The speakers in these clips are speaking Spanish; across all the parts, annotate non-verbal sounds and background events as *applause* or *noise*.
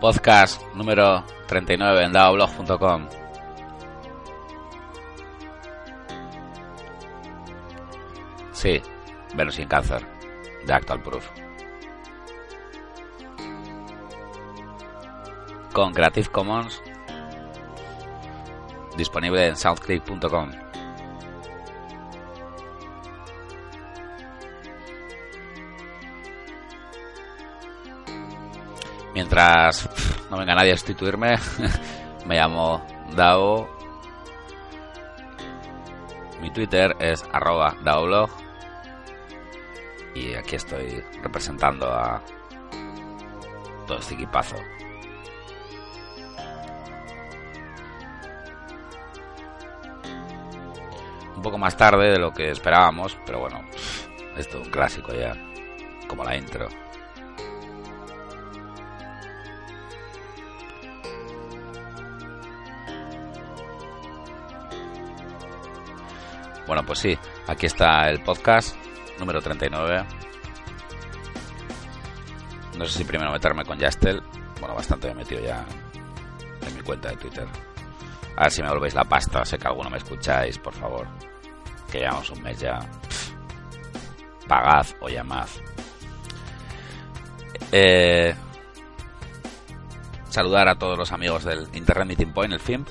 Podcast número 39 en daoblog.com. Sí, Venus sin cáncer, de Actual Proof. Con Creative Commons, disponible en soundclick.com. No venga nadie a sustituirme, *laughs* me llamo Dao. Mi Twitter es arroba daoblog. Y aquí estoy representando a todo este equipazo. Un poco más tarde de lo que esperábamos, pero bueno, esto es un clásico ya, como la intro. Bueno, pues sí, aquí está el podcast número 39. No sé si primero meterme con Yastel. Bueno, bastante me he metido ya en mi cuenta de Twitter. A ver si me volvéis la pasta. Sé que alguno me escucháis, por favor. Que llevamos un mes ya. Pagad o llamad. Eh, saludar a todos los amigos del Internet Meeting Point, el FIMP,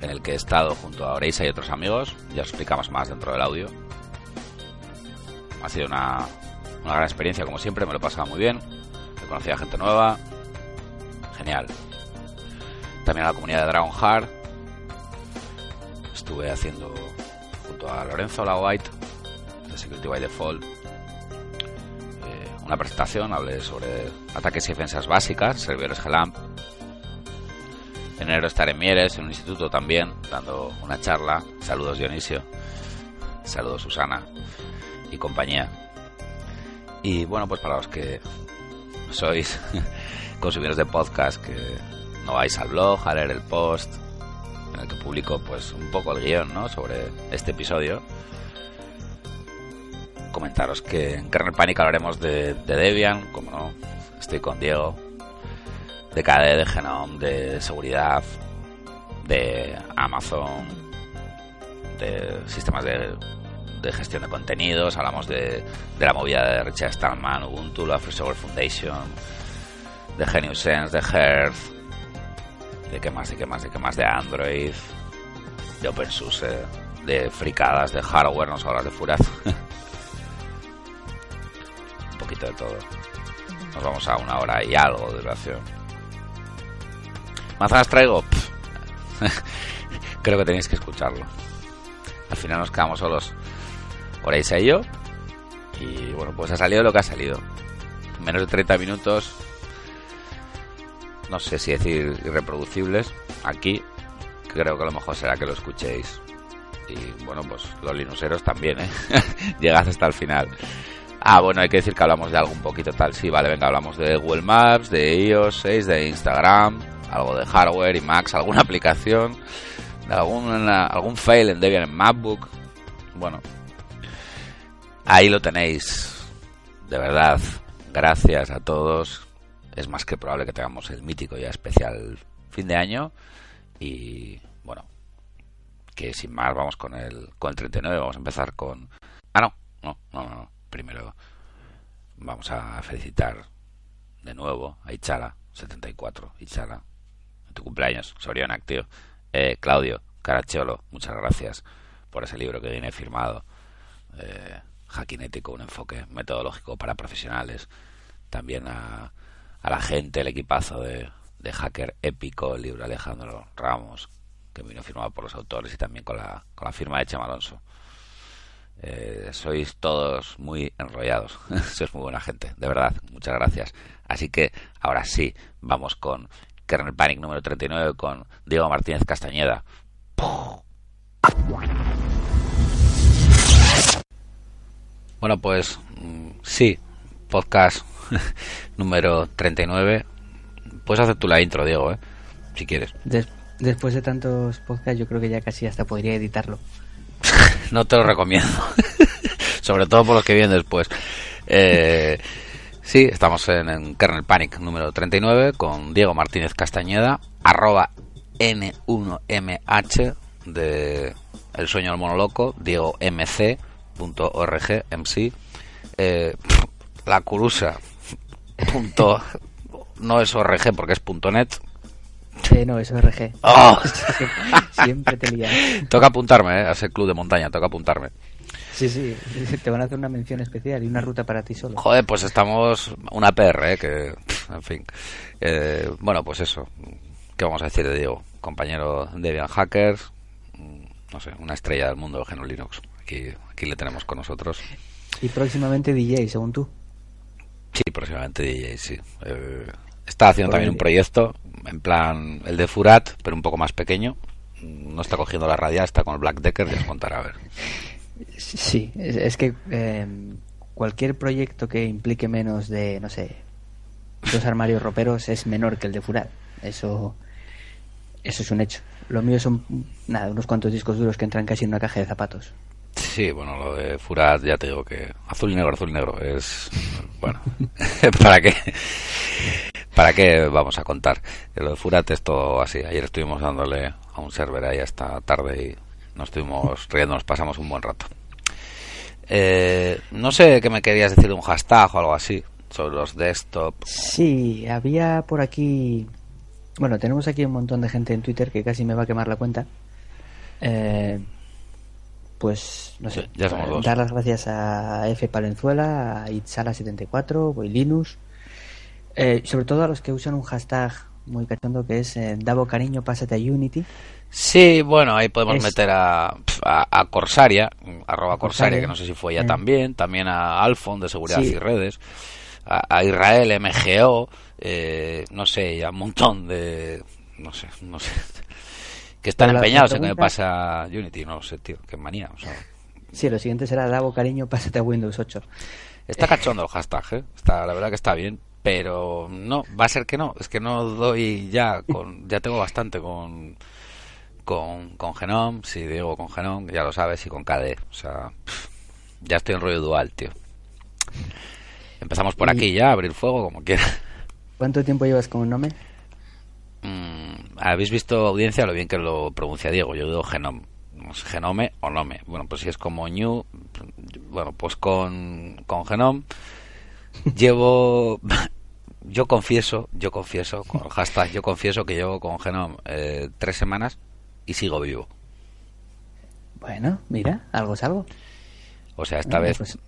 en el que he estado junto a Oreisa y otros amigos. Ya os explicamos más dentro del audio. Ha sido una, una gran experiencia, como siempre, me lo he pasado muy bien. He conocido a gente nueva. Genial. También a la comunidad de Dragon Heart. Estuve haciendo junto a Lorenzo La White de Security by Default eh, una presentación. Hablé sobre ataques y defensas básicas, servidores GLAMP. En enero estaré en Mieres, en un instituto también, dando una charla. Saludos Dionisio. Saludos Susana y compañía. Y bueno, pues para los que sois *laughs* consumidores de podcast, que no vais al blog a leer el post, en el que publico pues un poco el guion ¿no? sobre este episodio, comentaros que en Kernel Panic hablaremos de, de Debian, como no, estoy con Diego, de KDE, de Genome, de seguridad, de Amazon, de sistemas de de gestión de contenidos, hablamos de, de la movida de Richard Stallman, Ubuntu, la Free Software Foundation, de Genius Sense, de Hearth, de qué más, de qué más, de qué más, de Android, de OpenSUSE, de fricadas, de hardware, no solo de Furaz. *laughs* Un poquito de todo. Nos vamos a una hora y algo de duración. ¿Manzanas traigo? *laughs* Creo que tenéis que escucharlo. Al final nos quedamos solos ahí se yo. Y bueno, pues ha salido lo que ha salido. Menos de 30 minutos. No sé si decir irreproducibles. Aquí creo que a lo mejor será que lo escuchéis. Y bueno, pues los linuseros también, ¿eh? *laughs* Llegad hasta el final. Ah, bueno, hay que decir que hablamos de algo un poquito tal. Sí, vale, venga, hablamos de Google Maps, de iOS 6, de Instagram, algo de hardware y Macs, alguna *laughs* aplicación, de algún, algún fail en Debian en MacBook. Bueno, Ahí lo tenéis. De verdad, gracias a todos. Es más que probable que tengamos el mítico ya especial fin de año. Y bueno, que sin más vamos con el, con el 39. Vamos a empezar con... Ah, no, no, no, no. Primero vamos a felicitar de nuevo a Ichara, 74, Ichara, en tu cumpleaños, Soriana, tío. Eh, Claudio, Caracholo, muchas gracias por ese libro que viene firmado. Eh, hacking ético, un enfoque metodológico para profesionales. También a, a la gente, el equipazo de, de hacker épico, el libro Alejandro Ramos, que vino firmado por los autores y también con la, con la firma de Chema Alonso. Eh, sois todos muy enrollados, *laughs* sois muy buena gente, de verdad, muchas gracias. Así que ahora sí, vamos con Kernel Panic número 39 con Diego Martínez Castañeda. Bueno, pues sí, podcast *laughs* número 39. Puedes hacer tú la intro, Diego, ¿eh? si quieres. Des después de tantos podcasts, yo creo que ya casi hasta podría editarlo. *laughs* no te lo recomiendo. *laughs* Sobre todo por los que vienen después. Eh, Sí, estamos en, en, Kernel Panic número 39 con Diego Martínez Castañeda, arroba N1MH de El Sueño del Mono Loco, Diego MC.org, MC, eh, la curusa, punto, no es org porque es punto net. Eh, no, es org. *laughs* ¡Oh! Siempre te lías. Toca apuntarme, eh, a ese club de montaña, toca apuntarme. Sí, sí, te van a hacer una mención especial y una ruta para ti solo. Joder, pues estamos una PR, ¿eh? que, en fin. Eh, bueno, pues eso. ¿Qué vamos a decir de Diego? Compañero de Debian Hackers, no sé, una estrella del mundo de GNU Linux. Aquí, aquí le tenemos con nosotros. Y próximamente DJ, según tú. Sí, próximamente DJ, sí. Eh, está haciendo también un proyecto, en plan el de Furat, pero un poco más pequeño. No está cogiendo la radial, está con el Black Decker, ya os contará a ver. Sí, es, que eh, cualquier proyecto que implique menos de, no sé, dos armarios roperos es menor que el de Furat. Eso, eso es un hecho. Lo mío son, nada, unos cuantos discos duros que entran casi en una caja de zapatos. Sí, bueno, lo de Furat ya te digo que azul y negro, azul y negro es bueno, *laughs* ¿para qué? ¿Para qué vamos a contar? Lo de Furat es todo así. Ayer estuvimos dándole a un server ahí hasta tarde y nos estuvimos riendo, nos pasamos un buen rato. Eh, no sé qué me querías decir de un hashtag o algo así sobre los desktop. Sí, había por aquí. Bueno, tenemos aquí un montón de gente en Twitter que casi me va a quemar la cuenta. Eh, pues no sé, ya somos dos. dar las gracias a F Palenzuela, a Itzala74, Boy Linux, eh, sobre todo a los que usan un hashtag muy cachondo que es eh, Davo cariño, pásate a Unity. Sí, bueno, ahí podemos Es- meter a, a, a Corsaria, arroba Corsaria, Corsaria. que no sé si fue ella Mm. también, también a Alfon de Seguridad Sí. y Redes, a, a Israel MGO, eh, no sé, a un montón de, no sé, no sé, que están Pero empeñados en que me pasa Unity, no sé, tío, qué manía, o sea, Sí, lo siguiente será Davo cariño, pásate a Windows 8. está cachondo el hashtag, ¿eh? está, la verdad que está bien, pero no, va a ser que no, es que no doy ya, con, ya tengo bastante con con, con Genome, si digo con Genome, ya lo sabes, y con KDE. O sea, ya estoy en rollo dual, tío. Empezamos por aquí ya, abrir fuego como quiera. ¿Cuánto tiempo llevas con Nome? Mm, Habéis visto, audiencia, lo bien que lo pronuncia Diego. Yo digo Genome. Genome o Nome. Bueno, pues si es como New, bueno, pues con, con Genome llevo... *laughs* Yo confieso, yo confieso, con hashtag, yo confieso que llevo con Genome eh, tres semanas y sigo vivo. Bueno, mira, algo es algo. O sea, esta Bueno, vez pues-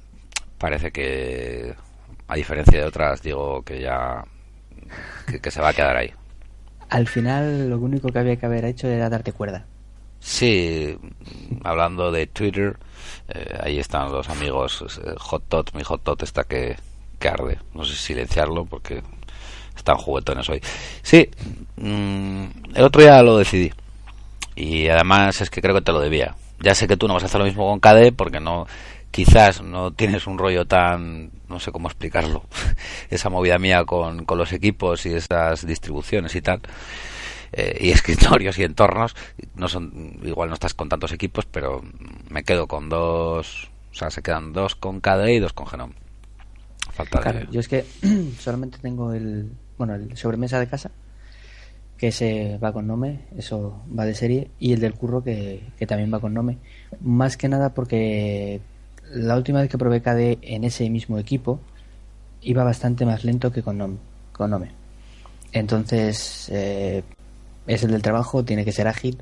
parece que, a diferencia de otras, digo que ya que, que se va a quedar ahí. Al final lo único que había que haber hecho era darte cuerda. Sí, hablando de Twitter, eh, ahí están los amigos eh, Hot Tot, mi Hot Tot está que, No sé si silenciarlo porque están juguetones hoy. Sí, mm, el otro día lo decidí. Y además es que creo que te lo debía. Ya sé que tú no vas a hacer lo mismo con KDE porque no, quizás no tienes un rollo tan, no sé cómo explicarlo, *laughs* esa movida mía con, con los equipos y esas distribuciones y tal. eh, y escritorios y entornos. No son, igual no estás con tantos equipos, pero me quedo con dos, o sea, se quedan dos con KDE y dos con Genome. Falta de- yo es que *clears throat* solamente tengo el, bueno, el sobremesa de casa, que ese va con Nome, eso va de serie, y el del curro que, que también va con Nome. Más que nada porque la última vez que probé KDE en ese mismo equipo iba bastante más lento que con Nome. Con Nome. Entonces, eh, es el del trabajo, tiene que ser ágil,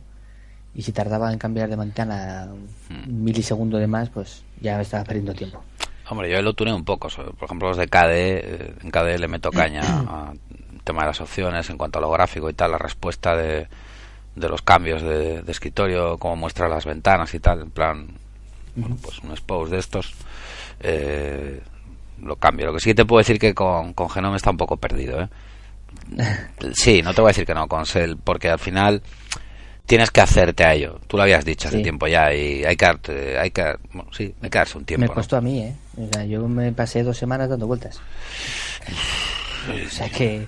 y si tardaba en cambiar de ventana un milisegundo de más, pues ya estaba perdiendo tiempo. Hombre, yo lo tuneo un poco. Por ejemplo, los de KDE, eh, en KDE le meto caña al tema de las opciones en cuanto a lo gráfico y tal, la respuesta de, de los cambios de, de escritorio, cómo muestra las ventanas y tal, en plan, bueno, pues un expose de estos, eh, lo cambio. Lo que sí te puedo decir que con, con Genome está un poco perdido, ¿eh? *laughs* Sí, no te voy a decir que no con Cell, porque al final tienes que hacerte a ello. Tú lo habías dicho hace Sí. tiempo ya y hay que darte, hay que, bueno, sí, hay que darse un tiempo. me ¿no? costó a mí, ¿eh? O sea, yo me pasé dos semanas dando vueltas. O sea que,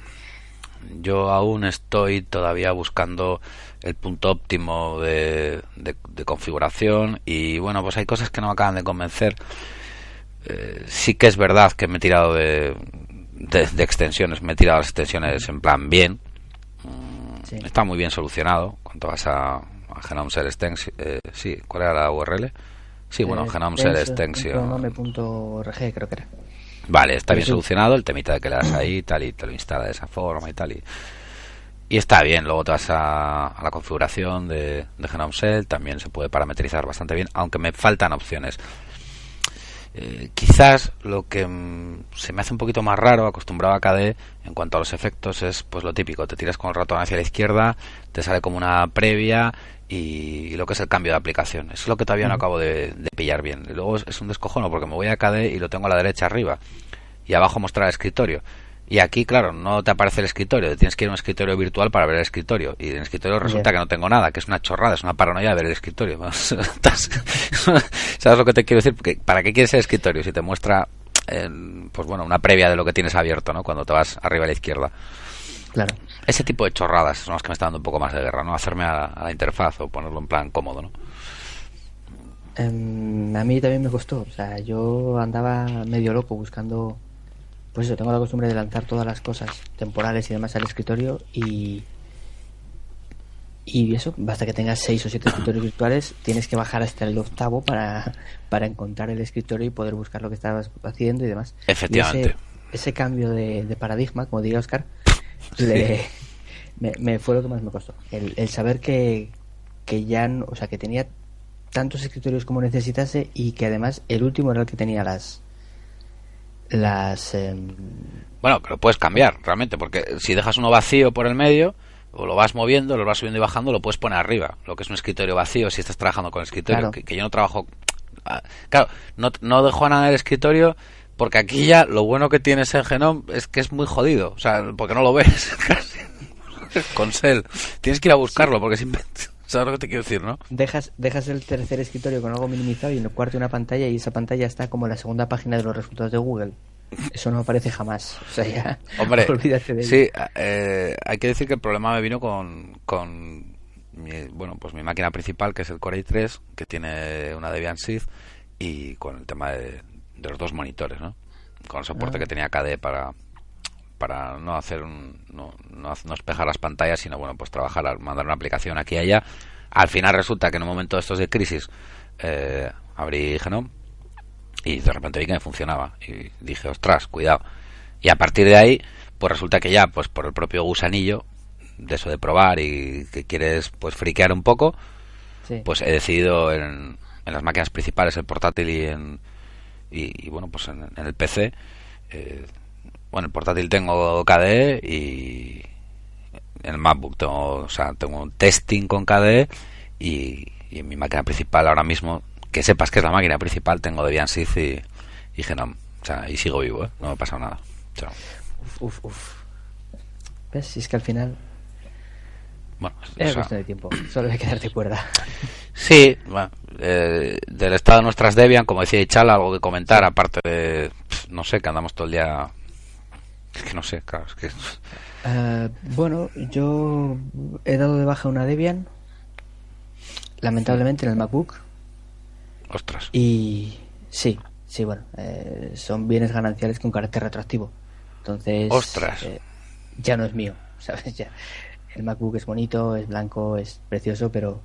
Yo aún estoy todavía buscando el punto óptimo de, de- de configuración y bueno, pues hay cosas que no me acaban de convencer. Eh, sí que es verdad que me he tirado de, de, extensiones. Me he tirado las extensiones en plan bien. Está muy bien solucionado. Cuando vas a, a Genome Extension. Eh, sí, ¿cuál era la URL? Sí, bueno, eh, Genome Cell Extension. creo que era. Vale, está bien solucionado el temita de que le das ahí y tal y te lo instala de esa forma y tal. Y, y está bien, luego te vas a, la configuración de, de Genome Cell, también se puede parametrizar bastante bien, aunque me faltan opciones. Eh, quizás lo que mm, se me hace un poquito más raro, acostumbrado a KDE, en cuanto a los efectos, es pues lo típico, te tiras con el ratón hacia la izquierda, te sale como una previa y, lo que es el cambio de aplicación. Eso es lo que todavía no acabo de, pillar bien. Y luego es, un descojono porque me voy a KDE y lo tengo a la derecha arriba y abajo mostrar el escritorio. Y aquí, claro, no te aparece el escritorio, tienes que ir a un escritorio virtual para ver el escritorio. Y en el escritorio resulta que no tengo nada, que es una chorrada, es una paranoia de ver el escritorio. *laughs* *laughs* ¿Sabes lo que te quiero decir? ¿Para qué quieres el escritorio si te muestra, pues bueno, una previa de lo que tienes abierto, ¿no? Cuando te vas arriba a la izquierda. Claro. Ese tipo de chorradas son las que me están dando un poco más de guerra, ¿no? Hacerme a, la interfaz o ponerlo en plan cómodo, ¿no? Em, a mí también me costó. O sea, yo andaba medio loco buscando pues eso, tengo la costumbre de lanzar todas las cosas temporales y demás al escritorio y y eso, basta que tengas seis o siete escritorios virtuales, tienes que bajar hasta el octavo para, para encontrar el escritorio y poder buscar lo que estabas haciendo y demás. Efectivamente. ese, cambio de, paradigma, como diría Oscar, me, fue lo que más me costó. El, el saber que, que ya, o sea, que tenía tantos escritorios como necesitase y que además el último era el que tenía las, las... Em, bueno, que lo puedes cambiar realmente, porque si dejas uno vacío por el medio, o lo vas moviendo, lo vas subiendo y bajando, lo puedes poner arriba, lo que es un escritorio vacío si estás trabajando con el escritorio, que, yo no trabajo... Ah, claro, no, no dejo nada en el escritorio porque aquí ya lo bueno que tienes en Genome es que es muy jodido, o sea, porque no lo ves *laughs* casi. con Cell. Tienes que ir a buscarlo porque siempre ¿Sabes lo que te quiero decir, no? Dejas, dejas el tercer escritorio con algo minimizado y en el cuarto una pantalla y esa pantalla está como la segunda página de los resultados de Google. Eso no aparece jamás. O sea, ya. *laughs* Hombre, *laughs* de sí, eh, hay que decir que el problema me vino con, con mi, bueno, pues mi máquina principal, que es el Core i3, que tiene una Debian Seed, y con el tema de, los dos monitores, ¿no? Con el soporte ah. que tenía KDE para, para no hacer un, no, no, espejar las pantallas, sino bueno, pues trabajar, mandar una aplicación aquí y allá. Al final resulta que en un momento de estos de crisis eh, abrí Genome y de repente vi que me funcionaba y dije, ostras, cuidado. Y a partir de ahí, pues resulta que ya, pues por el propio gusanillo de eso de probar y que quieres pues friquear un poco, pues he decidido en, en, las máquinas principales, el portátil y en y, bueno, pues en, el PC eh, bueno, el portátil tengo KDE y en el MacBook tengo, o sea, tengo un testing con KDE y, en mi máquina principal ahora mismo, que sepas que es la máquina principal, tengo Debian Sith y, y Genome. O sea, y sigo vivo, ¿eh? no me ha pasado nada. Uf, uf, uf. ¿Ves? Si es que al final bueno, es cuestión de tiempo, solo hay que darte cuerda. Sí, bueno, eh, del estado de nuestras Debian, como decía Ichala, algo que comentar, aparte de, no sé, que andamos todo el día es que no sé, claro, es que... Eh, bueno, yo he dado de baja una Debian, lamentablemente en el MacBook. Ostras. Y sí, sí, bueno, eh, son bienes gananciales con carácter retroactivo. Entonces, Ostras. Eh, ya no es mío, *laughs* ¿sabes? Ya. El MacBook es bonito, es blanco, es precioso, pero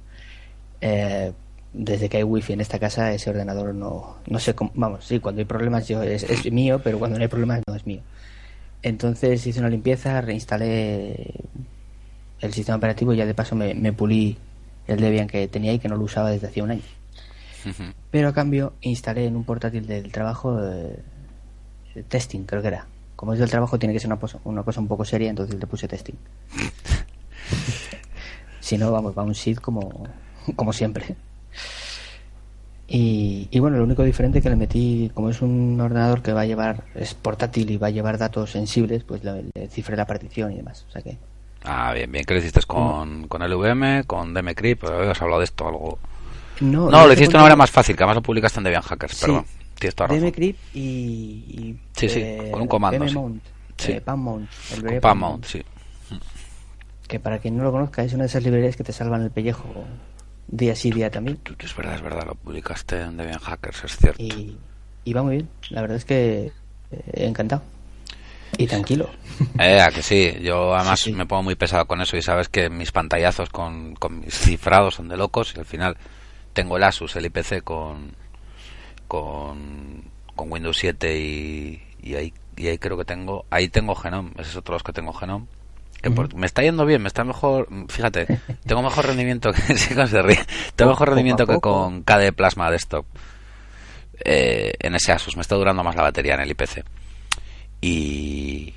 desde que hay wifi en esta casa, ese ordenador no, no sé cómo. Vamos, sí, cuando hay problemas yo es, es mío, pero cuando no hay problemas no es mío. Entonces hice una limpieza, reinstalé el sistema operativo y ya de paso me, pulí el Debian que tenía y que no lo usaba desde hacía un año. Pero a cambio instalé en un portátil del trabajo eh, testing, creo que era. Como es del trabajo tiene que ser una, una cosa un poco seria, entonces le puse testing. *laughs* si no, vamos, va un SID como, como siempre. Y, bueno, lo único diferente que le metí, como es un ordenador que va a llevar, es portátil y va a llevar datos sensibles, pues le, cifré la partición y demás. O sea que. Ah, bien, bien que lo hiciste con, con LVM, con DMCrypt, habías hablado de esto algo. No, no lo hiciste de una manera más fácil, que además lo publicaste en Debian Hackers, pero tienes toda razón. DMCrypt y, Sí, sí, eh, con un comando. Sí. Eh, Mount, con Mount, sí. Que para quien no lo conozca, es una de esas librerías que te salvan el pellejo día sí, día también. Es verdad, es verdad, lo publicaste en Debian Hackers, es cierto. Y, va muy bien, la verdad es que eh, encantado. Y tranquilo. Eh, a que sí. Yo además me pongo muy pesado con eso y sabes que mis pantallazos con, con mis cifrados son de locos y al final tengo el Asus, el IPC con, con, con Windows 7 y, y ahí y ahí creo que tengo ahí tengo Genome ese es otro de los que tengo Genome que me está yendo bien me está mejor fíjate tengo mejor rendimiento que *laughs* se ríe tengo mejor rendimiento que con KDE Plasma Desktop eh, en ese Asus. Me está durando más la batería en el IPC y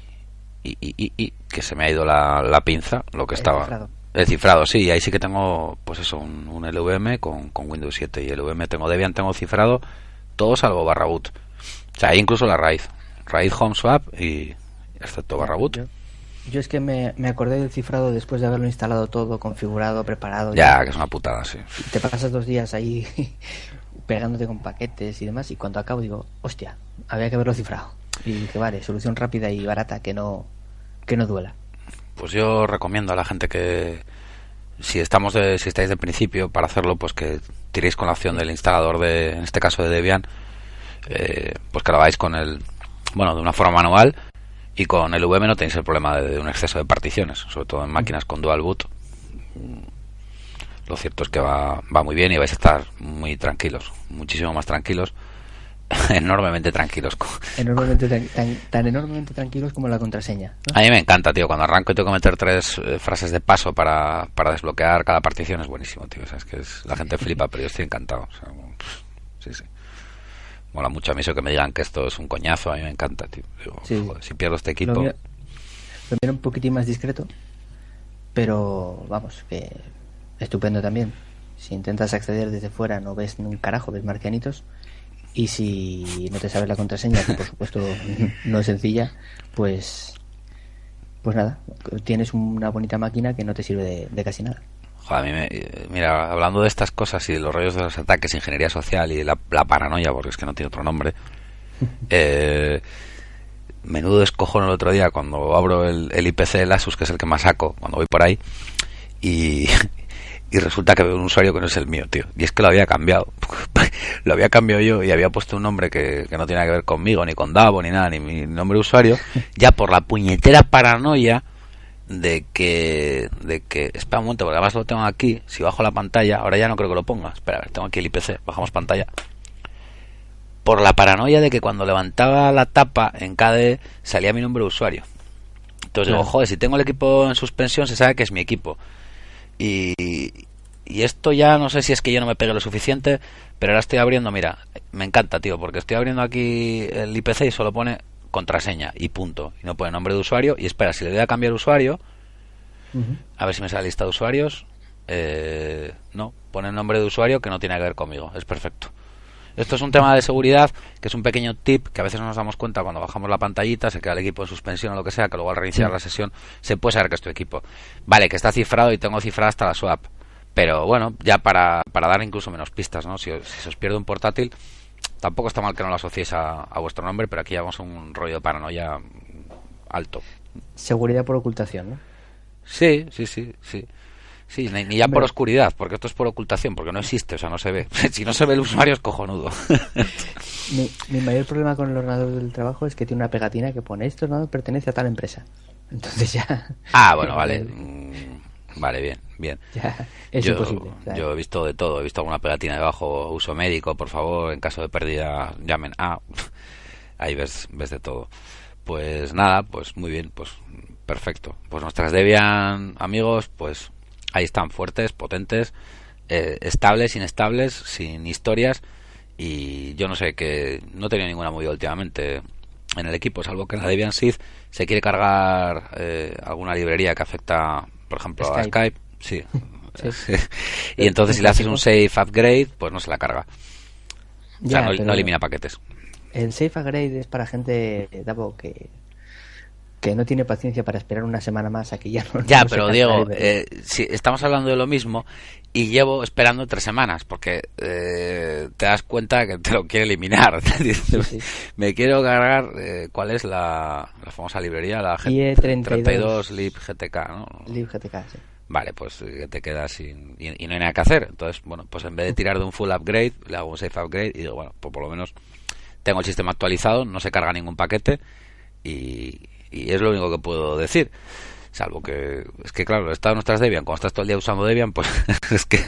y, y, y que se me ha ido la, la pinza lo que estaba. cifrado. el cifrado sí ahí sí que tengo pues eso un, un LVM con, con Windows 7 y LVM tengo Debian tengo cifrado todo salvo barra boot. O sea, incluso la raíz. Raíz home swap y excepto barra boot. Yo, es que me, me, acordé del cifrado después de haberlo instalado todo, configurado, preparado. Ya, ya. que es una putada, sí. Te pasas dos días ahí *laughs* pegándote con paquetes y demás y cuando acabo digo, hostia, había que haberlo cifrado. Y dije, vale, solución rápida y barata que no, que no duela. Pues yo recomiendo a la gente que si estamos de, si estáis de principio para hacerlo, pues que tiréis con la opción del instalador de, en este caso de Debian, eh, pues que lo hagáis con el bueno, de una forma manual y con el VM no tenéis el problema de, de un exceso de particiones, sobre todo en máquinas con dual boot. Lo cierto es que va, va muy bien y vais a estar muy tranquilos, muchísimo más tranquilos, *laughs* enormemente tranquilos. Enormemente tan, tan, tan, enormemente tranquilos como la contraseña. ¿no? A mí me encanta, tío, cuando arranco y tengo que meter tres eh, frases de paso para, para desbloquear cada partición es buenísimo, tío. O sea, es que es, la gente flipa, pero yo estoy encantado. O sea, sí, sí mola mucho a mí eso que me digan que esto es un coñazo, a mí me encanta, tío. Digo, sí. joder, si pierdo este equipo. Lo mío, lo mío un poquitín más discreto, pero vamos, que estupendo también. Si intentas acceder desde fuera no ves un carajo, ves marcianitos. Y si no te sabes la contraseña, que por supuesto no es sencilla, pues pues nada, tienes una bonita máquina que no te sirve de, de casi nada. Joder, a mí me, mira, hablando de estas cosas y de los rollos de los ataques, ingeniería social y la, la paranoia, porque es que no tiene otro nombre, *laughs* eh, menudo escojo el otro día cuando abro el, el, IPC del Asus, que es el que más saco cuando voy por ahí, y, *laughs* y resulta que veo un usuario que no es el mío, tío. Y es que lo había cambiado. *laughs* lo había cambiado yo y había puesto un nombre que, que no tiene que ver conmigo, ni con Davo, ni nada, ni mi nombre de usuario, ya por la puñetera paranoia de que de que espera un momento porque además lo tengo aquí si bajo la pantalla ahora ya no creo que lo ponga. Espera a ver tengo aquí el IPC bajamos pantalla. Por la paranoia de que cuando levantaba la tapa en KDE salía mi nombre de usuario. Entonces claro. digo joder si tengo el equipo en suspensión se sabe que es mi equipo y y esto ya no sé si es que yo no me pegue lo suficiente pero ahora estoy abriendo mira me encanta tío porque estoy abriendo aquí el IPC y solo pone contraseña y punto. Y no pone nombre de usuario. Y espera, si le doy a cambiar usuario, uh -huh. a ver si me sale la lista de usuarios. Eh, no, pone el nombre de usuario que no tiene que ver conmigo. Es perfecto. Esto es un tema de seguridad, que es un pequeño tip que a veces no nos damos cuenta cuando bajamos la pantallita, se queda el equipo en suspensión o lo que sea, que luego al reiniciar sí. la sesión se puede saber que es tu equipo. Vale, que está cifrado y tengo cifrada hasta la swap. Pero bueno, ya para, para dar incluso menos pistas, ¿no? Si, si se os pierde un portátil, tampoco está mal que no lo asociéis a, a, vuestro nombre, pero aquí vamos a un rollo de paranoia alto. Seguridad por ocultación, ¿no? Sí, sí, sí, sí. Sí, ni, ni ya Hombre. por oscuridad, porque esto es por ocultación, porque no existe, o sea, no se ve. *laughs* si no se ve el usuario es cojonudo. *laughs* mi, mi, mayor problema con el ordenador del trabajo es que tiene una pegatina que pone esto no pertenece a tal empresa. Entonces ya. Ah, bueno, *laughs* vale. Vale, bien, bien. *laughs* Ya, es yo, imposible. Yo he visto de todo, he visto alguna pegatina debajo, uso médico, por favor, en caso de pérdida, llamen a. *laughs* Ahí ves, ves de todo. Pues nada, pues muy bien, pues perfecto. Pues nuestras Debian amigos, pues ahí están, fuertes, potentes, eh, estables, inestables, sin historias. Y yo no sé, que no he tenido ninguna movida últimamente en el equipo, salvo que en la Debian Seed se quiere cargar eh, alguna librería que afecta por ejemplo, Skype. a Skype, sí. sí. *laughs* y entonces si le haces un safe upgrade, pues no se la carga. O sea, ya, no, no, elimina paquetes. El safe upgrade es para gente, Davo, que que no tiene paciencia para esperar una semana más a que ya no. Ya, *laughs* no pero Diego, eh, si estamos hablando de lo mismo y llevo esperando tres semanas porque eh, te das cuenta que te lo quiere eliminar. *laughs* Sí, sí. Me quiero cargar eh, cuál es la, la, famosa librería, la GT, 32, 32 libgtk, ¿no? libgtk, sí. Vale, pues te quedas sin, y, y, no hay nada que hacer. Entonces, bueno, pues en vez de tirar de un full upgrade, le hago un safe upgrade y digo, bueno, pues por lo menos tengo el sistema actualizado, no se carga ningún paquete y, Y es lo único que puedo decir. Salvo que, es que claro, de nuestras Debian, cuando estás todo el día usando Debian, pues *laughs* es que,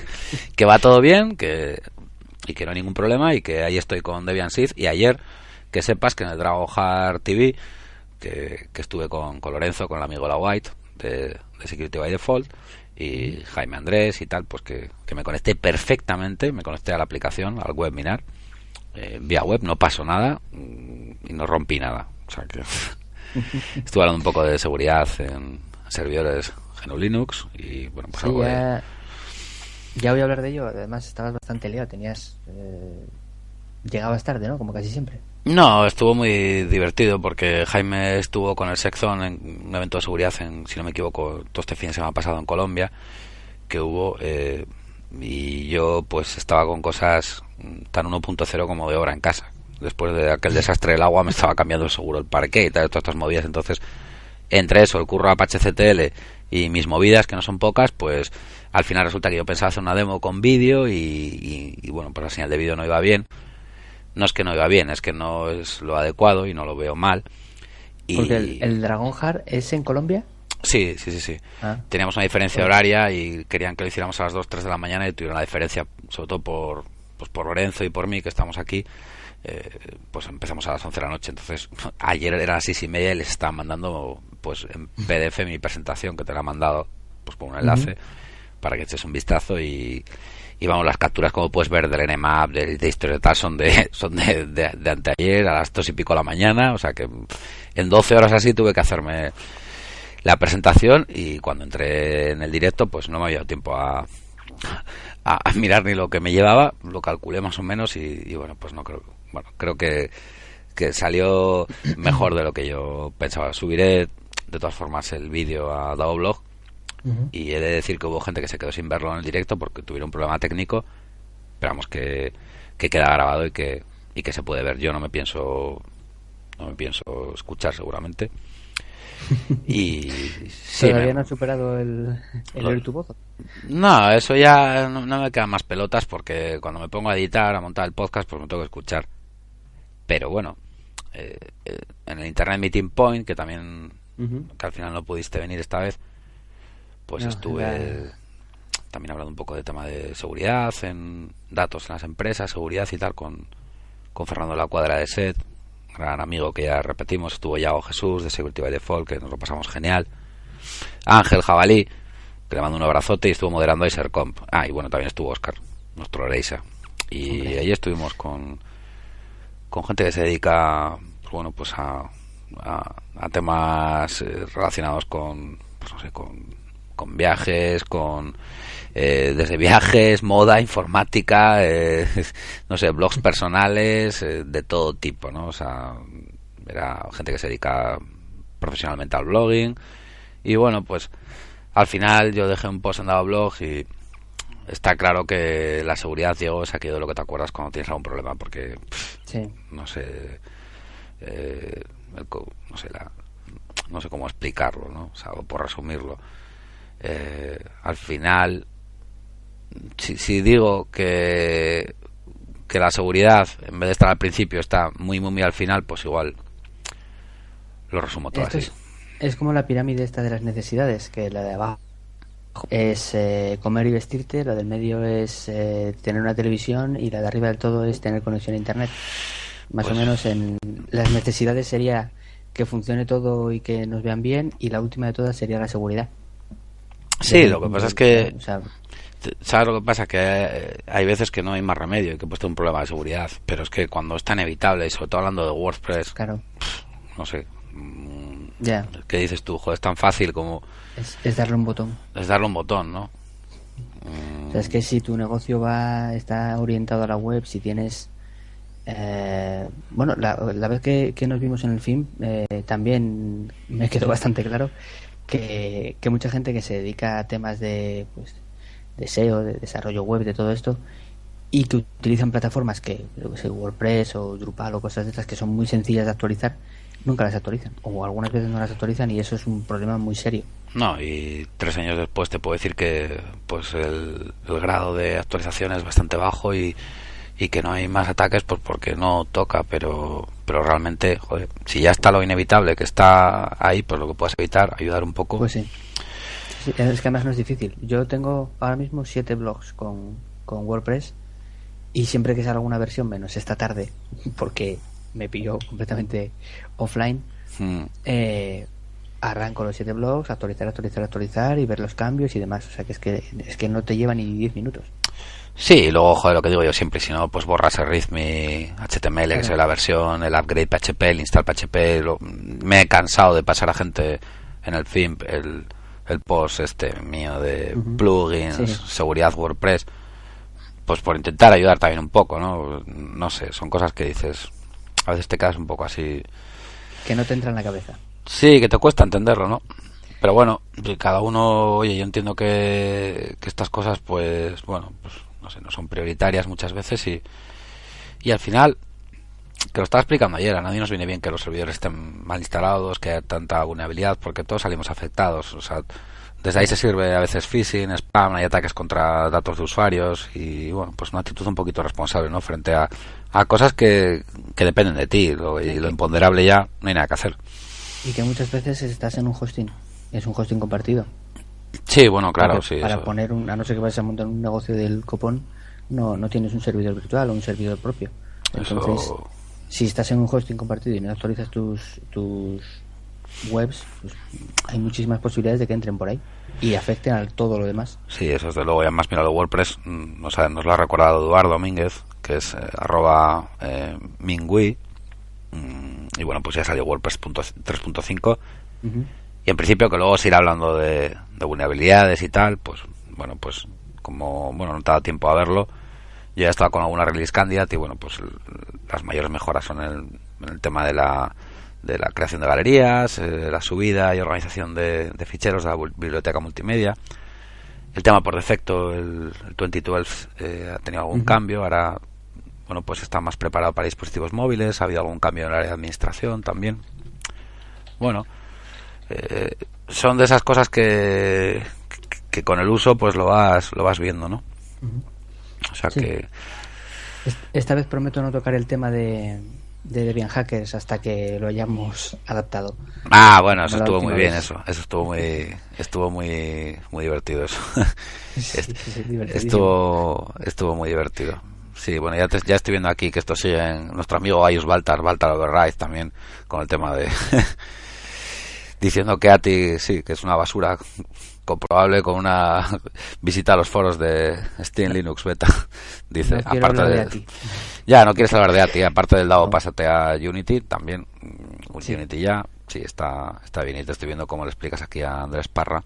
que va todo bien, que, y que no hay ningún problema, y que ahí estoy con Debian Seed. Y ayer, que sepas que en el Dragon TV, que, que estuve con, con Lorenzo, con el amigo La White, de, de Security by Default, y Jaime Andrés y tal, pues que, que me conecté perfectamente, me conecté a la aplicación, al webinar, eh, vía web, no pasó nada mm, y no rompí nada. O sea que *laughs* *laughs* estuve hablando un poco de seguridad en servidores GNU Linux y bueno, pues Sí, algo de- ya, ya voy a hablar de ello. Además, estabas bastante liado. Tenías. eh, llegabas tarde, ¿no? Como casi siempre. No, estuvo muy divertido porque Jaime estuvo con el Sexon en un evento de seguridad, en, si no me equivoco, todo este fin de semana pasado en Colombia, que hubo, eh, y yo pues estaba con cosas tan 1.0 como de obra en casa. Después de aquel desastre del agua me estaba cambiando el seguro el parque y tal, todas estas movidas, entonces entre eso, el curro Apache CTL y mis movidas, que no son pocas, pues al final resulta que yo pensaba hacer una demo con vídeo y, y- y, bueno, pues la señal de vídeo no iba bien. No es que no iba bien, es que no es lo adecuado y no lo veo mal. Y Porque el, el Dragon Heart es en Colombia. sí, sí, sí, sí. Ah, Teníamos una diferencia horaria y querían que lo hiciéramos a las 2, 3 de la mañana y tuvieron la diferencia, sobre todo por, pues por Lorenzo y por mí, que estamos aquí. Eh, pues empezamos a las 11 de la noche. Entonces, *laughs* ayer eran las 6 y media y les estaban mandando pues en *laughs* PDF mi presentación, que te la han mandado pues con un enlace para que eches un vistazo y, y vamos, las capturas, como puedes ver, del NMAP, de, de historia tal, son de, *laughs* son de, de, de anteayer a las 2 y pico de la mañana. O sea que en 12 horas así tuve que hacerme la presentación y cuando entré en el directo pues no me había dado tiempo a, a, a mirar ni lo que me llevaba, lo calculé más o menos y, y bueno, pues no creo, bueno, creo que, que salió mejor de lo que yo pensaba. Subiré de todas formas el vídeo a Daoblog ujú. y he de decir que hubo gente que se quedó sin verlo en el directo porque tuvieron un problema técnico, pero vamos que, que queda grabado y que, y que se puede ver. Yo no me pienso no me pienso escuchar seguramente. *laughs* Y sí, Todavía me- no has superado el, el Lo- tu voz. no, eso ya no, no me quedan más pelotas porque cuando me pongo a editar, a montar el podcast, pues me tengo que escuchar. Pero bueno, eh, eh, en el Internet Meeting Point, que también, que al final no pudiste venir esta vez, pues No, estuve era- también hablando un poco de tema de seguridad, en datos en las empresas, seguridad y tal, con, con Fernando La Cuadra de SET, gran amigo que ya repetimos, estuvo Yago Jesús de Security by Default, que nos lo pasamos genial. Ángel Jabalí, que le mando un abrazote y estuvo moderando Isercomp. Ah, y bueno, también estuvo Oscar, nuestro Oreisa. Y Hombre. ahí estuvimos con, con gente que se dedica, pues bueno, pues a, a, temas eh, relacionados con, pues no sé, con, con viajes, con eh, desde viajes, moda, informática, eh, *laughs* no sé, blogs personales, eh, de todo tipo, ¿no? O sea, era gente que se dedica profesionalmente al blogging. Y bueno, pues al final yo dejé un post en blog y está claro que la seguridad, Diego, es aquello de lo que te acuerdas cuando tienes algún problema, porque pff, Sí. no sé, eh, el no sé, la, no sé cómo explicarlo, ¿no? O sea, por resumirlo, eh, al final, si, si digo que que la seguridad, en vez de estar al principio, está muy, muy, muy al final, pues igual lo resumo todo Esto así. es, es como la pirámide esta de las necesidades, que la de abajo es eh, comer y vestirte, la del medio es eh, tener una televisión y la de arriba del todo es tener conexión a internet. Más Pues- o menos en las necesidades sería que funcione todo y que nos vean bien y la última de todas sería la seguridad. Sí, lo que pasa es que O sea, ¿Sabes lo que pasa? Que eh, hay veces que no hay más remedio y que he puesto un problema de seguridad. Pero es que cuando es tan evitable, y sobre todo hablando de WordPress, claro, no sé, mm, ya, ¿qué dices tú? Joder, es tan fácil como es, es darle un botón. es darle un botón, ¿no? Mm, O sea, es que si tu negocio va está orientado a la web, si tienes... eh, bueno, la, la vez que, que nos vimos en el film, eh, también me quedó bastante claro que, que mucha gente que se dedica a temas de, pues, de SEO, de desarrollo web, de todo esto, y que utilizan plataformas que, yo que sé, WordPress o Drupal o cosas de estas que son muy sencillas de actualizar, nunca las actualizan. O algunas veces no las actualizan y eso es un problema muy serio. No, y tres años después te puedo decir que pues el, el grado de actualización es bastante bajo y, y que no hay más ataques pues porque no toca pero pero realmente joder, si ya está lo inevitable que está ahí pues lo que puedes evitar ayudar un poco pues sí. es que además no es difícil yo tengo ahora mismo siete blogs con, con WordPress y siempre que sale alguna versión menos esta tarde *laughs* porque me pilló completamente offline Hmm. eh, arranco los siete blogs actualizar actualizar actualizar y ver los cambios y demás o sea que es que es que no te lleva ni 10 minutos Sí, y luego, joder, lo que digo yo siempre, si no, pues borras el readme HTML, que es Claro. la versión, el upgrade PHP, el install PHP. lo- me he cansado de pasar a gente en el FIMP el, el post este mío de plugins, Sí. seguridad WordPress, pues por intentar ayudar también un poco, ¿no? No sé, son cosas que dices, a veces te quedas un poco así. que no te entra en la cabeza Sí, que te cuesta entenderlo, ¿no? Pero bueno, cada uno, oye, yo entiendo que, que estas cosas, pues, bueno, pues, no sé, no son prioritarias muchas veces y, y al final, que lo estaba explicando ayer, a nadie nos viene bien que los servidores estén mal instalados, que haya tanta vulnerabilidad, porque todos salimos afectados. O sea, desde ahí se sirve a veces phishing, spam, hay ataques contra datos de usuarios y, bueno, pues una actitud un poquito responsable, ¿no? Frente a, a cosas que, que dependen de ti lo- y lo imponderable ya no hay nada que hacer. y que muchas veces estás en un hosting es un hosting compartido Sí, bueno, claro, Porque sí. para eso. poner un, a no ser que vayas a montar un negocio del copón no no tienes un servidor virtual o un servidor propio entonces Eso- si estás en un hosting compartido y no actualizas tus tus webs pues hay muchísimas posibilidades de que entren por ahí y afecten a todo lo demás Sí, eso desde luego. Y además, mira, lo WordPress mm, nos, ha- nos lo ha recordado Eduardo Domínguez, que es eh, arroba eh, mingui. Mm, y bueno, pues ya salió WordPress punto- 3.5. Ujú. Y en principio que luego se irá hablando de, de vulnerabilidades y tal, pues bueno, pues como bueno no te dado tiempo a verlo, yo ya estaba con alguna release candidate y bueno, pues l- las mayores mejoras son el, en el tema de la, de la creación de galerías, eh, la subida y organización de, de ficheros de la biblioteca multimedia. El tema por defecto, el, el 2012 eh, ha tenido algún cambio, ahora bueno pues está más preparado para dispositivos móviles, ha habido algún cambio en el área de administración también. Bueno, eh, son de esas cosas que, que, que con el uso pues lo vas lo vas viendo, ¿no? O sea Sí. que Est- Esta vez prometo no tocar el tema de, de Debian Hackers hasta que lo hayamos adaptado. ah bueno eso estuvo muy bien eso eso estuvo muy estuvo muy muy divertido eso *laughs* Sí, estuvo estuvo muy divertido sí bueno ya te- ya estoy viendo aquí que esto sigue en nuestro amigo Ayus Baltar Baltar Override también con el tema de *laughs* diciendo que ATI sí que es una basura comprobable con una *laughs* visita a los foros de Steam Linux Beta *laughs* dice No aparte de, de ATI. ya no quieres hablar de ATI aparte del DAO No. pásate a Unity también mm, Sí. Unity ya sí está está bien y te estoy viendo cómo le explicas aquí a Andrés Parra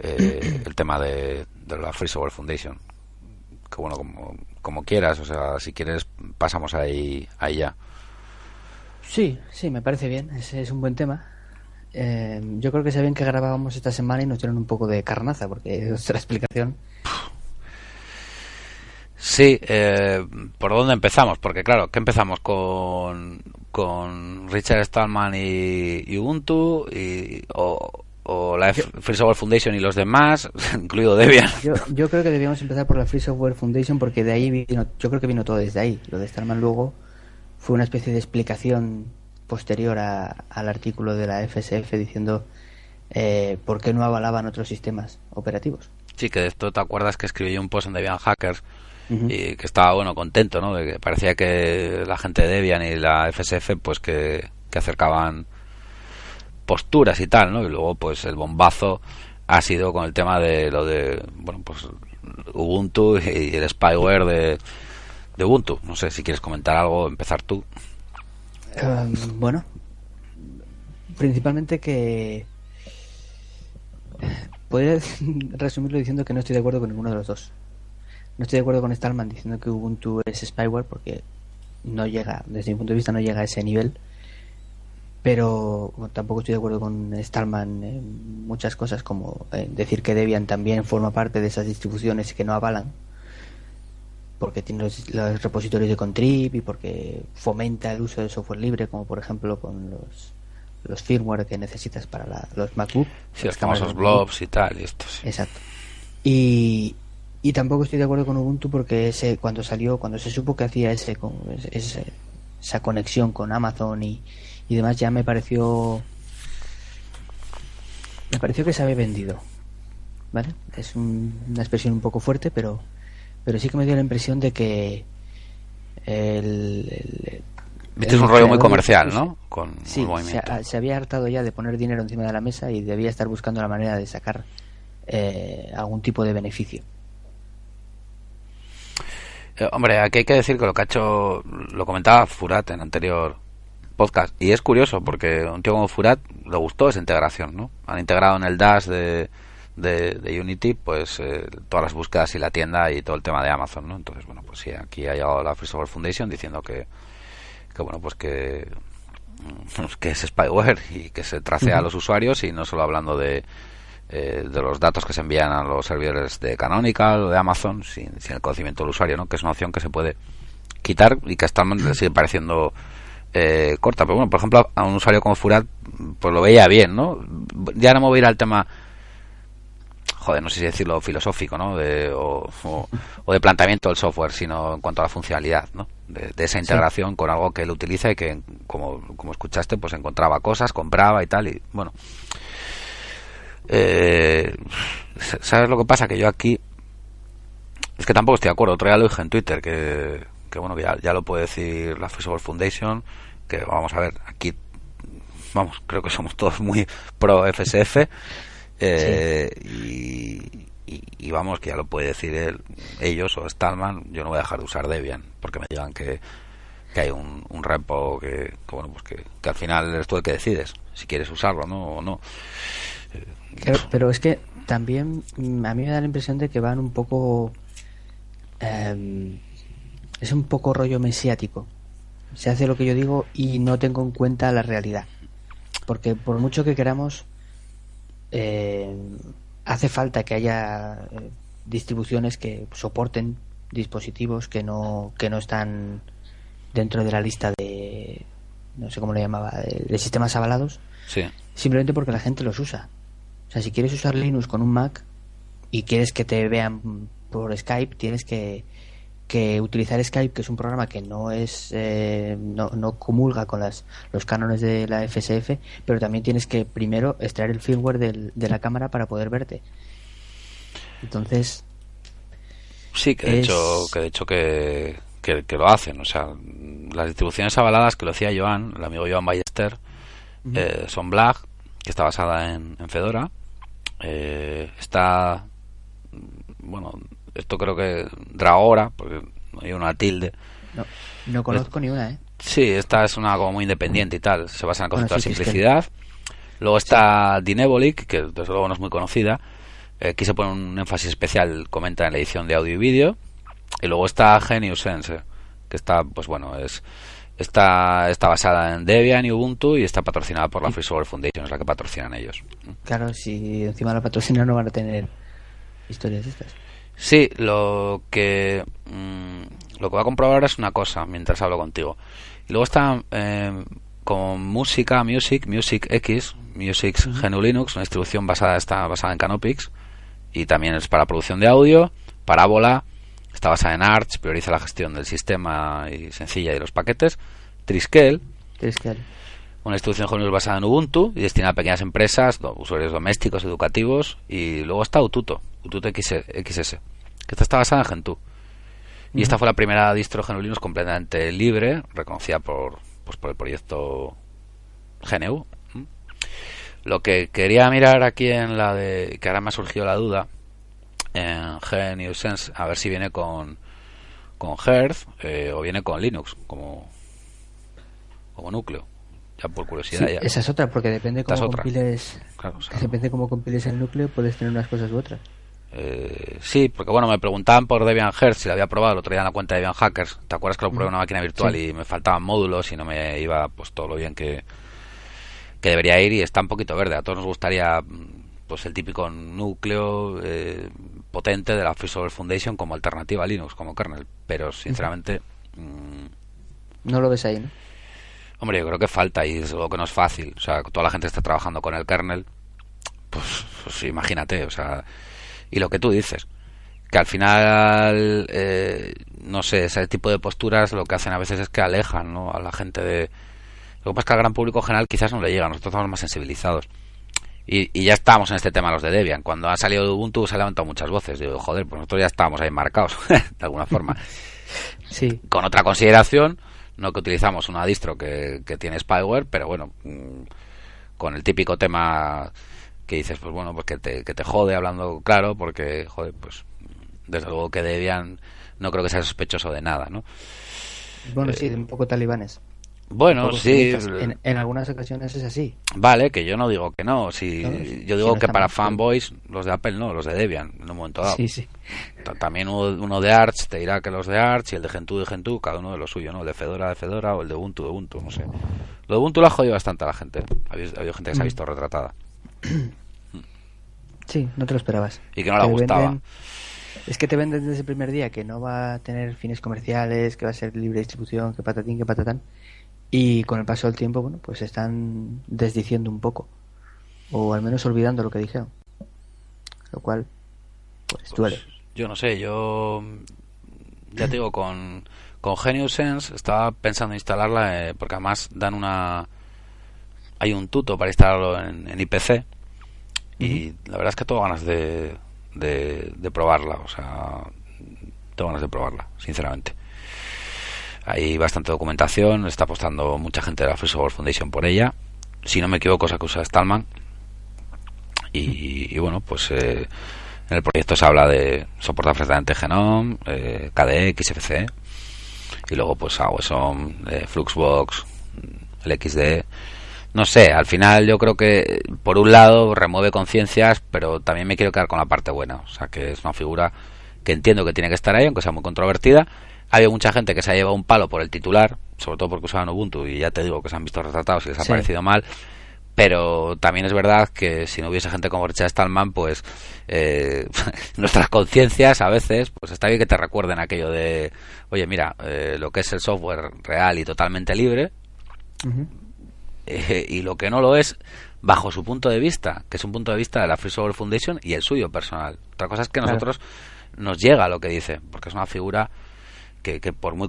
eh, el tema de, de la Free Software Foundation que bueno como, como quieras o sea si quieres pasamos ahí ahí ya Sí, sí, me parece bien. Es, es un buen tema. Eh, yo creo que sabían que grabábamos esta semana y nos dieron un poco de carnaza, porque *laughs* otra explicación. Sí, eh, ¿por dónde empezamos? Porque claro, ¿qué empezamos con, con Richard Stallman y, y Ubuntu? Y, o, o la Free Software Foundation y los demás, *laughs* incluido Debian. Yo, yo creo que debíamos empezar por la Free Software Foundation porque de ahí vino, yo creo que vino todo desde ahí. Lo de Stallman luego fue una especie de explicación posterior a- al artículo de la FSF diciendo eh, por qué no avalaban otros sistemas operativos. Sí, que de esto te acuerdas que escribí un post en Debian Hackers y que estaba, bueno, contento, ¿no? De que parecía que la gente de Debian y la FSF, pues que, que acercaban posturas y tal, ¿no? Y luego, pues el bombazo ha sido con el tema de lo de, bueno, pues Ubuntu y el spyware de, de Ubuntu. No sé si quieres comentar algo, empezar tú. Um, bueno, principalmente que podría *laughs* resumirlo diciendo que no estoy de acuerdo con ninguno de los dos. No estoy de acuerdo con Stallman diciendo que Ubuntu es spyware porque no llega, desde mi punto de vista, no llega a ese nivel. Pero tampoco estoy de acuerdo con Stallman en muchas cosas, como decir que Debian también forma parte de esas distribuciones que no avalan porque tiene los, los repositorios de contrib y porque fomenta el uso de software libre, como por ejemplo con los, los firmware que necesitas para la- los MacBook. Sí, los famosos blobs y tal, y esto sí. Exacto. Y, Y tampoco estoy de acuerdo con Ubuntu porque ese cuando salió, cuando se supo que hacía ese, ese esa conexión con Amazon y, y demás, ya me pareció me pareció que se había vendido. ¿Vale? Es una expresión un poco fuerte, pero pero sí que me dio la impresión de que el, es un rollo muy comercial, ¿no? Con sí, se, había hartado ya de poner dinero encima de la mesa y debía estar buscando la manera de sacar eh, algún tipo de beneficio. Eh, hombre, aquí hay que decir que lo que ha hecho, lo comentaba Furat en anterior podcast, y es curioso porque un tío como Furat le gustó esa integración, ¿no? Han integrado en el Dash de, de, Unity, pues eh, todas las búsquedas y la tienda y todo el tema de Amazon, ¿no? Entonces, bueno, pues sí, aquí ha llegado la Free Software Foundation diciendo que, que bueno, pues que, mm, *laughs* que es spyware y que se tracea a los usuarios y no solo hablando de, eh, de los datos que se envían a los servidores de Canonical o de Amazon sin, el conocimiento del usuario, ¿no? que es una opción que se puede quitar y que hasta sigue pareciendo eh, corta. Pero bueno, por ejemplo, a un usuario como Furat, pues lo veía bien, ¿no? Ya no me voy a ir al tema joder, no sé si decirlo filosófico, ¿no? De, o, de planteamiento del software, sino en cuanto a la funcionalidad, ¿no? De, esa integración con algo que él utiliza y que, como, como escuchaste, pues encontraba cosas, compraba y tal, y bueno. Eh, ¿Sabes lo que pasa? Que yo aquí. Es que tampoco estoy de acuerdo. Otro día lo dije en Twitter que, que bueno, que ya, ya lo puede decir la Software Foundation. Que vamos a ver, aquí. Vamos, creo que somos todos muy pro FSF. Eh, y, vamos, que ya lo puede decir ellos o Stallman, yo no voy a dejar de usar Debian, porque me digan que, que hay un, un repo que, bueno, pues que, al final eres tú el que decides si quieres usarlo ¿no? o no. Pero, es que también mm, a mí me da la impresión de que van un poco... Em, es un poco rollo mesiático. Se hace lo que yo digo y no tengo en cuenta la realidad. Porque por mucho que queramos, eh, hace falta que haya eh, distribuciones que soporten dispositivos que no, que no están dentro de la lista de, no sé cómo lo llamaba, de, sistemas avalados. Simplemente porque la gente los usa. O sea, si quieres usar Linux con un Mac y quieres que te vean por Skype, tienes que, que utilizar Skype, que es un programa que no es eh, no, no, comulga con las, los cánones de la FSF, pero también tienes que primero extraer el firmware de la cámara para poder verte. Entonces. Sí, que de hecho, que, de hecho que, que, lo hacen. O sea, las distribuciones avaladas que lo hacía Joan, el amigo Joan Ballester, eh, son Black, que está basada en, en Fedora. Eh, está. Bueno, esto creo que Dragora, porque hay una tilde. No, no conozco ni una, ¿eh? Sí, esta es una como muy independiente y tal, se basa en el concepto de simplicidad. Luego está Dinebolic, que desde luego no es muy conocida. Eh, aquí se pone un énfasis especial, comenta en la edición de audio y vídeo. Y luego está Genius Sense, que está, pues bueno, es está, está basada en Debian y Ubuntu y está patrocinada por la Free Software Foundation, es la que patrocinan ellos. Claro, si encima la patrocinan no van a tener historias estas. Sí, lo que mm, lo que voy a comprobar ahora es una cosa mientras hablo contigo. Y luego está eh, con música, Music, Music X, Music GNU Linux, una distribución basada está basada en Canopix y también es para producción de audio. Parábola está basada en Arch, prioriza la gestión del sistema y sencilla de los paquetes. Triskel, Triskel. Una distribución GNU basada en Ubuntu y destinada a pequeñas empresas, usuarios domésticos, educativos. Y luego está Ututo, Ututo XS, que esta está basada en Gentoo. Y esta fue la primera distro Linux completamente libre, reconocida por, pues, por el proyecto GNU. Lo que quería mirar aquí en la de, que ahora me ha surgido la duda, en GNU Sense, a ver si viene con, con Hearth eh, o viene con Linux como, como núcleo ya por curiosidad ya. esa es otra porque depende cómo compiles depende cómo compiles el núcleo puedes tener unas cosas u otras eh, sí, porque bueno, me preguntaban por Debian Hearth si la había probado el otro día en la cuenta de Debian Hackers. ¿Te acuerdas que lo probé en una máquina virtual y me faltaban módulos y no me iba pues todo lo bien que, que debería ir y está un poquito verde. A todos nos gustaría pues el típico núcleo eh, potente de la Free Software Foundation como alternativa a Linux, como kernel. Pero sinceramente... Mm, no lo ves ahí, ¿no? Hombre, yo creo que falta y es algo que no es fácil. O sea, toda la gente está trabajando con el kernel. Pues, pues imagínate, o sea y lo que tú dices, que al final, eh, no sé, ese tipo de posturas lo que hacen a veces es que alejan ¿no? a la gente de... Lo que pasa es que al gran público general quizás no le llega, nosotros estamos más sensibilizados. Y, y, ya estábamos en este tema los de Debian. Cuando ha salido de Ubuntu se han levantado muchas voces. Digo, joder, pues nosotros ya estábamos ahí marcados, *laughs* de alguna forma. Sí. Con otra consideración, no que utilizamos una distro que, que tiene spyware, pero bueno, mm, con el típico tema que dices, pues bueno, pues que te, que te jode hablando claro, porque, joder, pues desde luego que Debian no creo que sea sospechoso de nada, ¿no? Bueno, sí, un poco talibanes. Bueno, sí. En, en, algunas ocasiones es así. Vale, que yo no digo que no. Si, no yo digo si no que para fanboys, los de Apple no, los de Debian, en un momento dado. Sí, sí. También uno, de Arch te dirá que los de Arch y el de Gentoo de Gentoo, cada uno de lo suyo, ¿no? El de Fedora de Fedora o el de Ubuntu de Ubuntu, no sé. Lo de Ubuntu lo ha jodido bastante a la gente. Ha habido gente que se ha visto retratada. *clears throat* Sí, no te lo esperabas. Y que no le gustaba. Venden, es que te venden desde el primer día que no va a tener fines comerciales, que va a ser libre distribución, que patatín, que patatán. Y con el paso del tiempo, bueno, pues están desdiciendo un poco. O al menos olvidando lo que dijeron. Lo cual, pues, pues duele. Yo no sé, yo. Ya te digo, con, con Genius Sense estaba pensando en instalarla eh, porque además dan una. Hay un tuto para instalarlo en, en IPC. Y uh -huh. la verdad es que tengo ganas de, de, de probarla. O sea, tengo ganas de probarla, sinceramente. Hay bastante documentación, está apostando mucha gente de la Free Software Foundation por ella. Si no me equivoco, se acusa de Stallman. Y, bueno, pues eh, en el proyecto se habla de soportar perfectamente Genome, eh, KDE, XFCE. Y luego, pues AWSOM, eh, Fluxbox, el XD. No sé, al final yo creo que por un lado remueve conciencias, pero también me quiero quedar con la parte buena. O sea, que es una figura que entiendo que tiene que estar ahí, aunque sea muy controvertida ha habido mucha gente que se ha llevado un palo por el titular, sobre todo porque usaban Ubuntu y ya te digo que se han visto retratados y les ha sí. parecido mal. Pero también es verdad que si no hubiese gente como Richard Stallman, pues eh, *laughs* nuestras conciencias a veces, pues está bien que te recuerden aquello de, oye, mira, eh, lo que es el software real y totalmente libre, uh -huh. eh, y lo que no lo es, bajo su punto de vista, que es un punto de vista de la Free Software Foundation y el suyo personal. Otra cosa es que nosotros claro. nos llega lo que dice, porque es una figura que, que, por muy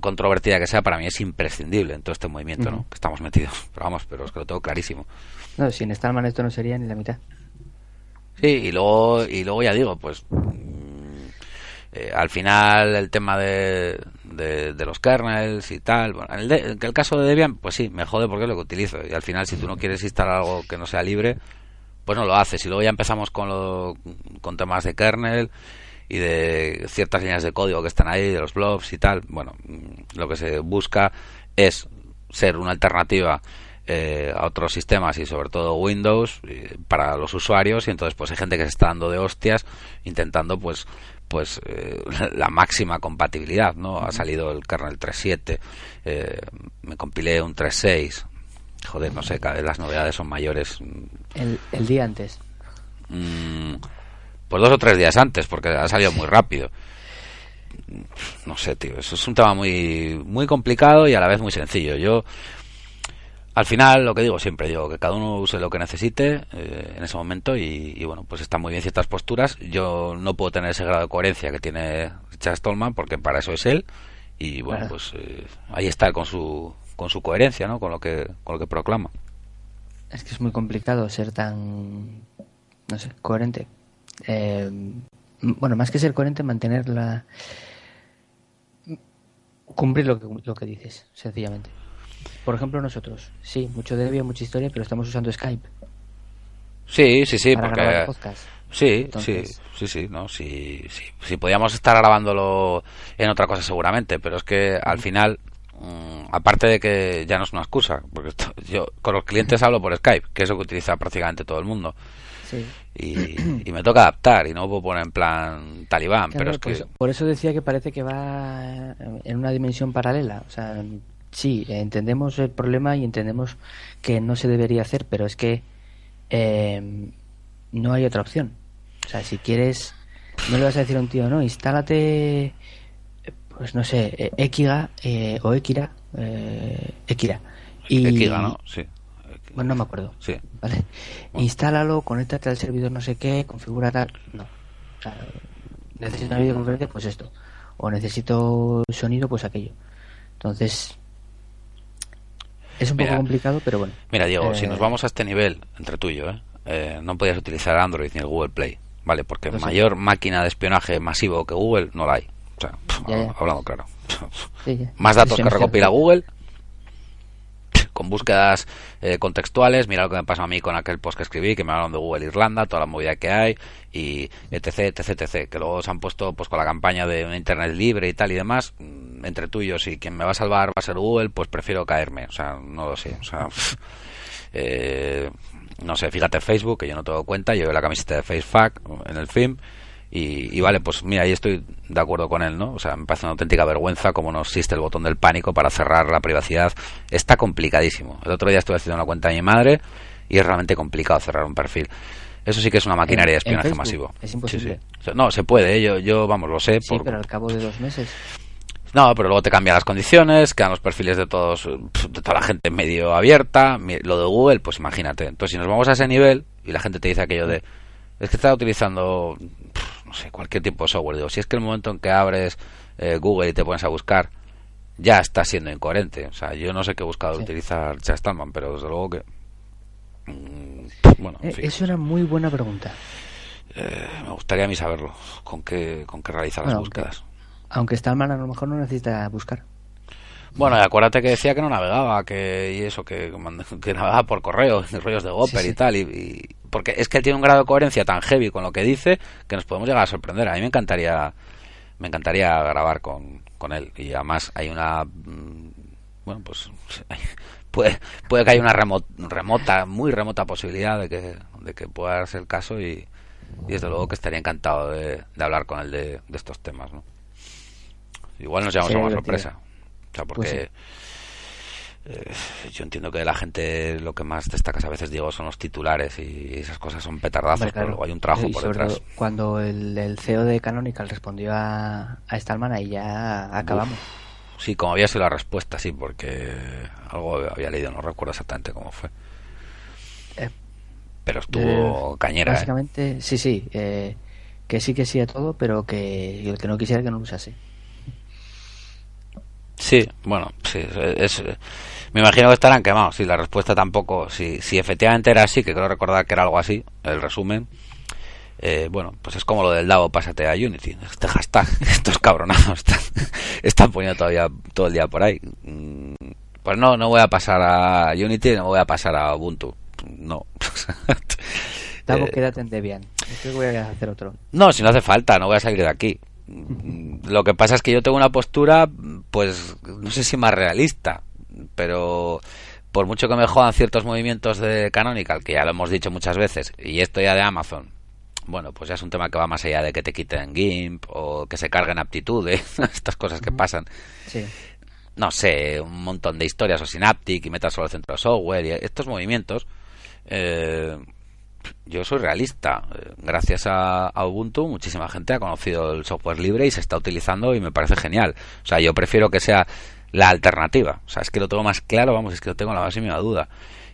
controvertida que sea, para mí es imprescindible en todo este movimiento, uh -huh. ¿no? Que estamos metidos. *laughs* Pero vamos, pero es que lo tengo clarísimo. No, sin Stallman esto no sería ni la mitad. Sí, y luego, y luego ya digo, pues eh, al final el tema de, de, de, los kernels y tal, bueno, en el, de, el caso de Debian, pues sí, me jode porque es lo que utilizo. Y al final, si tú no quieres instalar algo que no sea libre, pues no lo haces. Y luego ya empezamos con, lo, con temas de kernel y de ciertas líneas de código que están ahí, de los blobs y tal. Bueno, lo que se busca es ser una alternativa eh, a otros sistemas y sobre todo Windows eh, para los usuarios y entonces pues hay gente que se está dando de hostias intentando pues pues eh, *laughs* la máxima compatibilidad, ¿no? Ha salido el kernel 3.7, eh, me compilé un 3.6, joder, no sé, cada vez las novedades son mayores. El, el día antes. Mm, pues dos o tres días antes, porque ha salido muy rápido. No sé, tío, eso es un tema muy, muy complicado y a la vez muy sencillo. Yo, al final, lo que digo siempre, digo que cada uno use lo que necesite eh, en ese momento y, y, bueno, pues están muy bien ciertas posturas. Yo no puedo tener ese grado de coherencia que tiene Richard Stallman porque para eso es él y bueno, claro. pues eh, ahí está con su con su coherencia, ¿no? Con lo que con lo que proclama. Es que es muy complicado ser tan no sé, coherente eh, bueno, más que ser coherente, mantener la. cumplir lo que, lo que dices, sencillamente. Por ejemplo, nosotros, sí, mucho Debian, mucha historia, pero estamos usando Skype. Sí, sí, sí, para porque. Sí, Entonces... sí, sí, sí, no, sí, sí, sí, podíamos estar grabándolo en otra cosa seguramente, pero es que al final, mmm, aparte de que ya no es una excusa, porque esto, yo con los clientes hablo por Skype, que es lo que utiliza prácticamente todo el mundo. Sí. Y, y, me toca adaptar y no puedo poner en plan talibán, claro, pero es pues, que... Por eso decía que parece que va en una dimensión paralela, o sea, sí, entendemos el problema y entendemos que no se debería hacer, pero es que eh, no hay otra opción. O sea, si quieres, no le vas a decir a un tío, no, instálate, pues no sé, Ekiga eh, o Ekira, eh, Ekira. Y, Ekiga, ¿no? Sí. Bueno, no me acuerdo. Sí. ¿Vale? Bueno. Instálalo, conéctate al servidor no sé qué, configura tal. No. O sea, necesito una videoconferencia, pues esto. O necesito sonido, pues aquello. Entonces, es un poco complicado, pero bueno. Mira, Diego, si nos eh, vamos a este nivel, entre tuyo, ¿eh? ¿eh? no podías utilizar Android ni el Google Play, ¿vale? Porque mayor máquina de espionaje masivo que Google no la hay. O sea, hablando claro. Más datos que recopila Google con búsquedas eh, contextuales, mira lo que me pasó a mí con aquel post que escribí, que me hablaron de Google Irlanda, toda la movida que hay, y etc, etc, etc, que luego se han puesto pues con la campaña de Internet libre y tal y demás, mm, entre tuyos y quien me va a salvar va a ser Google, pues prefiero caerme, o sea, no lo sé, o sea, *laughs* eh, no sé, fíjate Facebook, que yo no tengo cuenta, veo la camiseta de FaceFac en el film, y, vale, pues mira, ahí estoy de acuerdo con él, ¿no? O sea, me parece una auténtica vergüenza como no existe el botón del pánico para cerrar la privacidad. Está complicadísimo. El otro día estuve haciendo una cuenta de mi madre y es realmente complicado cerrar un perfil. Eso sí que es una maquinaria de espionaje masivo. Es imposible. No, se puede, ¿eh? yo, yo, vamos, lo sé. Sí, pero al cabo de dos meses. No, pero luego te cambian las condiciones, quedan los perfiles de todos, de toda la gente medio abierta. Lo de Google, pues imagínate. Entonces, si nos vamos a ese nivel y la gente te dice aquello de, es que está utilizando no sé, cualquier tipo de software. Digo, si es que el momento en que abres eh, Google y te pones a buscar, ya está siendo incoherente. O sea, yo no sé qué he buscado utilizar Chad pero desde luego que. Mm, bueno, eh, Es una muy buena pregunta. Eh, me gustaría a mí saberlo, con qué, con qué realizar las búsquedas. Aunque, Stallman a lo mejor no necesita buscar. Bueno, y acuérdate que decía que no navegaba, que y eso, que, *laughs* que navegaba por correo, *laughs* rollos de Gopper y tal, y, porque es que él tiene un grado de coherencia tan heavy con lo que dice que nos podemos llegar a sorprender. A mí me encantaría, me encantaría grabar con, con él y además hay una, mm, bueno, pues *laughs* puede, puede que haya una remota, muy remota posibilidad de que, de que pueda ser el caso y, y desde luego que estaría encantado de, hablar con él de, estos temas, ¿no? Igual nos llevamos a una sorpresa. O sea, porque pues eh, yo entiendo que la gente lo que más destaca a veces, digo, son los titulares y esas cosas son petardazos, pero luego hay un trabajo por detrás. cuando el, CEO de Canonical respondió a, a Stallman, ahí ya acabamos. sí, como había sido la respuesta, sí, porque algo había leído, no recuerdo exactamente cómo fue. Eh, pero estuvo cañera. ¿eh? Básicamente, sí, sí, que sí que sí a todo, pero que el que no quisiera que no lo usase. Sí, bueno, sí, es, me imagino que estarán quemados. Si la respuesta tampoco, si, si efectivamente era así, que creo recordar que era algo así, el resumen, eh, bueno, pues es como lo del Davo, pásate a Unity. Este hashtag, *laughs* estos cabronados están, poniendo todavía todo el día por ahí. Mm, pues no, no voy a pasar a Unity, no voy a pasar a Ubuntu. No. *laughs* Davo, eh, quédate en Debian. voy a hacer otro. No, si no hace falta, no voy a salir de aquí. Lo que pasa es que yo tengo una postura, pues, no sé si más realista, pero por mucho que me jodan ciertos movimientos de Canonical, que ya lo hemos dicho muchas veces, y esto ya de Amazon, bueno, pues ya es un tema que va más allá de que te quiten GIMP o que se carguen aptitudes, *laughs* estas cosas que pasan. No sé, un montón de historias o Synaptic y metas solo el centro de software y estos movimientos. Eh, yo soy realista. Gracias a, Ubuntu, muchísima gente ha conocido el software libre y se está utilizando y me parece genial. O sea, yo prefiero que sea la alternativa. O sea, es que lo tengo más claro, vamos, es que lo tengo la más mínima duda.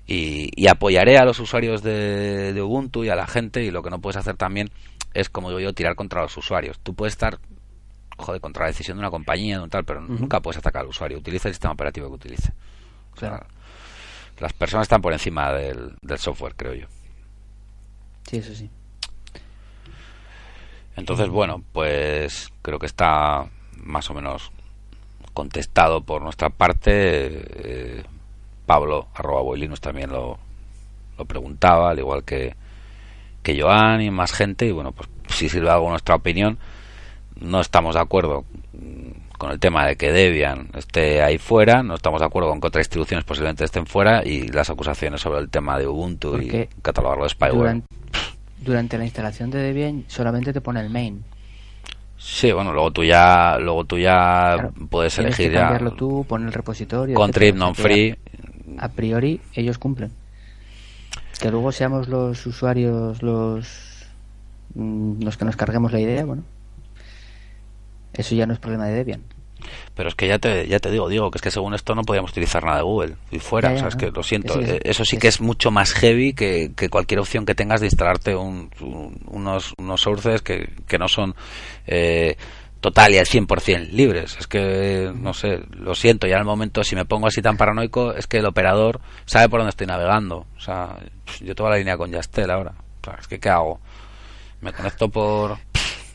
Y, apoyaré a los usuarios de, Ubuntu y a la gente y lo que no puedes hacer también es, como digo yo, tirar contra los usuarios. Tú puedes estar, joder, contra la decisión de una compañía, de un tal, pero nunca puedes atacar al usuario. Utiliza el sistema operativo que utilice. O sea, las personas están por encima del software, creo yo. Sí, eso sí. Entonces, bueno, pues creo que está más o menos contestado por nuestra parte. Eh, Pablo, arroba Boilinos, también lo, lo preguntaba, al igual que, que Joan y más gente. Y bueno, pues si sirve algo nuestra opinión, no estamos de acuerdo con el tema de que Debian esté ahí fuera, no estamos de acuerdo con que otras instituciones posiblemente estén fuera y las acusaciones sobre el tema de Ubuntu y catalogarlo de spyware durante la instalación de Debian solamente te pone el main. Sí, bueno, luego tú ya, luego tú ya puedes elegir que cambiarlo tú, poner el repositorio. Con trip non free. A priori ellos cumplen. Que luego seamos los usuarios los mm, los que nos carguemos la idea, bueno. Eso ya no es problema de Debian. Pero es que ya te, ya te digo, digo, que es que según esto no podíamos utilizar nada de Google y fuera. Ya, o sea, es que lo siento. Sí, Eso sí que es mucho más heavy que, que cualquier opción que tengas de instalarte un- un- unos, unos sources que, que no son eh, total y al 100% libres. Es que, no sé, lo siento. Ya en el momento, si me pongo así tan paranoico, es que el operador sabe por dónde estoy navegando. O sea, yo tengo la línea con Yastel ahora. O sea, es que, ¿qué hago? Me conecto por.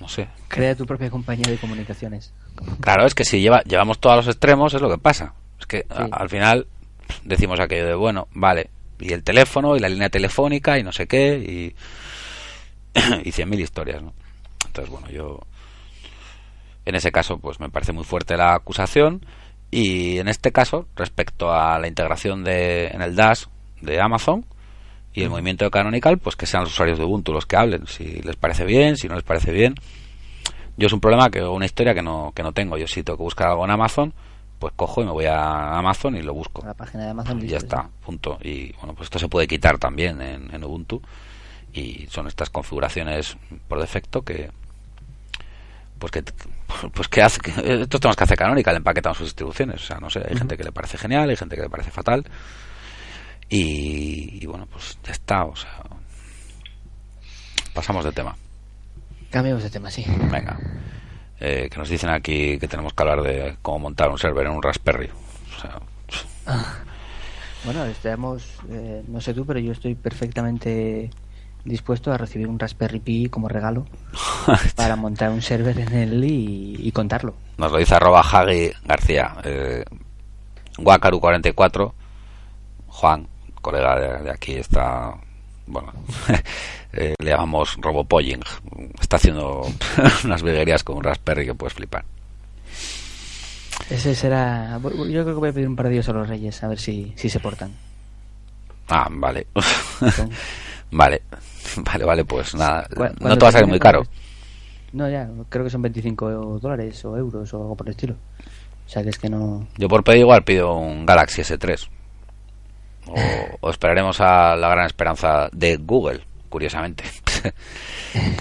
No sé, Crea tu propia compañía de comunicaciones. Claro, es que si lleva, llevamos todos los extremos es lo que pasa. Es que a- al final decimos aquello de, bueno, vale, y el teléfono y la línea telefónica y no sé qué y, *coughs* y 100.000 historias, ¿no? Entonces, bueno, yo en ese caso pues me parece muy fuerte la acusación y en este caso respecto a la integración de en el Dash de Amazon y el movimiento de Canonical, pues que sean los usuarios de Ubuntu los que hablen, si les parece bien, si no les parece bien. Yo es un problema que una historia que no que no tengo. Yo si tengo que buscar algo en Amazon, pues cojo y me voy a Amazon y lo busco. La página de Amazon Y listo, ya está, punto. Y bueno, pues esto se puede quitar también en, en Ubuntu y son estas configuraciones por defecto que pues que *laughs* pues que hace que *laughs* estos temas que hace Canonical empaquetan sus distribuciones, o sea, no sé, hay gente que le parece genial, hay gente que le parece fatal. Y, y bueno, pues ya está, o sea, pasamos de tema. Cambiamos de tema, sí. Venga. Eh, que nos dicen aquí que tenemos que hablar de cómo montar un server en un Raspberry. O sea, Bueno, estamos, eh, no sé tú, pero yo estoy perfectamente dispuesto a recibir un Raspberry Pi como regalo *laughs* para montar un server en él y, y contarlo. nos lo dice arroba Hagi García. Eh, Wakaru44. Juan, colega de, de aquí, está. Bueno, *laughs* eh, le llamamos Robopolling. Está haciendo *laughs* unas virguerías con un Raspberry que puedes flipar. Ese será. Yo creo que voy a pedir un par de días a los Reyes, a ver si, si se portan. Ah, vale. *laughs* Vale. Vale, vale, pues nada. ¿Cu- No te va a salir muy caro. No, ya, creo que son 25 dólares o euros o algo por el estilo. O sea que es que no. Yo por pedir igual pido un Galaxy S3. O, o esperaremos a la gran esperanza de Google, curiosamente. *laughs*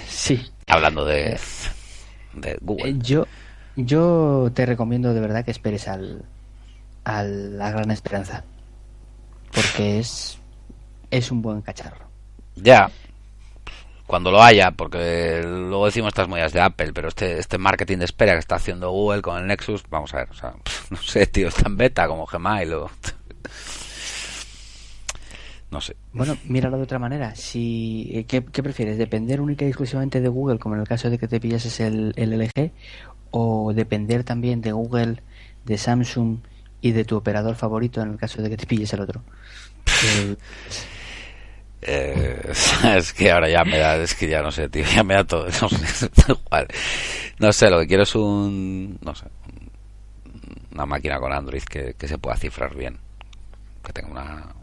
Sí. Hablando de, de Eh, Google. yo, yo te recomiendo de verdad que esperes al, a la gran esperanza. Porque es, es un buen cacharro. Ya. Cuando lo haya, porque luego decimos estas modas de Apple, pero este, este marketing de espera que está haciendo Google con el Nexus, vamos a ver, o sea, *laughs* no sé, tío, está en beta como Gmail o... *laughs* No sé. Bueno, míralo de otra manera. Si, eh, ¿qué, qué prefieres? ¿Depender única y exclusivamente de Google, como en el caso de que te pillases el, el LG? ¿O depender también de Google, de Samsung y de tu operador favorito en el caso de que te pilles el otro? *laughs* Eh, Eh, *laughs* es que ahora ya me da, es que ya no sé, tío, *laughs* ya me da todo, no sé, igual. No sé, lo que quiero es un, no sé, una máquina con Android que, que se pueda cifrar bien, que tenga una,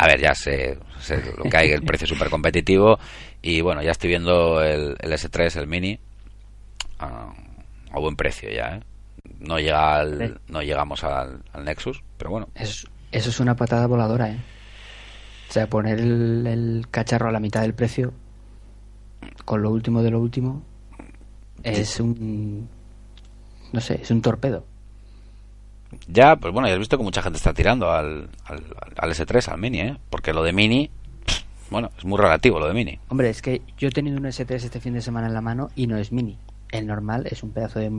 a ver, ya sé, sé lo que hay, el precio súper competitivo y bueno, ya estoy viendo el, el S3, el Mini, a, a buen precio ya, ¿eh? No llega al, no llegamos al, al Nexus, pero bueno, eso, eso es una patada voladora, ¿eh? O sea, poner el, el cacharro a la mitad del precio con lo último de lo último es un... No sé, es un torpedo. Ya, pues bueno, ya has visto que mucha gente está tirando al, al, al S3, al Mini, ¿eh? Porque lo de Mini, pff, bueno, es muy relativo lo de Mini. Hombre, es que yo he tenido un S3 este fin de semana en la mano y no es mini. El normal es un pedazo de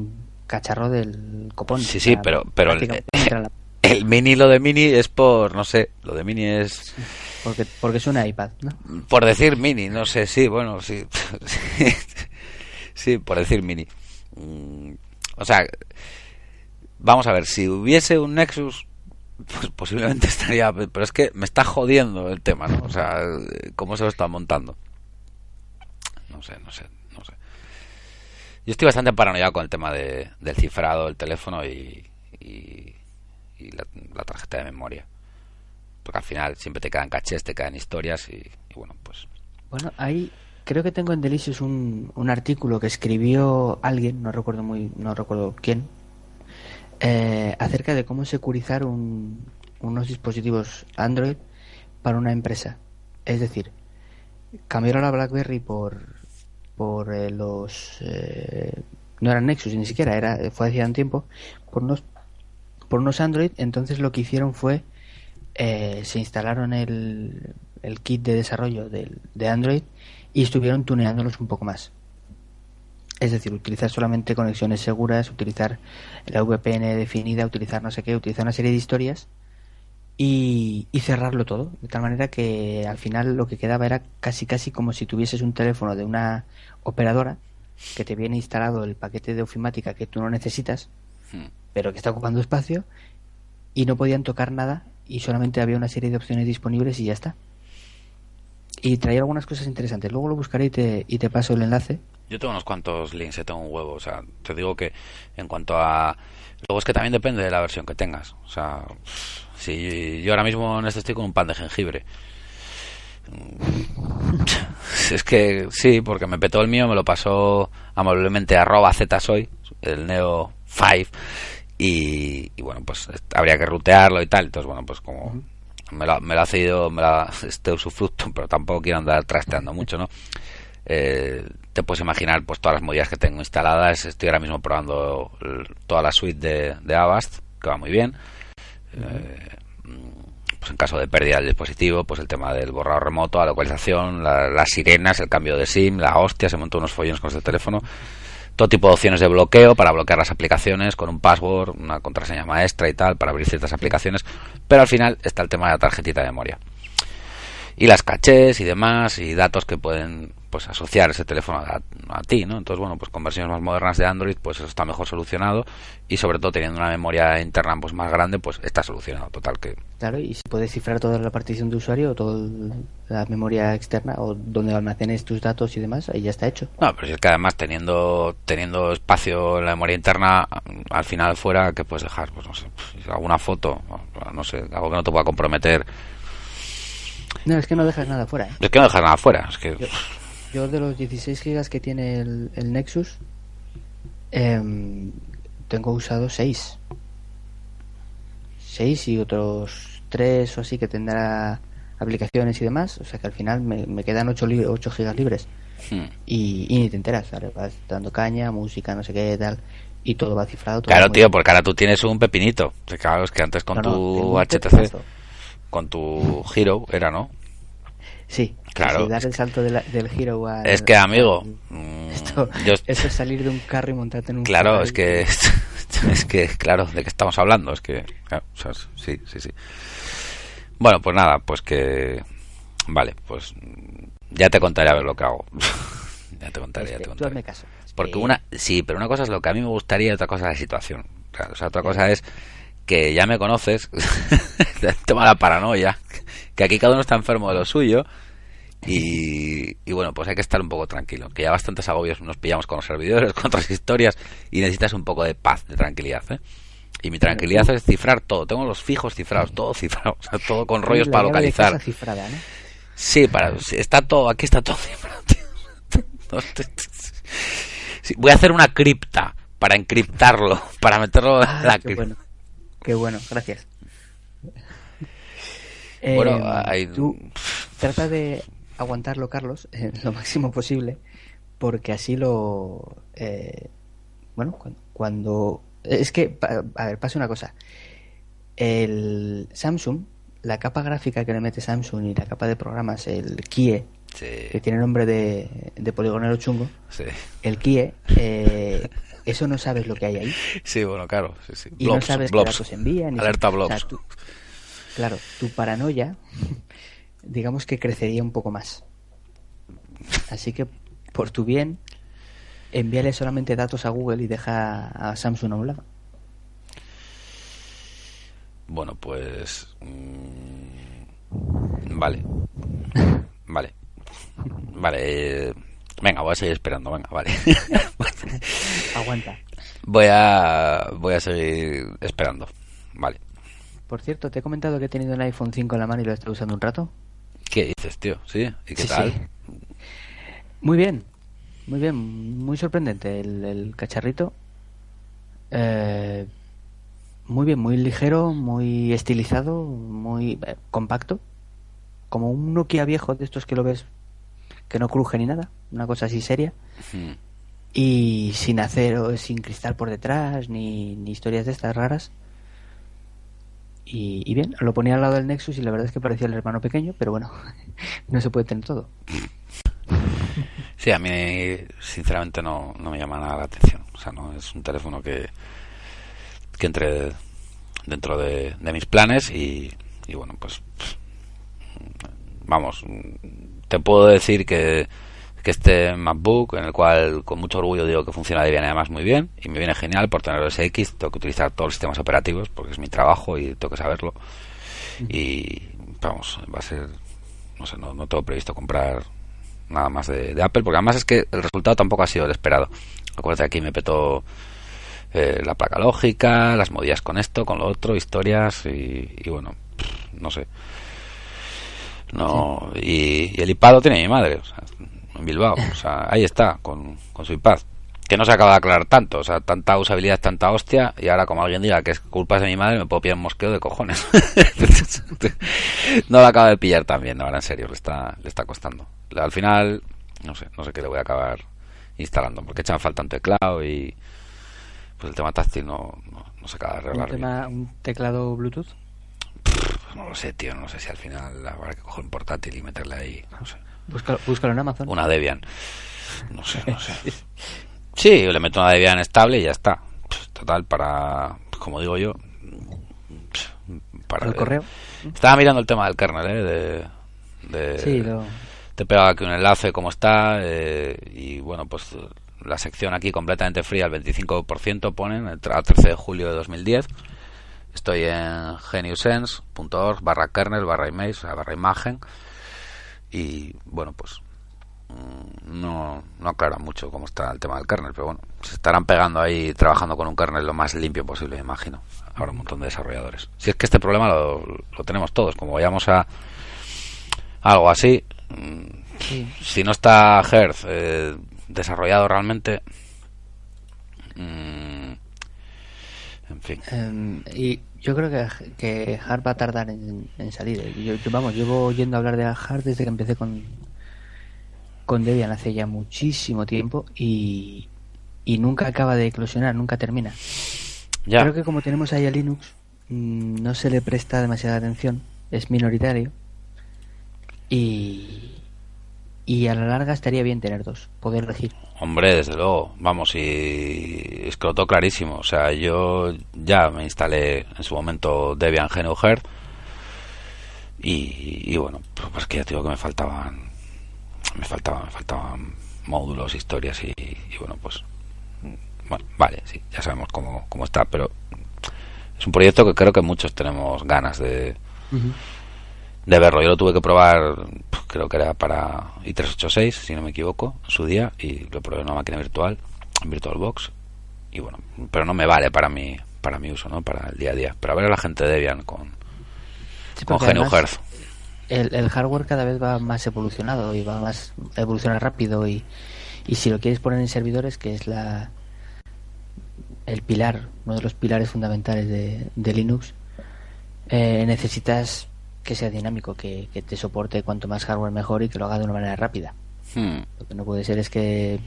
cacharro del copón. Sí, sí, pero, pero el, la- *laughs* el Mini, lo de Mini es por, no sé, lo de Mini es Porque, porque es una iPad, ¿no? por decir Mini, no sé, sí, bueno, sí. *laughs* sí, por decir Mini. Mm, O sea, vamos a ver, si hubiese un Nexus, pues posiblemente *laughs* estaría, pero es que me está jodiendo el tema, ¿no? O sea, cómo se lo está montando. No sé, no sé, no sé. Yo estoy bastante paranoiado con el tema de, del cifrado del teléfono y, y, la, tarjeta de memoria. Porque al final siempre te quedan cachés, te quedan historias y, y bueno, pues Bueno, ahí creo que tengo en Delicious un, un artículo que escribió alguien, no recuerdo muy, no recuerdo quién, eh, acerca de cómo securizar un- unos dispositivos Android para una empresa. Es decir, cambiaron la BlackBerry por por eh, los eh, no eran Nexus ni siquiera era fue hacía un tiempo por unos por unos Android, entonces lo que hicieron fue eh, se instalaron el, el kit de desarrollo de Android y estuvieron tuneándolos un poco más. Es decir, utilizar solamente conexiones seguras, utilizar la VPN definida, utilizar no sé qué, utilizar una serie de historias y, y, cerrarlo todo. De tal manera que al final lo que quedaba era casi casi como si tuvieses un teléfono de una operadora que te viene instalado el paquete de ofimática que tú no necesitas, hmm. pero que está ocupando espacio y no podían tocar nada y solamente había una serie de opciones disponibles y ya está. Y traía algunas cosas interesantes. Luego lo buscaré y te, y te paso el enlace. Yo tengo unos cuantos links, tengo un huevo. O sea, te digo que en cuanto a. Luego es que también depende de la versión que tengas. O sea, si yo ahora mismo en este estoy con un pan de jengibre. *laughs* Es que sí, porque me petó el mío, me lo pasó amablemente arroba zsoy, el Neo 5, y, y, bueno, pues habría que rutearlo y tal. Entonces, bueno, pues como me lo, me lo ha cedido me lo, este usufructo, pero tampoco quiero andar trasteando mucho, ¿no? Eh, te puedes imaginar pues todas las movidas que tengo instaladas. Estoy ahora mismo probando toda la suite de, de Avast, que va muy bien. Eh, pues en caso de pérdida del dispositivo, pues el tema del borrado remoto, la localización, las sirenas, el cambio de SIM, la hostia, se montó unos follones con este teléfono todo tipo de opciones de bloqueo para bloquear las aplicaciones con un password, una contraseña maestra y tal para abrir ciertas aplicaciones, pero al final está el tema de la tarjetita de memoria. Y las cachés y demás y datos que pueden pues asociar ese teléfono a, ti, ¿no? Entonces, bueno, pues con versiones más modernas de Android, pues eso está mejor solucionado y sobre todo teniendo una memoria interna pues más grande, pues está solucionado, total que... Claro, y si puedes cifrar toda la partición de usuario o toda la memoria externa o donde almacenes tus datos y demás, ahí ya está hecho. No, pero es que además teniendo teniendo espacio en la memoria interna, al final fuera, que puedes dejar? Pues no sé, pues, alguna foto, no sé, algo que no te pueda comprometer. No, es que no dejas nada fuera. ¿eh? Es que no dejas nada fuera, es que... Yo de los 16 gigas que tiene el, el Nexus, em, tengo usado 6. 6 y otros 3 o así que tendrá aplicaciones y demás. O sea que al final me, me quedan 8, 8 gigas libres. Hmm. Y, y, ni te enteras. Vas dando caña, música, no sé qué, tal. Y todo va cifrado. claro, tío, porque ahora tú tienes un pepinito. Claro, es que antes con tu HTC, con tu Hero, era, ¿no? Sí, claro. dar el salto del giro al, Es que, amigo. Mm, esto, Eso es salir de un carro y montarte en un Claro, es que. Es que, claro, ¿de qué estamos hablando? Es que. sí, sí, sí. Bueno, pues nada, pues que. Vale, pues. Ya te contaré a ver lo que hago. *laughs* ya te contaré, ya te contaré. caso. Porque una. Sí, pero una cosa es lo que a mí me gustaría y otra cosa es la situación. O sea, otra cosa es que ya me conoces, *laughs* el tema de la paranoia, que aquí cada uno está enfermo de lo suyo y, bueno, pues hay que estar un poco tranquilo, que ya bastantes agobios nos pillamos con los servidores, *laughs* con otras historias y necesitas un poco de paz, de tranquilidad. ¿eh? Y mi tranquilidad es cifrar todo, tengo los fijos cifrados, todo cifrado, *laughs* todo con rollos para localizar. Cifrada, ¿no? Sí, para, está todo, aquí está todo cifrado. *laughs* voy a hacer una cripta para encriptarlo, para meterlo en ah, la cripta. Bueno. Qué bueno, gracias. Bueno, eh, hay... tú trata de aguantarlo, Carlos, *laughs* lo máximo posible, porque así lo... Eh, bueno, cuando, Es que, a ver, pasa una cosa. El Samsung, la capa gráfica que le mete Samsung y la capa de programas, el Kie, que tiene nombre de, de poligonero chungo, el Kie, eh, eso no sabes lo que hay ahí. Sí, bueno, claro. Y no sabes qué datos envían. Alerta blobs. Claro, tu paranoia, digamos que crecería un poco más. Así que, por tu bien, envíale solamente datos a Google y deja a Samsung a un lado. Bueno, pues. Mm, vale. *laughs* Vale. Vale. Eh, Venga, voy a seguir esperando, venga, vale. Aguanta. Voy a, voy a seguir esperando, vale. Por cierto, te he comentado que he tenido un iPhone 5 en la mano y lo he estado usando un rato. ¿Qué dices, tío? ¿Sí? ¿Y qué tal? Muy bien, muy bien, muy sorprendente el, cacharrito. Eh, muy bien, muy ligero, muy estilizado, muy eh, compacto. Como un Nokia viejo de estos que lo ves que no cruje ni nada, una cosa así seria. Y sin acero, sin cristal por detrás, ni, historias de estas raras. Y, bien, lo ponía al lado del Nexus y la verdad es que parecía el hermano pequeño, pero bueno, *laughs* no se puede tener todo. Sí, a mí sinceramente no, no me llama nada la atención. O sea, no es un teléfono que, que entre dentro de, de mis planes y, y bueno, pues vamos, te puedo decir que, que este MacBook, en el cual con mucho orgullo digo que funciona de bien además muy bien, y me viene genial por tener OS X, tengo que utilizar todos los sistemas operativos porque es mi trabajo y tengo que saberlo. Y vamos, va a ser, no sé, no, no tengo previsto comprar nada más de, de, Apple, porque además es que el resultado tampoco ha sido el esperado. Acuérdate, aquí me petó eh, la placa lógica, las modillas con esto, con lo otro, historias y, y bueno, no sé. No, y, y, el iPad lo tiene mi madre, o sea, en Bilbao, o sea, ahí está, con, con su iPad. Que no se acaba de aclarar tanto, o sea, tanta usabilidad, tanta hostia, y ahora como alguien diga que es culpa de mi madre, me puedo pillar un mosqueo de cojones. *laughs* no lo acaba de pillar también, ahora en serio, le está, le está costando. Al final, no sé, no sé qué le voy a acabar instalando, porque echan falta un teclado y pues el tema táctil no, no, no se acaba de arreglar. ¿Un, tema, ¿Un teclado Bluetooth? Pff, no lo sé, tío, no sé si al final habrá que coger un portátil y meterle ahí, no sé. Búscalo, búscalo en Amazon. Una Debian. No sé, no sé. Sí, le meto una Debian estable y ya está. Total, para, como digo yo, para el correo. Estaba mirando el tema del kernel, ¿eh? De, de sí, lo... Te pegaba aquí un enlace, cómo está, eh, y bueno, pues la sección aquí completamente fría, el 25% ponen, el 13 de julio de 2010. Estoy en geniusense.org barra kernel barra image, o sea, barra imagen. Y bueno, pues no, no aclara mucho cómo está el tema del kernel, pero bueno, se estarán pegando ahí trabajando con un kernel lo más limpio posible, me imagino. Ahora un montón de desarrolladores. Si es que este problema lo, lo tenemos todos, como vayamos a algo así, Sí. si no está Hertz eh, desarrollado realmente, mmm, en fin. Um, y yo creo que, que Hard va a tardar en, en salir. Yo, yo, vamos, llevo oyendo hablar de Hard desde que empecé con, con Debian hace ya muchísimo tiempo y, y nunca acaba de eclosionar, nunca termina. Ya. Creo que como tenemos ahí a Linux, mmm, no se le presta demasiada atención, es minoritario y, y a la larga estaría bien tener dos, poder elegir. Hombre, desde luego, vamos, y es que lo tengo clarísimo. O sea, yo ya me instalé en su momento Debian Heart y, y bueno, pues que ya te digo que me faltaban, me faltaban, me faltaban módulos, historias y, y bueno, pues bueno, vale, sí, ya sabemos cómo, cómo está, pero es un proyecto que creo que muchos tenemos ganas de, uh -huh. de verlo. Yo lo tuve que probar, creo que era para i386, si no me equivoco, en su día, y lo probé en una máquina virtual, en VirtualBox, y bueno, pero no me vale para mi, para mi uso, ¿no? Para el día a día. Pero a ver a la gente de Debian con, sí, con GNU Hearth. El, el, hardware cada vez va más evolucionado y va más evoluciona rápido y, y si lo quieres poner en servidores, que es la el pilar, uno de los pilares fundamentales de, de Linux, eh, necesitas que sea dinámico, que, que, te soporte cuanto más hardware mejor y que lo haga de una manera rápida. Hmm. Lo que no puede ser es que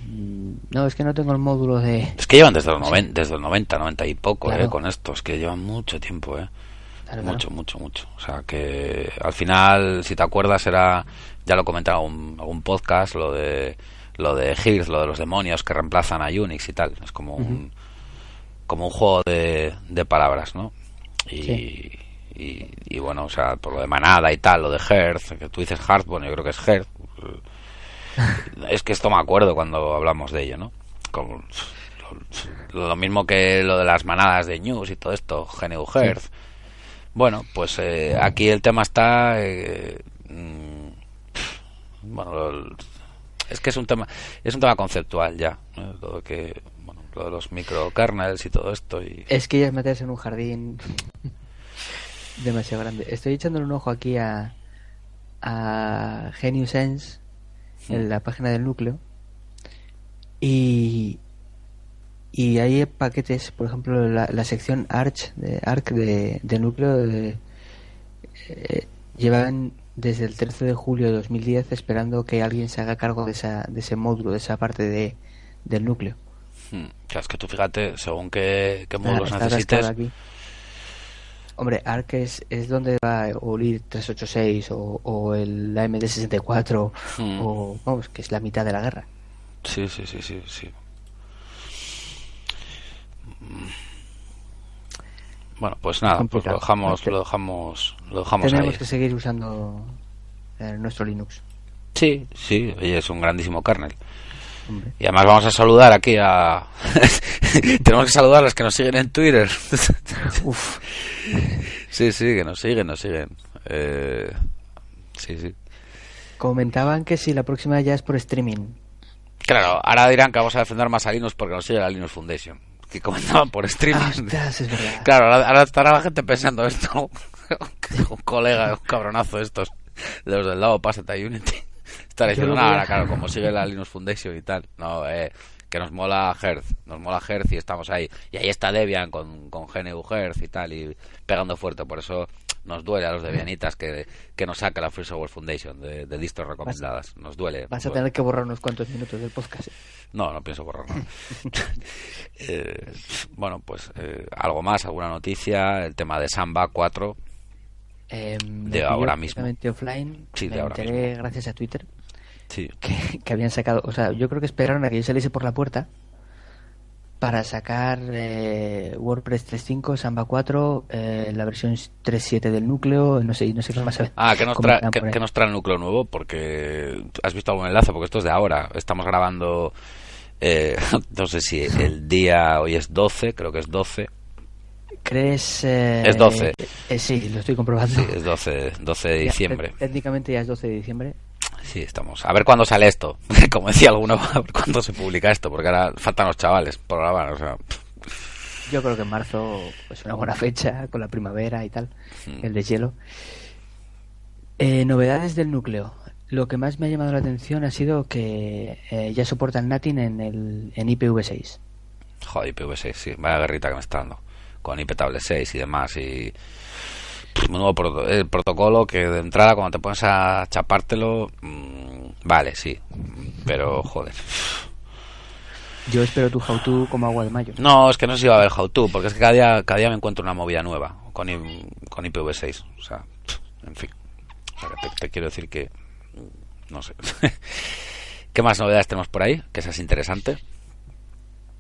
no, es que no tengo el módulo de Es que llevan desde el 90, desde el 90, 90 y poco, claro. eh, con esto, es que llevan mucho tiempo, eh. Claro, mucho, claro. mucho, mucho. O sea, que al final, si te acuerdas, era ya lo comentaba algún, algún podcast, lo de lo de Hills, lo de los demonios que reemplazan a Unix y tal. Es como uh -huh. un como un juego de, de palabras, ¿no? Y, sí. Y, y, bueno, o sea, por lo de manada y tal, lo de Hertz, que tú dices Hard, bueno, yo creo que es Hertz. *laughs* es que esto me acuerdo cuando hablamos de ello, ¿no? Como, lo, lo, mismo que lo de las manadas de News y todo esto, GNU Hertz. Sí. Bueno, pues eh, aquí el tema está. Eh, mmm, bueno, es que es un tema es un tema conceptual ya, ¿no? Todo que lo de los microkernels y todo esto. Y... Es que ya es meterse en un jardín demasiado grande. Estoy echándole un ojo aquí a, a Genius Sense, en la página del núcleo, y, y hay paquetes, por ejemplo, la, la sección Arch, de Arc de, de núcleo, de, eh, llevan desde el 13 de julio de 2010 esperando que alguien se haga cargo de, esa, de ese módulo, de esa parte de, del núcleo. Claro, es que tú fíjate, según qué, qué módulos ah, necesites, Hombre, Arc es, es donde va a unir 386 o, o el AMD64 Hmm. o vamos, que es la mitad de la guerra. Sí, sí, sí, sí, sí. Mm. Bueno, pues nada, pues lo dejamos, lo dejamos, lo dejamos Tenemos ahí. que seguir usando eh, nuestro Linux. Sí, sí, oye, es un grandísimo kernel. Hombre. Y además vamos a saludar aquí a... *laughs* Tenemos que saludar a los que nos siguen en Twitter. *laughs* Uf, sí, sí, que nos siguen, nos siguen. Eh, Sí, sí. comentaban que si la próxima ya es por streaming. Claro, ahora dirán que vamos a defender más a Linux porque nos sigue la Linux Foundation. Que comentaban por streaming. Es verdad. Claro, ahora, ahora estará la gente pensando esto. *laughs* un colega, un cabronazo estos, de los del lado Passat a Unity. Estará diciendo, nada, a- claro, como sigue la Linux Foundation y tal. No, eh, que nos mola Hertz, nos mola Hertz y estamos ahí. Y ahí está Debian con, con GNU Hertz y tal, y pegando fuerte. Por eso nos duele a los Debianitas que, que nos saca la Free Software Foundation de, de distros recomendadas. Nos duele. Vas a tener que borrar unos cuantos minutos del podcast. No, no pienso borrar nada. *laughs* *laughs* Eh, bueno, pues eh, algo más, alguna noticia, el tema de Samba 4. Eh, De ahora mismo. offline. Sí, de ahora enteré gracias a Twitter Sí, que, que habían sacado. O sea, yo creo que esperaron a que yo saliese por la puerta para sacar eh, WordPress 3.5, Samba 4, eh, la versión 3.7 del núcleo, no sé, no sé qué más. Ah, que nos, trae, comentaban que, que nos trae el núcleo nuevo, porque has visto algún enlace, porque esto es de ahora. Estamos grabando, eh, *laughs* no sé si el día, hoy es 12, creo que es 12. ¿Crees? eh, Es 12. eh, sí, lo estoy comprobando. Sí, es 12, 12 de diciembre. té- Técnicamente ya es 12 de diciembre. Sí, estamos. A ver cuándo sale esto. *laughs* Como decía alguno, a ver cuándo se publica esto, porque ahora faltan los chavales por grabar. O sea, Yo creo que en marzo es una buena fecha con la primavera y tal, Mm. el deshielo. Eh, novedades del núcleo. Lo que más me ha llamado la atención ha sido que ya soporta el NATIN en, el, en IPv6. Joder, IPv6, sí, vaya guerrita que me está dando. Con IPtable 6 y demás. Y. pff, Menudo proto- el protocolo que de entrada, cuando te pones a chapártelo. mm, vale, sí. Pero, joder. Yo espero tu how-to como agua de mayo. No, es que no sé si va a haber how to, porque es que cada día, cada día me encuentro una movida nueva con, I- con IPv6. O sea, en fin. O sea, que te, te quiero decir que. mm, No sé. *laughs* ¿Qué más novedades tenemos por ahí? Que seas interesante.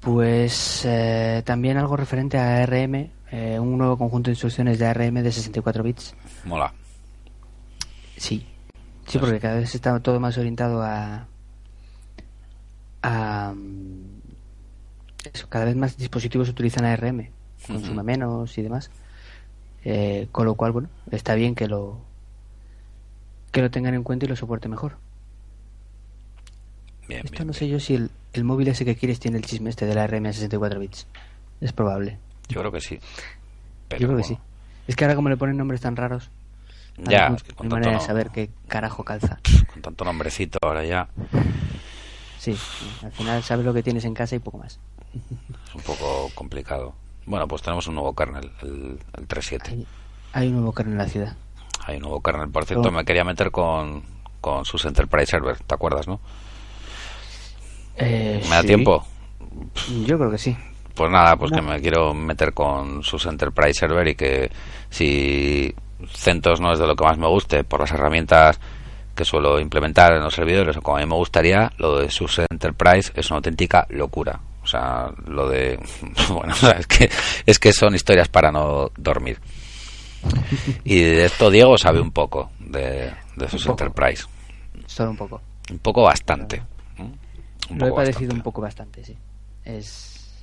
Pues eh, también algo referente a ARM, eh, un nuevo conjunto de instrucciones de ARM de 64 bits. Mola. Sí, sí, porque cada vez está todo más orientado a, a mm, eso, cada vez más dispositivos utilizan ARM, consume menos y demás, Eh, con lo cual bueno, está bien que lo que lo tengan en cuenta y lo soporte mejor. Bien, Esto bien, no bien. sé yo si el, el móvil ese que quieres tiene el chisme este del ARM a 64 bits, es probable. Yo creo que sí. Pero yo creo que bueno, sí. Es que ahora como le ponen nombres tan raros, Ya, no que hay manera de no- saber qué carajo calza. con tanto nombrecito ahora ya Sí, al final sabes lo que tienes en casa y poco más. es un poco complicado. Bueno, pues tenemos un nuevo kernel, el, el 3.7. Hay, hay un nuevo kernel en la ciudad. Hay un nuevo kernel. Por cierto, Oh. me quería meter con, con sus Enterprise Server, ¿te acuerdas, no? Eh, ¿Me da sí. tiempo? Yo creo que sí. Pues nada, pues No. que me quiero meter con sus Enterprise Server y que si CentOS no es de lo que más me guste por las herramientas que suelo implementar en los servidores o como a mí me gustaría, lo de sus Enterprise es una auténtica locura. O sea, lo de... *laughs* Bueno, *laughs* es que, es que son historias para no dormir. Y de esto Diego sabe un poco de, de sus poco. Enterprise. Solo un poco. Un poco bastante. Un lo he padecido bastante. un poco bastante, sí. Es.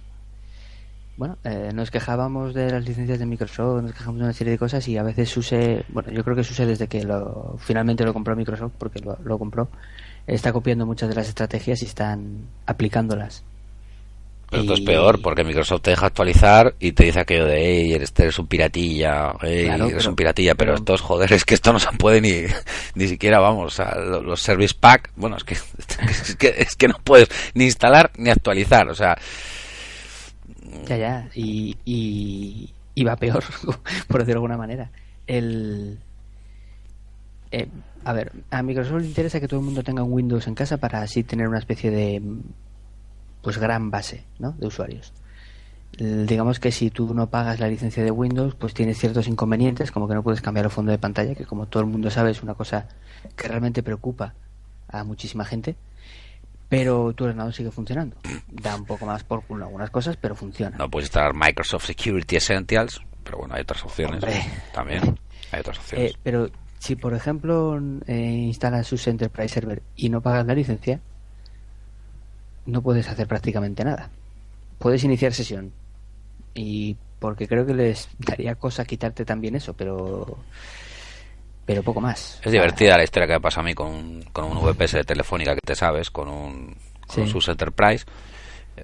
Bueno, eh, nos quejábamos de las licencias de Microsoft, nos quejamos de una serie de cosas y a veces SUSE, bueno, yo creo que SUSE desde que lo, finalmente lo compró Microsoft, porque lo, lo compró, está copiando muchas de las estrategias y están aplicándolas. Pero esto es peor porque Microsoft te deja actualizar y te dice aquello de, hey, eres, eres un piratilla, hey, Claro, eres pero- un piratilla, pero, pero- esto es joder, es que esto no se puede ni, ni siquiera, vamos, lo- los service pack, bueno, es que, *laughs* es que, es que no puedes ni instalar ni actualizar, o sea, Ya, ya, y, y, y va peor, *laughs* por decirlo de alguna manera. El, eh, a ver, a Microsoft le interesa que todo el mundo tenga un Windows en casa para así tener una especie de pues gran base ¿no? de usuarios. digamos que si tú no pagas la licencia de Windows, pues tienes ciertos inconvenientes, como que no puedes cambiar el fondo de pantalla, que como todo el mundo sabe es una cosa que realmente preocupa a muchísima gente. Pero tu ordenador sigue funcionando. Da un poco más por culo algunas cosas, pero funciona. No puedes instalar Microsoft Security Essentials, pero bueno, hay otras opciones también. Hay otras *laughs* opciones. Eh, pero si, por ejemplo, eh, instalas sus Enterprise Server y no pagas la licencia, no puedes hacer prácticamente nada. Puedes iniciar sesión. Y porque creo que les daría cosa quitarte también eso, pero pero poco más. Es divertida la historia que me pasa a mí con un, con un VPS de Telefónica que te sabes, con un, con sus Enterprise.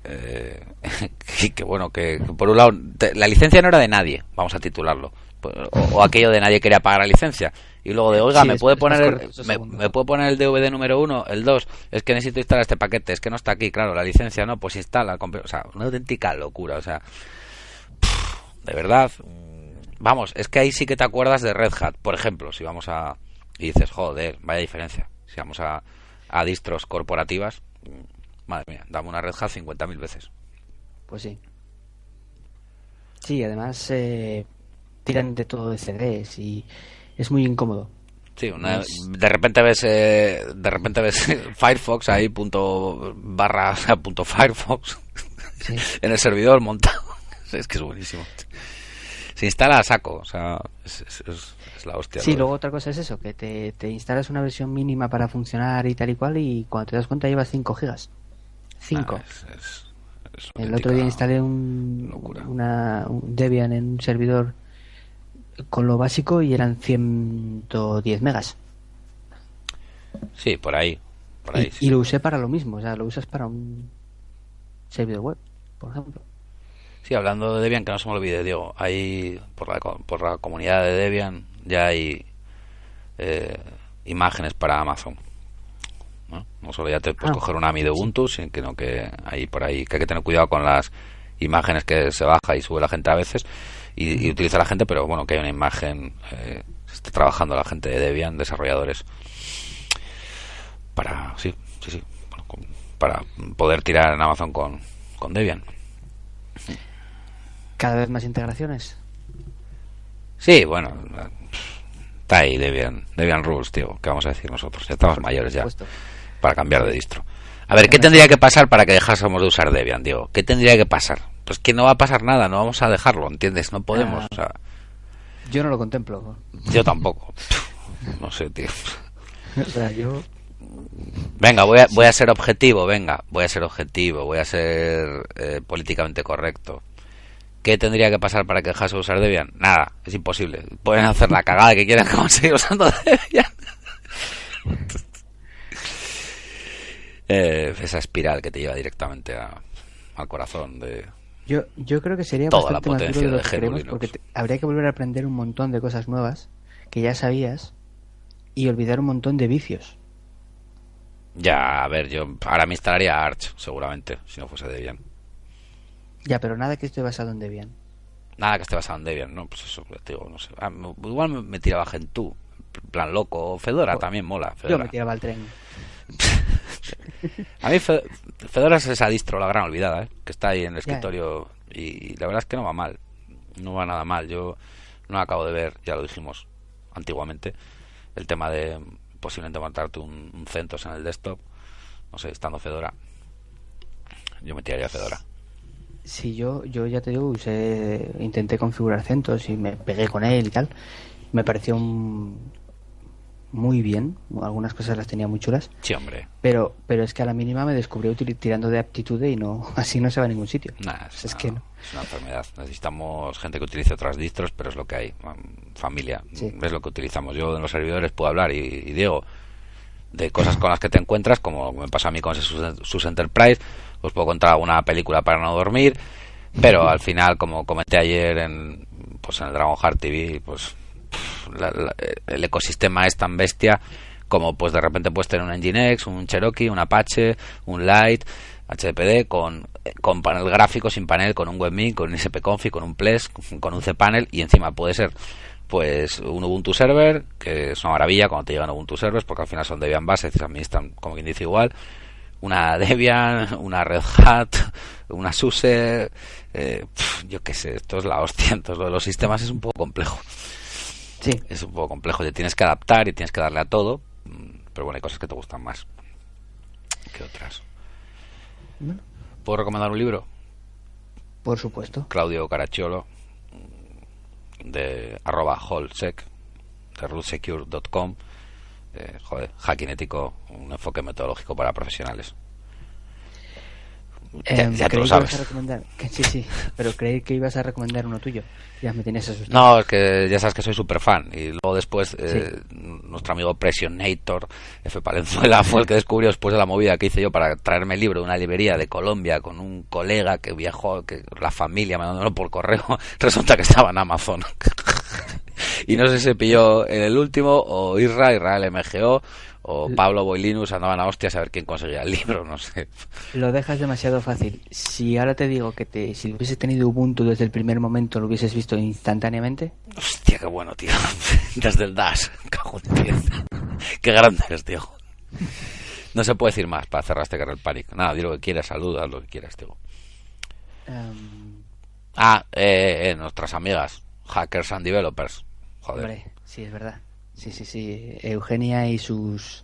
Eh, *laughs* que, bueno, que, por un lado, la licencia no era de nadie, vamos a titularlo. O, aquello de nadie quería pagar la licencia. Y luego de, oiga, ¿me, puede poner el, me, puede poner el DVD número uno, el 2? Es que necesito instalar este paquete, es que no está aquí, claro, la licencia no, pues instala. O sea, una auténtica locura, o sea, de verdad, vamos, es que ahí sí que te acuerdas de Red Hat, por ejemplo, si vamos a... y dices, joder, vaya diferencia. Si vamos a, a distros corporativas, madre mía, dame una Red Hat 50.000 veces. Pues sí. Sí, además eh, tiran de todo de CDs y es muy incómodo. Sí, de repente ves eh, de repente ves *laughs* Firefox ahí punto barra *laughs* punto Firefox *laughs* en el servidor montado. Es que es buenísimo se instala a saco, o sea, es, la hostia. Sí, luego otra cosa es eso, que te, te, instalas una versión mínima para funcionar y tal y cual y cuando te das cuenta llevas 5 gigas. 5. Ah, El otro día instalé un, una, un Debian en un servidor con lo básico y eran 110 megas. Sí, por ahí. Por ahí y lo usé para lo mismo, o sea, lo usas para un servidor web, por ejemplo. Sí, hablando de Debian, que no se me olvide, Diego, hay por la, por la comunidad de Debian ya hay eh, imágenes para Amazon. ¿no? solo ya te puedes ah. coger un AMI de Ubuntu, sino que hay por ahí que hay que tener cuidado con las imágenes que se baja y sube la gente a veces y, utiliza la gente, pero bueno, que hay una imagen, eh, se está trabajando la gente de Debian, desarrolladores, para, sí, sí, sí, para poder tirar en Amazon con, con Debian cada vez más integraciones. Sí, bueno, está ahí Debian, Debian Rules, tío, ¿qué vamos a decir nosotros? Ya estamos mayores ya para cambiar de distro. A ver, ¿qué tendría que pasar para que dejásemos de usar Debian, Diego? ¿Qué tendría que pasar? Pues que no va a pasar nada, no vamos a dejarlo, ¿entiendes? No podemos, ah. o sea... Yo no lo contemplo. Yo *laughs* tampoco. No sé, tío. O sea, yo... Venga, voy a, voy a ser objetivo, venga, voy a ser objetivo, voy a ser eh, políticamente correcto. ¿Qué tendría que pasar para que dejase de usar Debian? Nada, es imposible. Pueden hacer la cagada que quieran *laughs* como seguir usando Debian. *laughs* Eh, esa espiral que te lleva directamente al corazón de yo yo creo que sería toda bastante la potencia de, queremos porque habría que volver a aprender un montón de cosas nuevas que ya sabías y olvidar un montón de vicios ya a ver yo ahora me instalaría Arch seguramente si no fuese Debian ya, pero nada que esté basado en Debian. Nada que esté basado en Debian, no, pues eso, digo, no sé. Ah, igual me, tiraba Gentoo, plan loco. Fedora también mola. Yo me tiraba el tren. *laughs* a mí Fedora es esa distro, la gran olvidada, ¿eh? que está ahí en el escritorio y la verdad es que no va mal. No va nada mal. Yo no acabo de ver, ya lo dijimos antiguamente, el tema de posiblemente montarte un, un CentOS en el desktop. No sé, estando Fedora. Yo me tiraría Fedora. Sí, yo, yo ya te digo, usé, intenté configurar CentOS y me pegué con él y tal. Me pareció muy bien, algunas cosas las tenía muy chulas. Sí, hombre. Pero, pero es que a la mínima me descubrió tirando de aptitud y no, *laughs* así no se va a ningún sitio. es, que no. es una enfermedad. Necesitamos gente que utilice otras distros, pero es lo que hay. Familia, es lo que utilizamos. Yo en los servidores puedo hablar y, y Diego de cosas con las que te encuentras, como me pasa a mí con sus Enterprise os puedo contar una película para no dormir, pero al final, como comenté ayer en, pues en el Dragon Heart TV, pues el ecosistema es tan bestia como pues de repente puedes tener un Nginx, un Cherokee, un Apache, un Light, HDPD con, con panel gráfico, sin panel, con un WebMe, con un SPConfig, con un Ples, con un cPanel y encima puede ser pues un Ubuntu Server, que es una maravilla cuando te llevan Ubuntu Servers porque al final son Debian Base, se administran como quien dice igual, una *laughs* Debian, una Red Hat, una SUSE, eh, yo qué sé, esto es la hostia. Entonces lo de los sistemas es un poco complejo. Sí. Es un poco complejo, te tienes que adaptar y tienes que darle a todo, mm, pero bueno, hay cosas que te gustan más que otras. Bueno, ¿Puedo recomendar un libro? por supuesto. Claudio Caracciolo de arroba holsec de rulesecure.com eh, joder, hacking ético un enfoque metodológico para profesionales ya, Em, ya te lo que sabes recomendar. sí, sí, pero creí que ibas a recomendar uno tuyo. Ya me tienes asustado. no, es que ya sabes que soy súper fan y luego después eh, nuestro amigo Pressionator F. Palenzuela *laughs* fue el que descubrió después de la movida que hice yo para traerme el libro de una librería de Colombia con un colega que viajó, que la familia mandándolo por correo, *laughs* resulta que estaba en Amazon. *laughs* y no sé si se pilló en el último o Isra, Israel MGO o Pablo Boilinus andaban a hostias a ver quién conseguía el libro, no sé. Lo dejas demasiado fácil. Si ahora te digo que te, si hubieses tenido Ubuntu desde el primer momento, lo hubieses visto instantáneamente. Hostia, qué bueno, tío. *laughs* Desde el Dash. *laughs* Cago en diez. Qué grande eres, tío. No se puede decir más para cerrar este Kernel Panic. Nada, di lo que quieras, saluda, lo que quieras, tío. Em, Ah, eh, eh, nuestras amigas, Hackers and Developers. Joder. hombre, sí, es verdad. Sí, sí, sí. Eugenia y sus.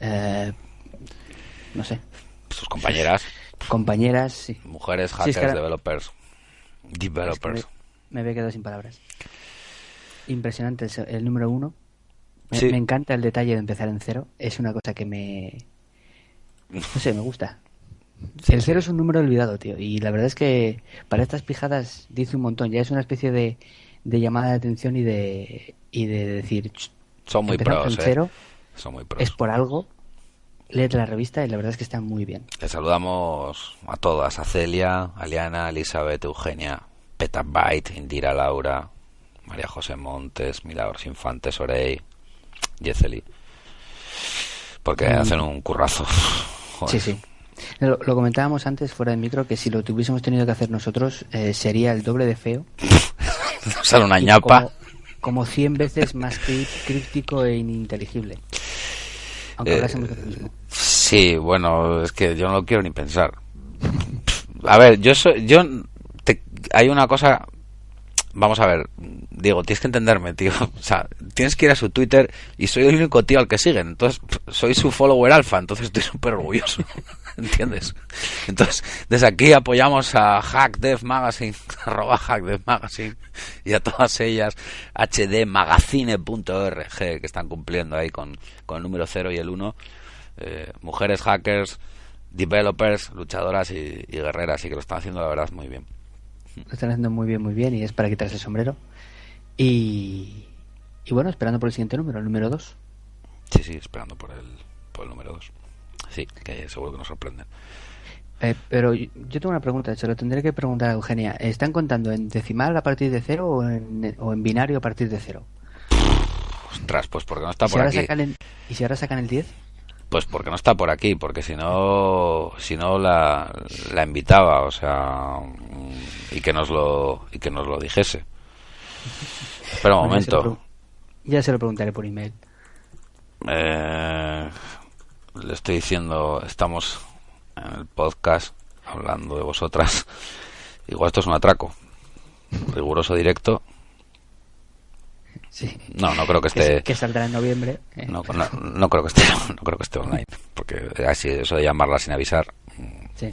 eh, no sé. Sus compañeras, Compañeras, sí. mujeres, Sí, hackers, es que ahora- developers. Es que Developers. me, me había quedado sin palabras. Impresionante el, el número uno. Me, Sí. me encanta el detalle de empezar en cero. Es una cosa que me. No sé, me gusta. Sí, el cero es un número olvidado, tío. Y la verdad es que para estas pijadas dice un montón. Ya es una especie de, de llamada de atención y de, y de decir. "Ch, Son muy pros, eh. Son muy pros. es por algo. Leed la revista y la verdad es que está muy bien. Les saludamos a todas, a Celia, a Liana, Elizabeth, Eugenia, Petabyte, Indira Laura, María José Montes, Milagros Infantes, Orey, Yezeli. Porque Mm. hacen un currazo. *laughs* Joder. Sí, sí. Lo, lo comentábamos antes fuera de micro que si lo tuviésemos tenido que hacer nosotros eh, sería el doble de feo. *laughs* *laughs* Sale una ñapa. Como, como 100 veces más crí- críptico e ininteligible. Aunque Eh, mismo. Sí, bueno, es que yo no lo quiero ni pensar. A ver, yo soy, yo te- hay una cosa, vamos a ver, Diego, tienes que entenderme, tío. *laughs* O sea, tienes que ir a su Twitter y soy el único tío al que siguen. Entonces, soy su follower alfa, entonces estoy súper orgulloso. *laughs* *laughs* ¿Entiendes? Entonces, desde aquí apoyamos a HackDev Magazine, *laughs* arroba HackDev Magazine, y a todas ellas, hdmagazine.org, que están cumpliendo ahí con, con el número 0 y el 1. Eh, mujeres hackers, developers, luchadoras y, y guerreras, y que lo están haciendo, la verdad, muy bien. Lo están haciendo muy bien, muy bien y es para quitarse el sombrero. Y, y bueno, esperando por el siguiente número, el número 2. Sí, sí, esperando por el, por el número 2. Sí, que seguro que nos sorprenden. Eh, pero yo tengo una pregunta, se lo tendré que preguntar a Eugenia. ¿Están contando en decimal a partir de cero o en, o en binario a partir de cero? Ostras, pues porque no está ¿Y si, por ahora aquí. el, ¿Y si ahora sacan el 10? Pues porque no está por aquí, porque si no, si no la, la invitaba, o sea, y que nos lo, y que nos lo dijese. Espera un Bueno, ya se momento. Ya se lo preguntaré por email. Eh, le estoy diciendo, estamos en el podcast hablando de vosotras. Igual esto es un atraco. Riguroso directo. Sí. No, no creo que Que, esté. que saldrá en noviembre. eh. No, no, no creo que esté, *laughs* no creo que esté online, porque así eso de llamarla sin avisar. Sí.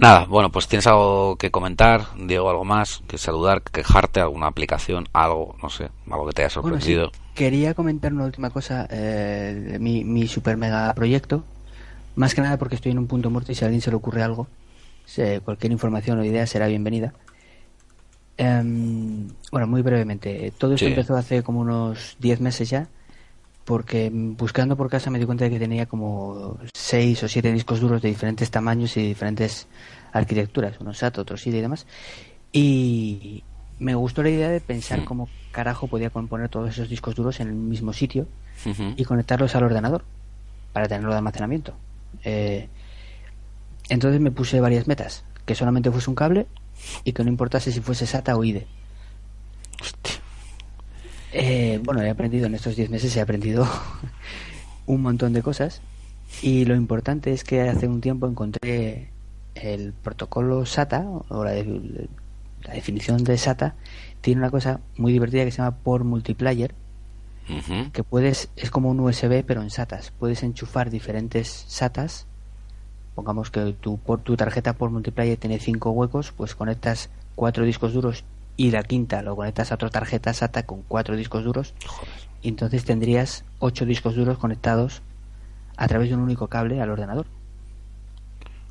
Nada, bueno, pues tienes algo que comentar, Diego, algo más, que saludar, que quejarte, alguna aplicación, algo, no sé, algo que te haya Bueno, sí, sorprendido. quería comentar una última cosa, eh, mi, mi super mega proyecto, más que nada porque estoy en un punto muerto y si a alguien se le ocurre algo, cualquier información o idea será bienvenida. Em, bueno, muy brevemente, todo esto Sí. empezó hace como unos 10 meses ya, porque buscando por casa me di cuenta de que tenía como 6 o 7 discos duros de diferentes tamaños y diferentes arquitecturas, unos SAT, otros SID y demás. Y me gustó la idea de pensar cómo carajo podía componer todos esos discos duros en el mismo sitio y conectarlos al ordenador para tenerlo de almacenamiento. Eh, entonces me puse varias metas, que solamente fuese un cable y que no importase si fuese SATA o IDE. Hostia. Eh, bueno, he aprendido en estos 10 meses, he aprendido *laughs* un montón de cosas Y lo importante es que hace un tiempo encontré el protocolo SATA, o la, de- la definición de SATA, tiene una cosa muy divertida que se llama por multiplayer, que puedes, es como un USB pero en SATAs. Puedes enchufar diferentes SATAs. Pongamos que tu, por, tu tarjeta por multiplayer tiene cinco huecos, pues conectas cuatro discos duros y la quinta lo conectas a otra tarjeta SATA con cuatro discos duros Joder. y entonces tendrías ocho discos duros conectados a través de un único cable al ordenador.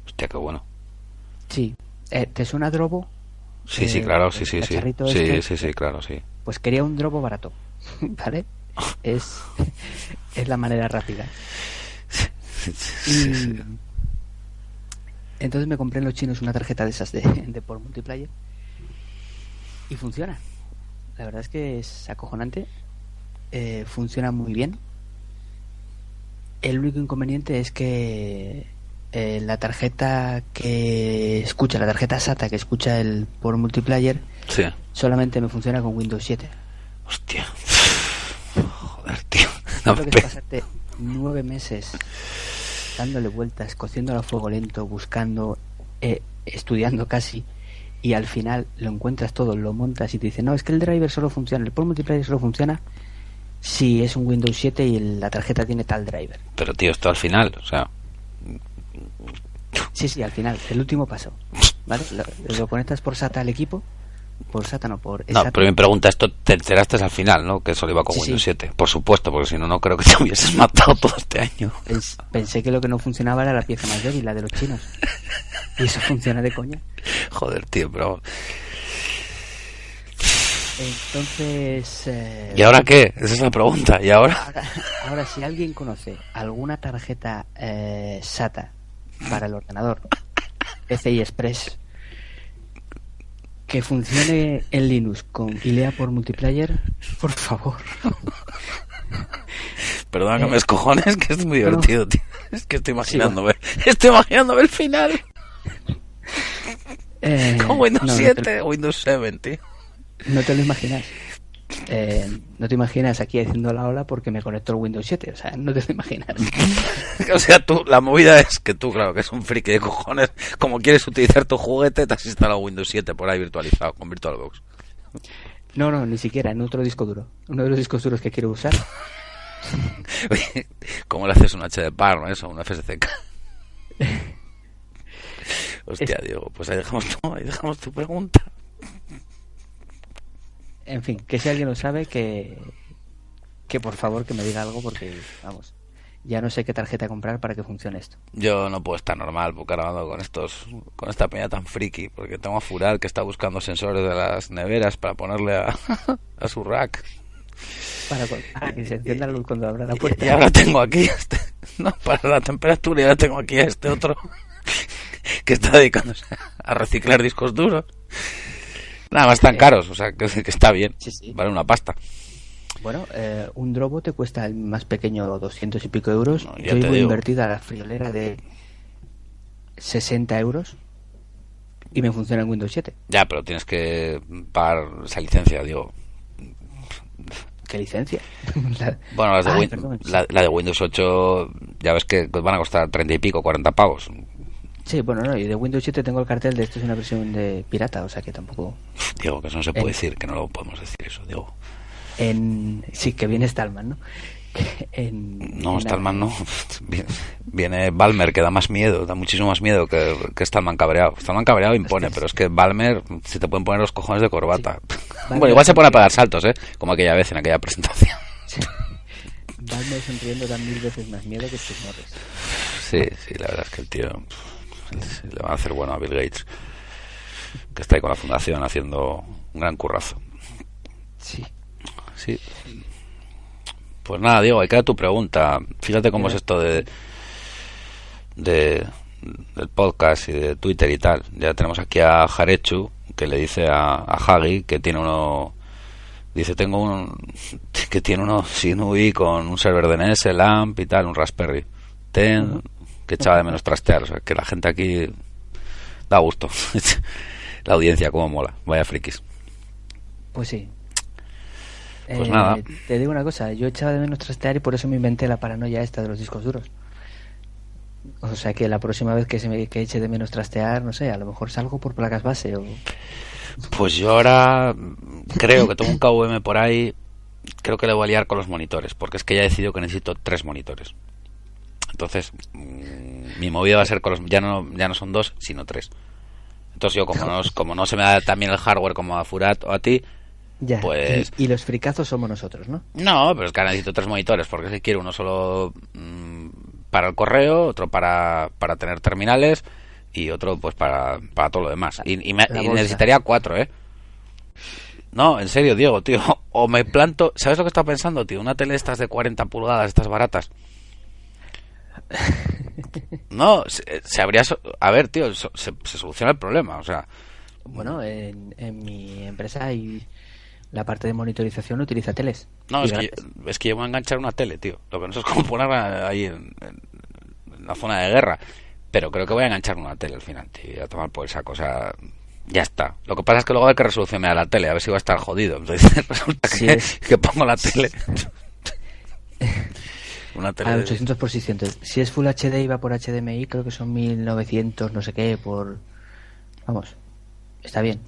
Hostia, qué bueno. Sí. Eh, ¿Te suena Drobo? Sí, sí, Eh, claro, sí, sí, sí. este. sí, sí, claro, sí. Pues quería un Drobo barato, *laughs* ¿vale? Es, es la manera rápida. Y entonces me compré en los chinos una tarjeta de esas de, de por multiplayer y funciona. La verdad es que es acojonante. Eh, funciona muy bien. El único inconveniente es que eh, la tarjeta que escucha, la tarjeta SATA que escucha el por multiplayer, Sí. solamente me funciona con Windows 7. Hostia. Joder, tío. No, Creo que es pasarte nueve meses dándole vueltas, cociéndolo a fuego lento, buscando, eh, estudiando casi, y al final lo encuentras todo, lo montas y te dicen, no, es que el driver solo funciona, el por multiplayer solo funciona si es un Windows 7 y la tarjeta tiene tal driver. Pero, tío, esto al final, o sea, Sí, sí, al final, el último paso. ¿Vale? Lo, lo conectas por SATA al equipo, por SATA no, por No, pero mi pregunta, esto te enteraste al final, ¿no? Que solo iba con Sí, Windows sí. 7. Por supuesto, porque si no, no creo que te *laughs* hubieses matado todo este año. Pens- pensé que lo que no funcionaba era la pieza más débil, la de los chinos. Y eso funciona de coña. Joder, tío, pero... Entonces. eh, ¿Y ahora qué? Esa es la pregunta. ¿Y ahora? Ahora, ahora, si alguien conoce alguna tarjeta eh, SATA para el ordenador, *laughs* PCI Express, que funcione en Linux con y lea por multiplayer, por favor. *laughs* Perdona que Eh, me escojones, que es muy no. divertido, tío. Es que estoy imaginándome... Estoy imaginándome el final. Eh, Con Windows no, no 7, te- Windows 7, tío. No te, lo imaginas. Eh, no te imaginas aquí haciendo la ola porque me conecto al Windows 7. O sea, no te lo imaginas. *laughs* O sea, tú, la movida es que tú, claro, que es un friki de cojones, como quieres utilizar tu juguete, te has instalado Windows 7 por ahí virtualizado con VirtualBox. No, no, ni siquiera en otro disco duro. Uno de los discos duros que quiero usar. *laughs* ¿cómo le haces un HD par, no? Eso, un FSCK. *laughs* Hostia, Diego, pues ahí dejamos tu, ahí dejamos tu pregunta. En fin, que si alguien lo sabe, que, que por favor que me diga algo porque, vamos, ya no sé qué tarjeta comprar para que funcione esto. Yo no puedo estar normal porque ahora ando con estos, con esta peña tan friki, porque tengo a Fural que está buscando sensores de las neveras para ponerle a, *laughs* a su rack. Para, para que se encienda la luz cuando abra la puerta. y ahora tengo aquí este, *laughs* no, para la temperatura y ahora tengo aquí a este otro *laughs* que está dedicándose a reciclar discos duros. Nada más tan caros, o sea, que, que está bien. Sí, sí. Vale una pasta. Bueno, eh, un Drobo te cuesta el más pequeño 200 y pico euros. No, Yo llevo invertida la friolera de 60 euros y me funciona en Windows 7. Ya, pero tienes que pagar esa licencia, digo. ¿Qué licencia? *laughs* La- Bueno, las de, Ay, Win- la, la de Windows 8, ya ves que van a costar 30 y pico, 40 pavos. Sí, bueno, no, y de Windows 7 tengo el cartel de esto es una versión de pirata, o sea que tampoco... *laughs* Digo, que eso no se puede decir, que no lo podemos decir eso, digo. En... Sí, que viene Stallman, ¿no? *laughs* En... No, en- Stallman no. *laughs* Viene- Balmer, que da más miedo, da muchísimo más miedo que, que Stallman cabreado. Stallman cabreado impone, pero es que Balmer se te pueden poner los cojones de corbata. Bueno, igual se pone a pegar saltos, ¿eh? Como aquella vez en aquella presentación. Balmer sonriendo da mil veces más miedo que sus morres. Sí, sí, la verdad es que el tío le va a hacer bueno a Bill Gates, que está ahí con la fundación haciendo un gran currazo. Sí. Sí. Pues nada, Diego, ahí queda tu pregunta. Fíjate cómo es esto de, de del podcast y de Twitter y tal. Ya tenemos aquí a Jarechu que le dice a, a Hagi que tiene uno dice tengo un *laughs* que tiene uno Sinui con un server DNS, LAMP y tal, un Raspberry. Ten que echaba de menos trastear, o sea, que la gente aquí da gusto. *laughs* la audiencia como mola, vaya frikis. Pues sí. Pues Eh, nada. Te digo una cosa, yo echaba de menos trastear y por eso me inventé la paranoia esta de los discos duros. O sea que la próxima vez que se me que eche de menos trastear, no sé, a lo mejor salgo por placas base o... Pues yo ahora creo que tengo un KVM por ahí, creo que le voy a liar con los monitores, porque es que ya he decidido que necesito tres monitores. Entonces, mm, mi movida va a ser con los, ya no ya no son dos, sino tres. Entonces yo como no, como no se me da también el hardware como a Furat o a ti, Ya, Pues- y, y los fricazos somos nosotros, ¿no? No, pero es que ahora necesito tres monitores, porque si quiero uno solo mm, para el correo, otro para, para tener terminales y otro pues para, para todo lo demás. Y, y me- y necesitaría cuatro, ¿eh? No, en serio, Diego, tío. *laughs* O me planto... ¿Sabes lo que estaba pensando, tío? Una tele estas de 40 pulgadas, estas baratas. No, se, se habría... so- A ver, tío, so- se, se soluciona el problema, o sea... Bueno, en, en mi empresa hay la parte de monitorización utiliza teles. No, es que, grandes. es que yo voy a enganchar una tele, tío. Lo que no sé es cómo *laughs* ponerla ahí en, en- en la zona de guerra. Pero creo que voy a enganchar una tele al final, tío. y A tomar por el saco, o sea... Ya está. Lo que pasa es que luego hay que resolución me da la tele, a ver si va a estar jodido. *laughs* Entonces resulta Sí, que, es. que pongo la tele. *laughs* una tele. A de- 800 por 600. Si es Full HD y va por HDMI, creo que son 1900, no sé qué, por... Vamos, está bien.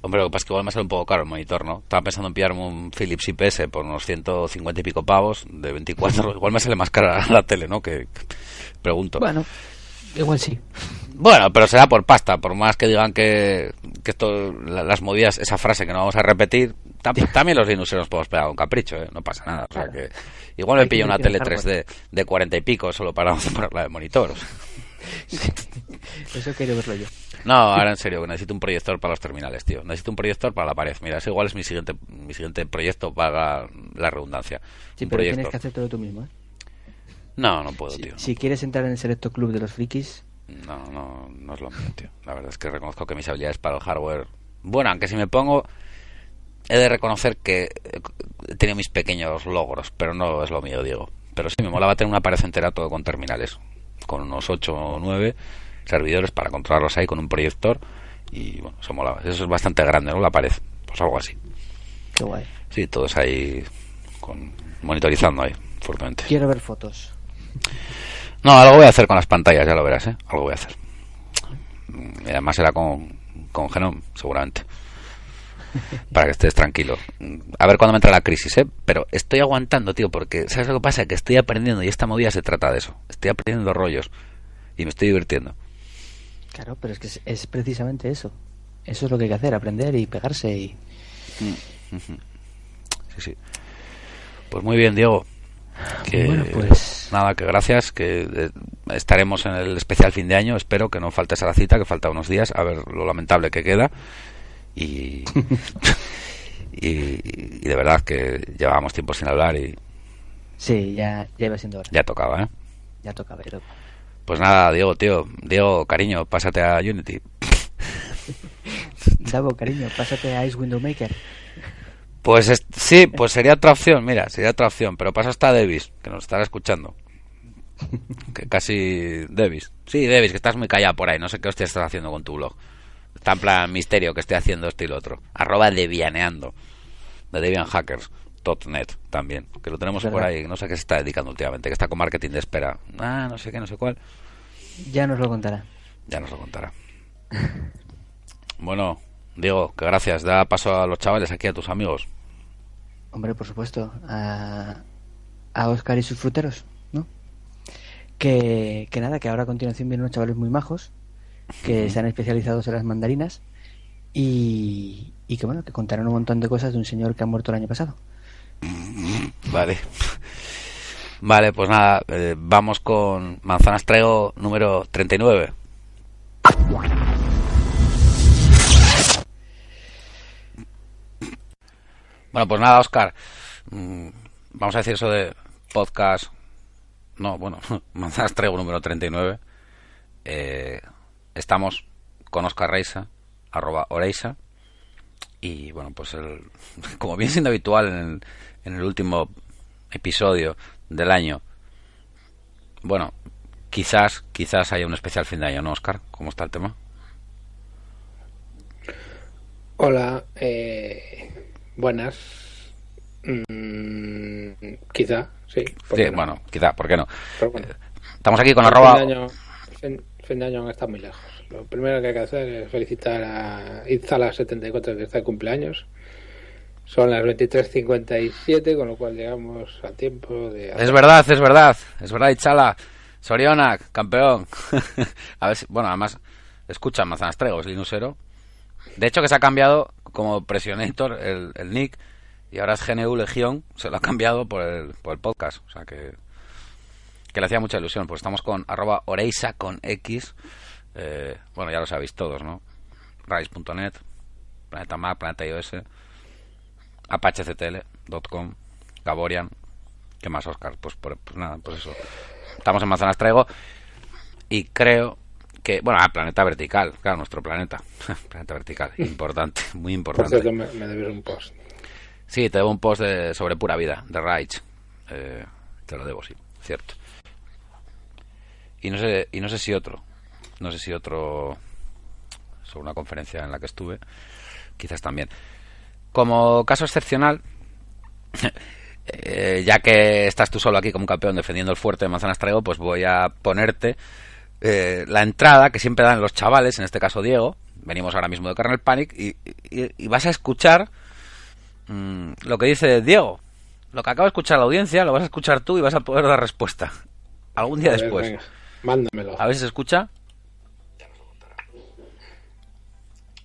Hombre, lo que pasa es que igual me sale un poco caro el monitor, ¿no? Estaba pensando en pillarme un Philips IPS por unos 150 y pico pavos de 24. *laughs* igual me sale más cara la tele, ¿no? Que, que- pregunto. Bueno, igual sí. Bueno, pero será por pasta, por más que digan que, que esto, la- las movidas, esa frase que no vamos a repetir, tam- también los Linuxeros nos podemos pegar un capricho, ¿eh? no pasa nada. O sea Claro. que igual me pillo una tele en 3D de 40 y pico solo para *laughs* ponerla de monitor. Eso quiero verlo yo. No, ahora en serio, que necesito un proyector para los terminales, tío. Necesito un proyector para la pared. Mira, ese igual es mi siguiente, mi siguiente proyecto, paga la redundancia. Sí, un pero proyector. tienes que hacértelo tú mismo, ¿eh? No, no puedo, Si, tío. si quieres entrar en el selecto club de los frikis, No, no, no es lo mío, tío. La verdad es que reconozco que mis habilidades para el hardware. Bueno, aunque si me pongo. He de reconocer que he tenido mis pequeños logros, pero no es lo mío, Diego. Pero sí, me molaba tener una pared entera todo con terminales. Con unos 8 o 9 servidores para controlarlos ahí con un proyector. Y bueno, eso molaba. Eso es bastante grande, ¿no? La pared. Pues algo así. qué guay. Sí, todos ahí con, monitorizando ahí, fuertemente. Quiero ver fotos. No, algo voy a hacer con las pantallas, ya lo verás, ¿eh? Algo voy a hacer. Y además será con, con Genome, seguramente. *laughs* Para que estés tranquilo. Mm, A ver cuándo me entra la crisis, ¿eh? Pero estoy aguantando, tío, porque ¿sabes lo que pasa? Que estoy aprendiendo y esta movida se trata de eso. Estoy aprendiendo rollos y me estoy divirtiendo. Claro, pero es que es, es precisamente eso. Eso es lo que hay que hacer, aprender y pegarse y... Sí, sí. Pues muy bien, Diego. Que, Bueno, pues- Nada, que gracias, que eh, estaremos en el especial fin de año. Espero que no faltes a la cita, que falta unos días, a ver lo lamentable que queda. Y, y, y de verdad que llevábamos tiempo sin hablar y Sí, ya, ya iba siendo hora. ya tocaba, ¿eh? Ya tocaba, ya tocaba. Pues nada, Diego, tío. Diego, cariño, pásate a Unity. *laughs* Davo, cariño, pásate a Ice Window Maker. Pues es- sí, pues sería otra opción, mira, sería otra opción. Pero pasa hasta Davis, que nos estará escuchando. Que casi Davis. Sí, Davis, que estás muy callado por ahí. No sé qué hostia estás haciendo con tu blog. Está en plan misterio que estoy haciendo esto y lo otro. Arroba devianeando. De Debian Hackers. .net también. Que lo tenemos por ahí. No sé a qué se está dedicando últimamente. Que está con marketing de espera. Ah, no sé qué, no sé cuál. Ya nos lo contará. Ya nos lo contará. *laughs* Bueno, Diego, que gracias. Da paso a los chavales aquí, a tus amigos. Hombre, por supuesto, a, a Oscar y sus fruteros, ¿no? Que, que nada, que ahora a continuación vienen unos chavales muy majos que están especializados en las mandarinas y, y que bueno, que contarán un montón de cosas de un señor que ha muerto el año pasado. Vale. Vale, pues nada, eh, vamos con Manzanas Traigo número 39. Bueno, pues nada, Oscar. mm, Vamos a decir eso de podcast. No, bueno, *laughs* Manzanas Traigo número 39. Eh, estamos con Oscar Reisa, arroba Oreisa. Y bueno, pues el, *laughs* como bien siendo habitual en el, en el último episodio del año, bueno, quizás, quizás haya un especial fin de año, ¿no, Oscar? ¿Cómo está el tema? Hola, eh, buenas. Mm, quizá, sí. ¿por Sí, no? bueno, quizá, ¿por qué no? Bueno. Estamos aquí con arroba... Fin de, año, año está muy lejos. Lo primero que hay que hacer es felicitar a Itzala74 que está de cumpleaños. Son las 23.57, con lo cual llegamos a tiempo de... Es verdad, es verdad, es verdad, Ichala. Sorionak, campeón. *laughs* a ver si, bueno, además, escucha Manzanas Trego, es Linusero. De hecho, que se ha cambiado como Presionator el, el nick y ahora es GNU Legión, se lo ha cambiado por el, por el podcast. O sea que, que le hacía mucha ilusión, pues estamos con arroba oreisa con X. Eh, bueno, ya lo sabéis todos, ¿no? Rise.net, Planeta Mac, Planeta iOS, apachectl.com, Gaborian. ¿Qué más, Oscar? Pues, por- pues nada, pues eso. Estamos en Manzanas Traigo y creo que, bueno, ah, planeta vertical, claro, nuestro planeta. *laughs* planeta vertical, importante, *laughs* muy Por importante. cierto, me, me debes un post. Sí, te debo un post de- sobre pura vida, de Rage. Eh, te lo debo, sí, cierto. Y no sé, y no sé si otro, no sé si otro sobre una conferencia en la que estuve, quizás también. Como caso excepcional, *laughs* eh, ya que estás tú solo aquí como campeón defendiendo el fuerte de Manzanas Traigo, pues voy a ponerte eh, la entrada que siempre dan los chavales, en este caso Diego. Venimos ahora mismo de Kernel Panic y, y- y vas a escuchar mm, lo que dice Diego. Lo que acaba de escuchar la audiencia, lo vas a escuchar tú y vas a poder dar respuesta. Algún día ver, después. venga, mándamelo. A ver si se escucha.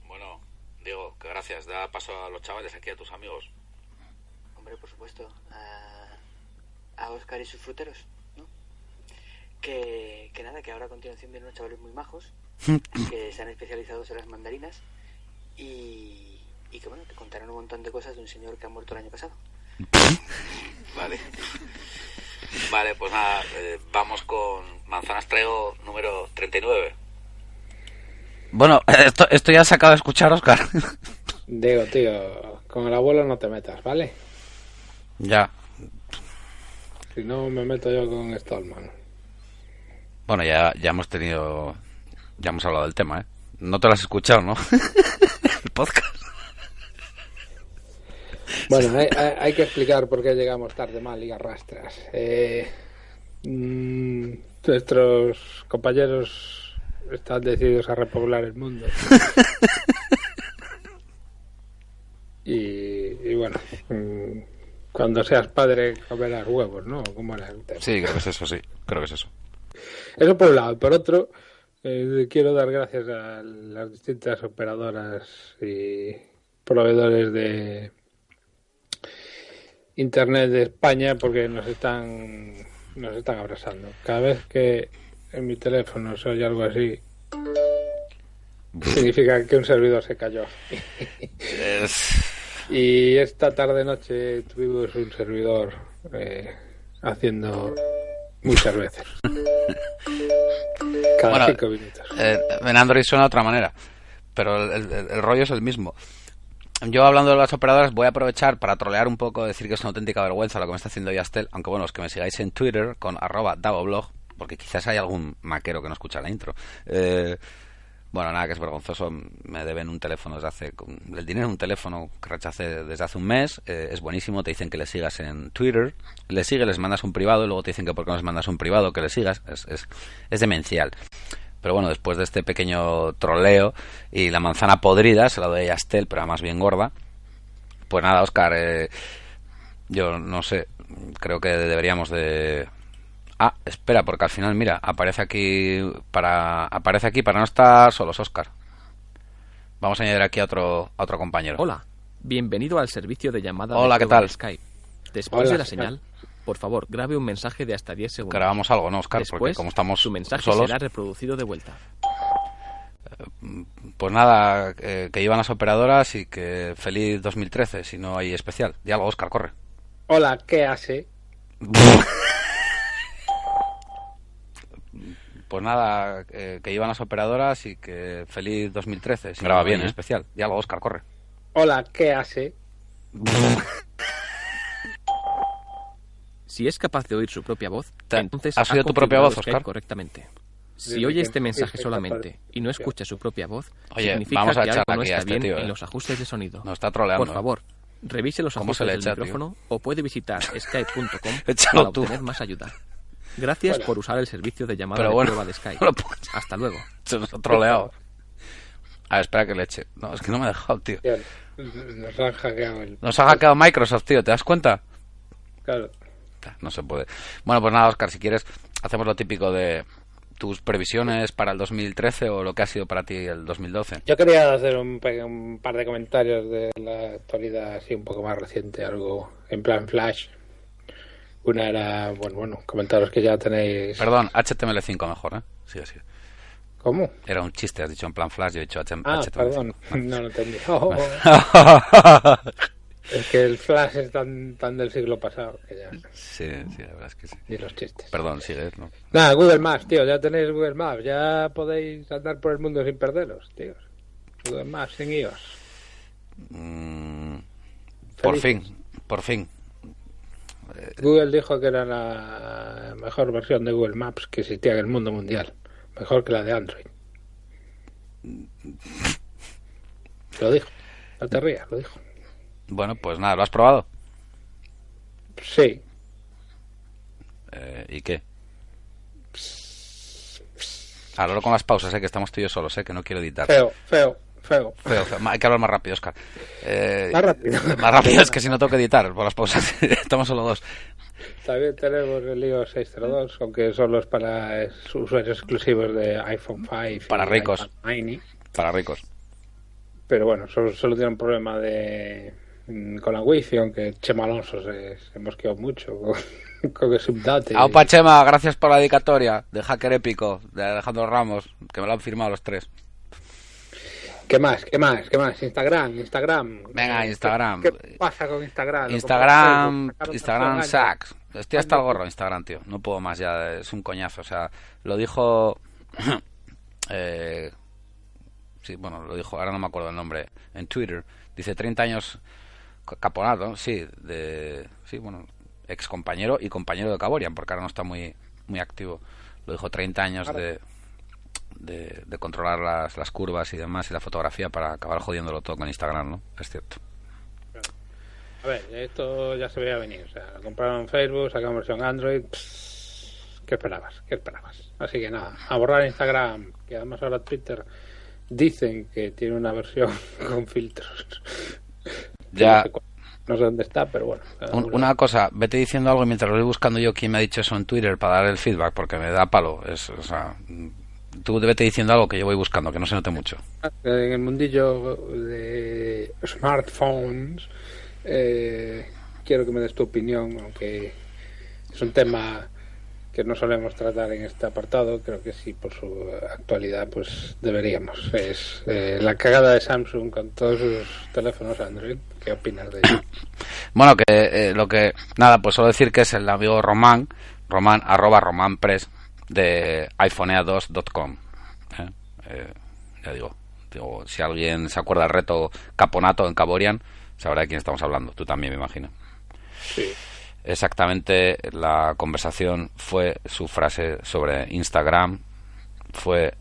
Bueno, Diego, que gracias. Da paso a los chavales aquí, a tus amigos. Hombre, por supuesto. A, a Oscar y sus fruteros, ¿no? Que, que nada, que ahora a continuación vienen unos chavales muy majos *coughs* que se han especializado en las mandarinas y, y que bueno, te contarán un montón de cosas de un señor que ha muerto el año pasado. Vale. Vale, pues nada, eh, vamos con Manzanas Traigo número 39. Bueno, *laughs* esto, esto ya se acaba de escuchar, Oscar. *laughs* Digo, tío, con el abuelo no te metas, ¿vale? ya. Si no, me meto yo con Stallman. Bueno, ya, ya hemos tenido. Ya hemos hablado del tema, ¿eh? No te lo has escuchado, ¿no? *laughs* el podcast. Bueno, hay, hay- hay que explicar por qué llegamos tarde mal y arrastras. Eh, mm, nuestros compañeros están decididos a repoblar el mundo. *laughs* y, y bueno, mm, cuando seas padre comerás huevos, ¿no? ¿Cómo era el tema? Sí, creo que es eso, sí. Creo que es eso. Eso por un lado. Por otro, eh, quiero dar gracias a las distintas operadoras y proveedores de Internet de España porque nos están nos están abrazando. Cada vez que en mi teléfono se oye algo así, significa que un servidor se cayó. Y esta tarde noche tuvimos un servidor eh, haciendo muchas veces. Cada Bueno, cinco minutos. eh, en Android suena de otra manera, pero el, el- el rollo es el mismo. Yo hablando de las operadoras voy a aprovechar para trolear un poco, decir que es una auténtica vergüenza lo que me está haciendo Yastel, aunque bueno, es que me sigáis en Twitter con arroba davoblog, porque quizás hay algún maquero que no escucha la intro. Eh, bueno, nada, que es vergonzoso, me deben un teléfono desde hace... El dinero un teléfono que rechacé desde hace un mes, eh, es buenísimo, te dicen que le sigas en Twitter, le sigues, les mandas un privado y luego te dicen que por qué no les mandas un privado, que le sigas, es, es, es demencial. Pero bueno, después de este pequeño troleo y la manzana podrida, se la doy a Yastel, pero más bien gorda. Pues nada, Oscar, eh, yo no sé, creo que deberíamos de... Ah, espera, porque al final, mira, aparece aquí para aparece aquí para no estar solos, Oscar. Vamos a añadir aquí a otro, a otro compañero. Hola, bienvenido al servicio de llamada Hola, de ¿qué tal? Skype. Después Hola, de la ¿qué señal, por favor, grabe un mensaje de hasta 10 segundos. Grabamos algo, ¿no, Oscar? porque Después, como estamos su mensaje solos, será reproducido de vuelta. pues nada, eh, que iban las operadoras y que feliz 2013, si no hay especial. Di algo, Oscar, corre. Hola, ¿qué hace? *laughs* Pues nada, eh, que iban las operadoras y que feliz 2013. Si Graba bien, ¿eh? especial. Algo, Oscar, corre. Hola, ¿qué hace? *laughs* Si es capaz de oír su propia voz, entonces ¿has ha oído tu propia voz, Oscar? correctamente. Si oye este mensaje solamente y no escucha su propia voz, Oye, significa vamos a que algo no está este bien tío, en ¿eh? los ajustes de sonido. Nos está troleando. Por favor, revise los ¿Cómo se ajustes le del echa, tío? micrófono o puede visitar *laughs* skype.com para tú. obtener más ayuda. Gracias Bueno. por usar el servicio de llamada Pero de bueno, prueba de Skype. *laughs* no lo puedo- Hasta luego. Se nos ha troleado. A ver, espera que le eche. No, es que no me ha dejado, tío. Tío, Nos han hackeado el... Nos ha hackeado Microsoft, tío, ¿te das cuenta? Claro. No se puede. Bueno, pues nada, Oscar, si quieres, hacemos lo típico de tus previsiones para el 2013 o lo que ha sido para ti el 2012. Yo quería hacer un, un par de comentarios de la actualidad así un poco más reciente, algo en plan flash. Una era, bueno, bueno, comentaros que ya tenéis... Perdón, HTML5 mejor, ¿eh? Sí, sí. ¿Cómo? Era un chiste, has dicho en plan flash, yo he dicho HTML5. Ah, perdón, *laughs* no lo entendí. Oh, *laughs* *laughs* es que el flash es tan, tan del siglo pasado que ya... sí, sí, la verdad es que sí. Ni los chistes. Perdón, sigue, ¿no? Nada, Google Maps, tío, ya tenéis Google Maps, ya podéis andar por el mundo sin perderos, tío. Google Maps sin iOS. Mm, por fin, por fin. Google dijo que era la mejor versión de Google Maps que existía en el mundo mundial. Mejor que la de Android. Lo dijo. No te rías, lo dijo. Bueno, pues nada, ¿lo has probado? Sí. Eh, ¿Y qué? Ahora con las pausas, ¿eh? que estamos tú y yo solos, ¿eh? que no quiero editar. Feo, feo, feo. Feo, feo. Hay que hablar más rápido, Oscar. Eh, Más rápido. *laughs* Más rápido es que si no tengo que editar por las pausas. *laughs* Estamos solo dos. También tenemos el iOS 602, aunque solo es para usuarios exclusivos de iPhone 5. y Para ricos. Mini. Para ricos. Pero bueno, solo, solo tiene un problema de con la wifi, aunque Chema Alonso se, se mosqueó mucho con, *laughs* con el subdate. Aupa Chema, gracias por la dedicatoria de Hacker Épico de Alejandro Ramos, que me lo han firmado los tres. ¿Qué más? ¿Qué más? ¿Qué más? Instagram, Instagram. Venga, ¿Qué- Instagram. ¿Qué, pasa con Instagram? ¿Lo Instagram, Instagram. Sacks. Estoy hasta el gorro, Instagram, tío. No puedo más ya, es un coñazo. O sea, lo dijo. *coughs* eh, sí, bueno, lo dijo, ahora no me acuerdo el nombre. En Twitter. Dice 30 años. Caponato, sí, de. Sí, bueno, ex compañero y compañero de Caborian, porque ahora no está muy, muy activo. Lo dijo 30 años de. De, de controlar las, las curvas y demás y la fotografía para acabar jodiéndolo todo con Instagram, ¿no? Es cierto. A ver, esto ya se veía venir. O sea, compraron Facebook, sacaron versión Android. pss, ¿Qué esperabas? ¿Qué esperabas? Así que nada, a borrar Instagram, que además ahora Twitter dicen que tiene una versión *laughs* con filtros. Ya. No sé, dónde está, pero bueno. Un- una cosa, vete diciendo algo mientras lo voy buscando yo quién me ha dicho eso en Twitter para dar el feedback, porque me da palo. Es, o sea, tú vete diciendo algo que yo voy buscando, que no se note mucho. En el mundillo de smartphones, eh, quiero que me des tu opinión, aunque es un tema que no solemos tratar en este apartado, creo que sí, por su actualidad, pues deberíamos. Es eh, la cagada de Samsung con todos sus teléfonos Android. ¿Qué opinas de ello? *coughs* Bueno, que eh, lo que. Nada, pues solo decir que es el amigo Román, Román, arroba Román Press, de iPhonea2.com. ¿eh? Eh, ya digo, digo, si alguien se acuerda del reto Caponato en Caborian, sabrá de quién estamos hablando. Tú también, me imagino. Sí. Exactamente la conversación fue su frase sobre Instagram fue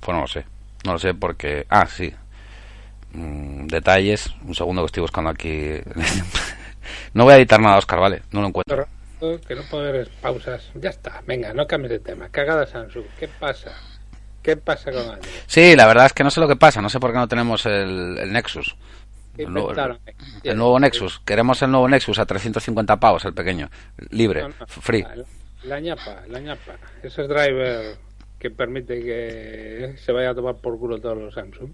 fue no lo sé no lo sé porque ah sí Mm, detalles un segundo que estoy buscando aquí *laughs* no voy a editar nada Oscar vale no lo encuentro Que no poner pausas. Ya está, venga, no cambies de tema. Cagada Samsung. ¿Qué pasa? ¿Qué pasa con Android? sí la verdad es que no sé lo que pasa no sé por qué no tenemos el, el Nexus ¿Qué el nuevo, inventaron? el nuevo Nexus queremos el nuevo Nexus a 350 pavos el pequeño libre No, no, free La, ñapa, la ñapa. Esos drivers que permiten que se vaya a tomar por culo todos los Samsung.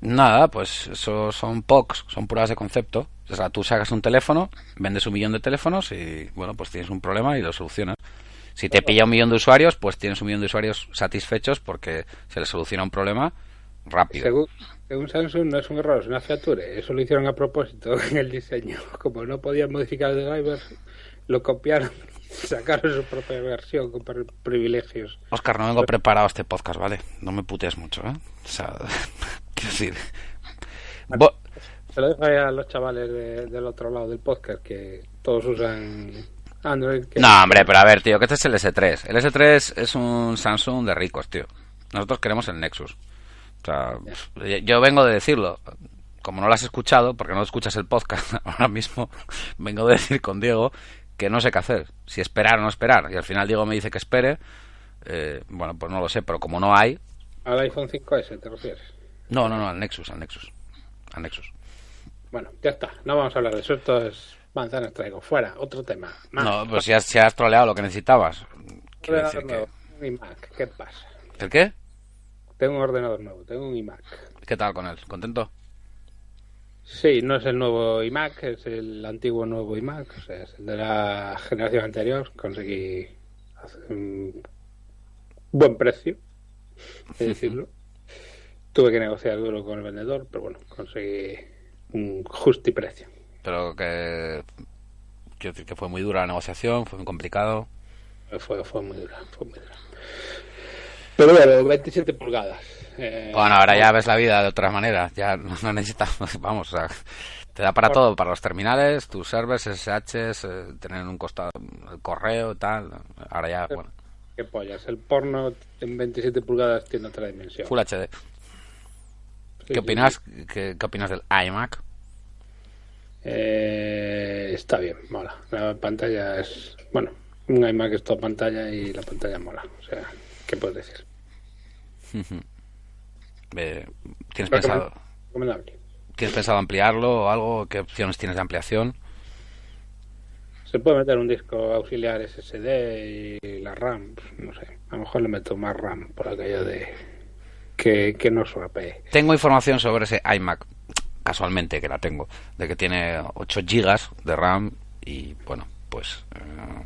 Nada, pues eso son POCs, son pruebas de concepto. O sea, tú sacas un teléfono, vendes un millón de teléfonos y, bueno, pues tienes un problema y lo solucionas. Si te pilla un millón de usuarios, pues tienes un millón de usuarios satisfechos porque se les soluciona un problema rápido. Según, según Samsung no es un error, es una feature. Eso lo hicieron a propósito *laughs* en el diseño. Como no podían modificar el driver, lo copiaron y *laughs* sacaron su propia versión con pri- privilegios. Oscar, no vengo preparado a este podcast, ¿vale? No me putees mucho, ¿eh? O sea, *laughs* quiero decir... Bo- Se lo dejo ahí a los chavales de- del otro lado del podcast que todos usan Android. Que No, hombre, pero a ver, tío, que este es el S3. El S3 es un Samsung de ricos, tío. Nosotros queremos el Nexus. O sea, yo vengo de decirlo. Como no lo has escuchado, porque no escuchas el podcast *laughs* ahora mismo, vengo de decir con Diego que no sé qué hacer. Si esperar o no esperar. Y al final Diego me dice que espere. eh, bueno, pues no lo sé, pero como no hay. ¿Al iPhone 5S te refieres? No, no, no, al Nexus, al Nexus. Al Nexus. Bueno, ya está. No vamos a hablar de eso. Esto es manzanas traigo. Fuera, otro tema. Más. No, pues si has, si has troleado lo que necesitabas. Quiero decir que... Un iMac. ¿Qué pasa? ¿El qué? Tengo un ordenador nuevo. Tengo un iMac. ¿Qué tal con él? ¿Contento? Sí, no es el nuevo iMac, es el antiguo nuevo iMac, o sea, es el de la generación anterior. Conseguí un buen precio, decirlo. Tuve que negociar duro con el vendedor, pero bueno, conseguí un justi precio. Pero que... Quiero decir que fue muy dura la negociación, fue muy complicado. Fue, fue muy dura, fue muy dura. Pero bueno, 27 pulgadas. Eh, Bueno, ahora ya ves la vida de otras maneras. Ya *laughs* no necesitas, vamos, o sea, te da para todo, para los terminales, tus servers, SSHs, eh, tener un costado el correo, tal. Ahora ya, bueno, ¿Qué pollas? El porno en 27 pulgadas tiene otra dimensión. Full HD. Sí, ¿Qué sí, opinas? ¿Qué, qué opinas del iMac? Eh, está bien, mola. La pantalla es. Bueno, un iMac es toda pantalla y la pantalla mola. O sea, ¿qué puedes decir? ¿Tienes pensado. ¿Tienes pensado ampliarlo o algo? ¿Qué opciones tienes de ampliación? Se puede meter un disco auxiliar SSD y la RAM, pues, no sé. A lo mejor le meto más RAM por aquello de que, que no swapee. Tengo información sobre ese iMac, casualmente que la tengo, de que tiene 8 gigas de RAM y, bueno, pues eh,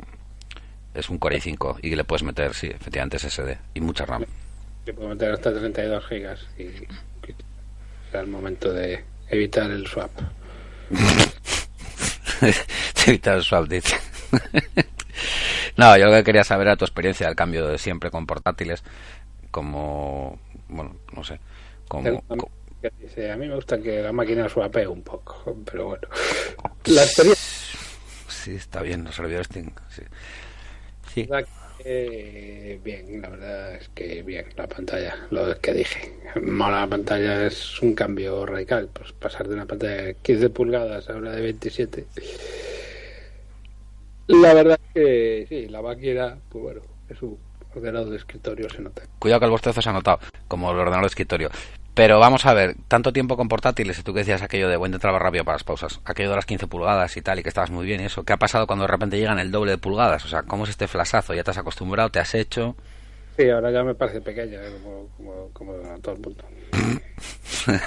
es un Core i5 y le puedes meter, sí, efectivamente SSD y mucha RAM. Le puedo meter hasta 32 gigas y será el momento de evitar el swap. *laughs* Evitar el swap, dice. *laughs* no, yo lo que quería saber era tu experiencia del cambio de siempre con portátiles, como, bueno, no sé, como... Que dice, a mí me gusta que la máquina swapee un poco, *laughs* pero bueno. La experiencia Sí, está bien, los servidores tienen... Sí. Sí. Que, bien, la verdad es que bien, la pantalla, lo que dije. La pantalla es un cambio radical, pues pasar de una pantalla de 15 pulgadas a una de 27. La verdad es que sí, la máquina, pues bueno, es un ordenador de escritorio, se nota. Cuidado que el bostezo se ha notado, como el ordenador de escritorio. Pero vamos a ver, tanto tiempo con portátiles, y tú que decías aquello de buen entraba rápido para las pausas, aquello de las 15 pulgadas y tal, y que estabas muy bien y eso, ¿qué ha pasado cuando de repente llegan el doble de pulgadas? O sea, ¿cómo es este flasazo? ¿Ya te has acostumbrado? ¿Te has hecho? Sí, ahora ya me parece pequeña, eh, como, como, como a todo el mundo. *laughs*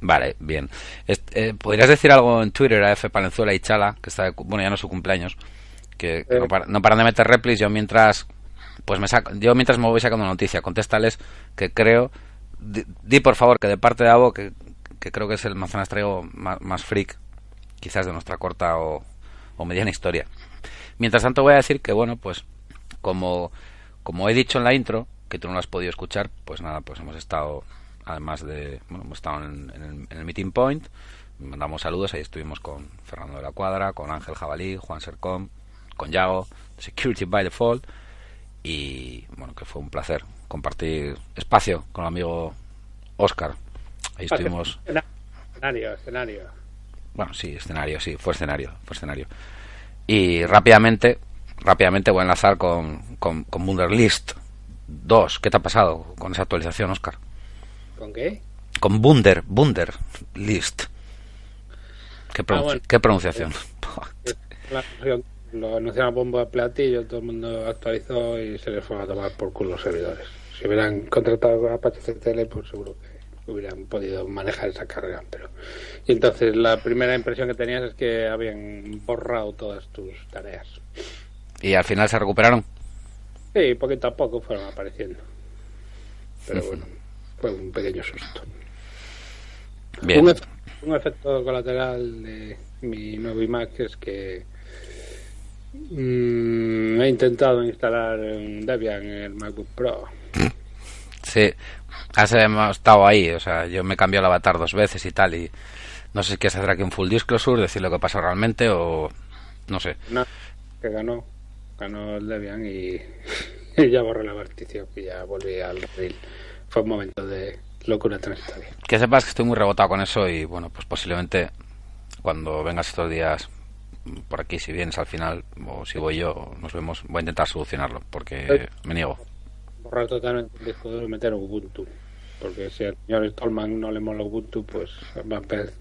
Vale, bien. Est- eh, ¿Podrías decir algo en Twitter a F Palenzuela y Chala, que está de bueno, ya no es su cumpleaños, que, que Eh. no, par- no paran de meter replis, yo mientras pues me saco, yo mientras me voy sacando noticia, contéstales que creo di, di, por favor que de parte de Abo que, que creo que es el manzanas traigo más, más freak quizás de nuestra corta o, o mediana historia. Mientras tanto voy a decir que bueno, pues como como he dicho en la intro, que tú no lo has podido escuchar, pues nada, pues hemos estado, además de, bueno, hemos estado en, en el, en el Meeting Point, mandamos saludos, ahí estuvimos con Fernando de la Cuadra, con Ángel Jabalí, Juan Sercom, con Yago, Security by Default, y bueno, que fue un placer compartir espacio con el amigo Oscar. Ahí estuvimos, Escenario, escenario. bueno, sí, escenario, sí, fue escenario, fue escenario. Y rápidamente, rápidamente voy a enlazar con, con, con Wunderlist 2. ¿Qué te ha pasado con esa actualización, Oscar? ¿Con qué? Con Wunder, Wunderlist. ¿Qué, pronunci- Ah, bueno. ¿qué pronunciación? *laughs* Lo anunciaron a bombo de platillo, todo el mundo actualizó y se les fue a tomar por culo los servidores. Si hubieran contratado a Apache CTL, pues seguro que hubieran podido manejar esa carga. Pero... Y entonces la primera impresión que tenías es que habían borrado todas tus tareas. y al final se recuperaron. Sí, poquito a poco fueron apareciendo. Pero bueno, fue un pequeño susto. Bien. Un, efe- un efecto colateral de mi nuevo iMac es que mm, he intentado instalar un Debian en el MacBook Pro. Sí, has hemos estado ahí, o sea, yo me he cambiado el avatar dos veces y tal, y no sé si quieres hacer aquí un full disclosure, decir lo que pasó realmente o no sé. No, que ganó, ganó el Debian y, *laughs* y ya borré la partición y ya volví al reel. Fue un momento de locura transitoria. Que sepas que estoy muy rebotado con eso y bueno, pues posiblemente cuando vengas estos días por aquí, si vienes al final o si voy yo, nos vemos. Voy a intentar solucionarlo porque me niego. Borrar totalmente el disco duro meter Ubuntu. Porque si al señor Stallman no le mola Ubuntu, pues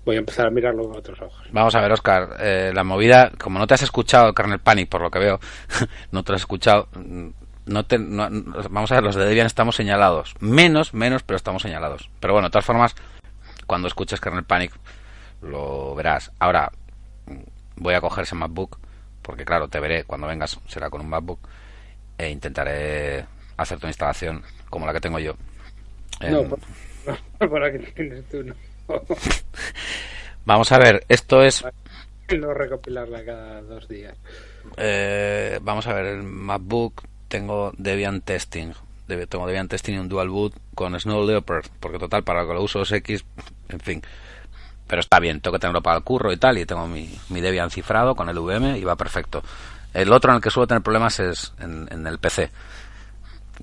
voy a empezar a mirarlo con otros ojos. Vamos a ver, Oscar, eh, la movida, como no te has escuchado Kernel Panic, por lo que veo, *laughs* no te lo has escuchado, mm, no te, no- vamos a ver, los de Debian estamos señalados. Menos, menos, pero estamos señalados. Pero bueno, de todas formas, cuando escuches Kernel Panic, lo verás. Ahora, mm, voy a coger ese MacBook, porque claro, te veré cuando vengas, será con un MacBook, e intentaré hacer tu instalación como la que tengo yo. En- No, por, *laughs* por aquí tienes tú, no. *laughs* Vamos a ver, esto es no recopilarla cada dos días. Eh, vamos a ver, el MacBook tengo Debian Testing. Tengo Debian Testing y un Dual Boot con Snow Leopard, porque total, para lo que lo uso es X, en fin. Pero está bien, tengo que tenerlo para el curro y tal, y tengo mi, mi Debian cifrado con el VM y va perfecto. El otro en el que suelo tener problemas es en, en el PC.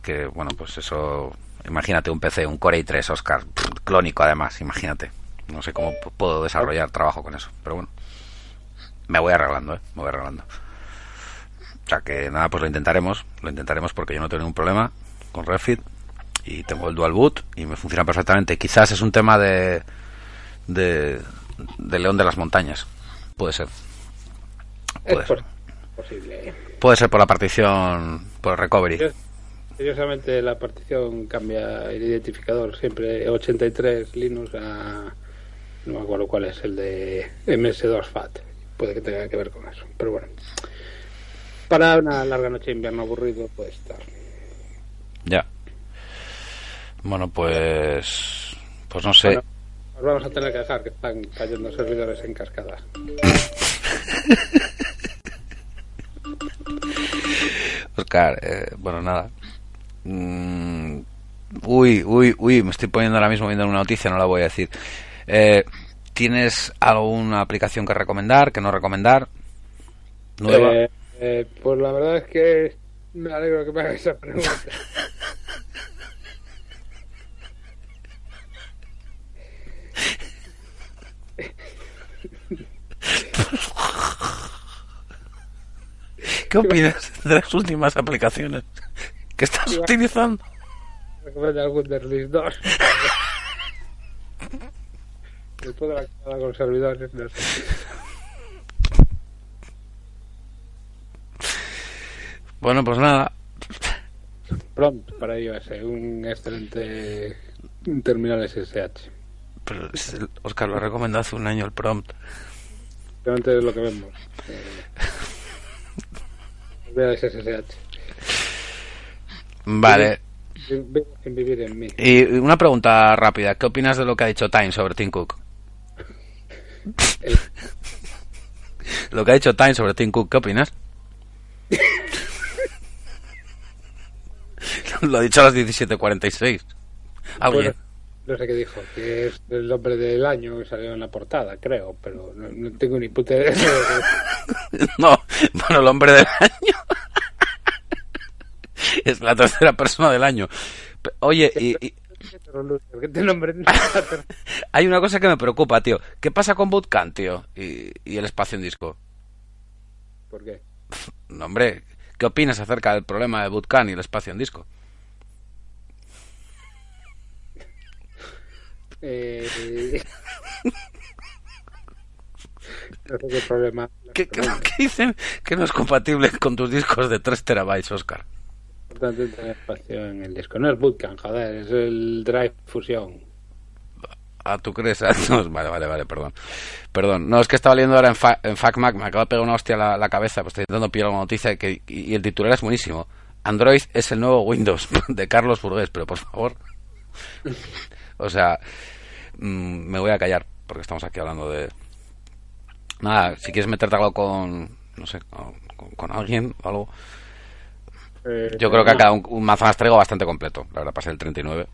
Que, bueno, pues eso, imagínate un PC, un Core i3, Oscar, pff, clónico además, imagínate. No sé cómo puedo desarrollar trabajo con eso, pero bueno. Me voy arreglando, ¿eh? Me voy arreglando. O sea que nada, pues lo intentaremos. Lo intentaremos porque yo no tengo ningún problema con Refit. Y tengo el Dual Boot y me funciona perfectamente. Quizás es un tema de, de, de León de las Montañas. Puede ser. Es Puede ser. posible. Puede ser por la partición, por el recovery. Curios- Curiosamente la partición cambia el identificador siempre 83 Linux a no me acuerdo cuál es el de MS2 FAT. Puede que tenga que ver con eso, pero bueno. Para una larga noche de invierno aburrido puede estar. Ya. Bueno, pues. Pues no sé. Bueno, Nos vamos a tener que dejar que están cayendo servidores en cascada. *laughs* Oscar, eh, bueno, nada. Mm, uy, uy, uy, me estoy poniendo ahora mismo viendo una noticia, no la voy a decir. Eh, ¿Tienes alguna aplicación que recomendar, que no recomendar? ¿Nueva? Eh, eh, pues la verdad es que me alegro que me hagas esa pregunta. *laughs* ¿Qué opinas de las últimas aplicaciones que estás utilizando? Recomienda el Wunderlist 2. Después de la cagada con servidores, no sé. Bueno, pues nada. Prompt para iOS, un excelente terminal SSH. Pero el- Oscar lo ha recomendado hace un año el prompt. Realmente es lo que vemos. *laughs* Eh, SSH. Vale. Vivir en mí. Y una pregunta rápida. ¿Qué opinas de lo que ha dicho Time sobre Tim Cook? El- *laughs* Lo que ha dicho Time sobre Tim Cook, ¿qué opinas? *laughs* lo ha dicho a las 17.46. Alguien. Bueno, no sé qué dijo, que es el hombre del año que salió en la portada, creo, pero no, no tengo ni puta idea. *laughs* No, bueno, el hombre del año. *laughs* es la tercera persona del año. Oye, y, *laughs* *laughs* hay una cosa que me preocupa, tío. ¿Qué pasa con Bootcamp, tío? Y, y el espacio en disco. ¿Por qué? No, hombre, ¿qué opinas acerca del problema de Bootcamp y el espacio en disco? Eh... no sé qué problema. ¿Qué, qué- qué dicen que no es compatible con tus discos de 3 terabytes, Oscar? En el disco. No es Bootcamp, joder, es el Drive Fusion. Ah, ¿tú crees? *laughs* Ah, vale, vale, vale, perdón. Perdón. No, es que estaba leyendo ahora en, Fa- en FacMac, me acaba de pegar una hostia la, la cabeza, pues estoy intentando pillar una noticia y, el titular es buenísimo. Android es el nuevo Windows *laughs* de Carlos Burgués, pero por favor. *laughs* O sea, mm, me voy a callar porque estamos aquí hablando de... Nada, si quieres meterte algo con, no sé, con, con alguien o algo. Eh, Yo creo que ha quedado un, un manzanas trego bastante completo. La verdad, pasé el 39.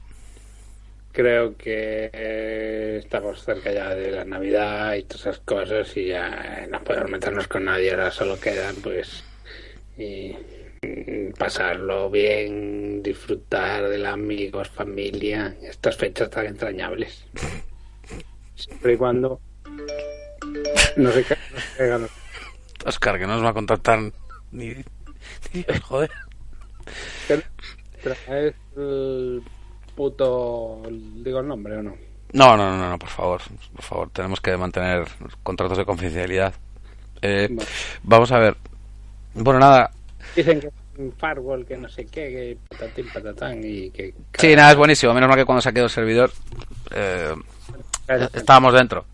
Creo que eh, estamos cerca ya de la Navidad y todas esas cosas y ya eh, no podemos meternos con nadie. Ahora solo quedan, pues, y, mm, pasarlo bien, disfrutar de amigos, familia, estas fechas tan entrañables. Siempre y cuando no se los Oscar, que no nos va a contactar ni, ni Dios, joder. Es el puto. ¿Digo el nombre o no? No, no, no, no, por favor, por favor, tenemos que mantener contratos de confidencialidad. Eh, Vale. Vamos a ver. Bueno, nada. Dicen que es un firewall, que no sé qué, que patatín, patatán y que. Sí, nada, es buenísimo. Menos mal que cuando se ha quedado el servidor eh, estábamos dentro.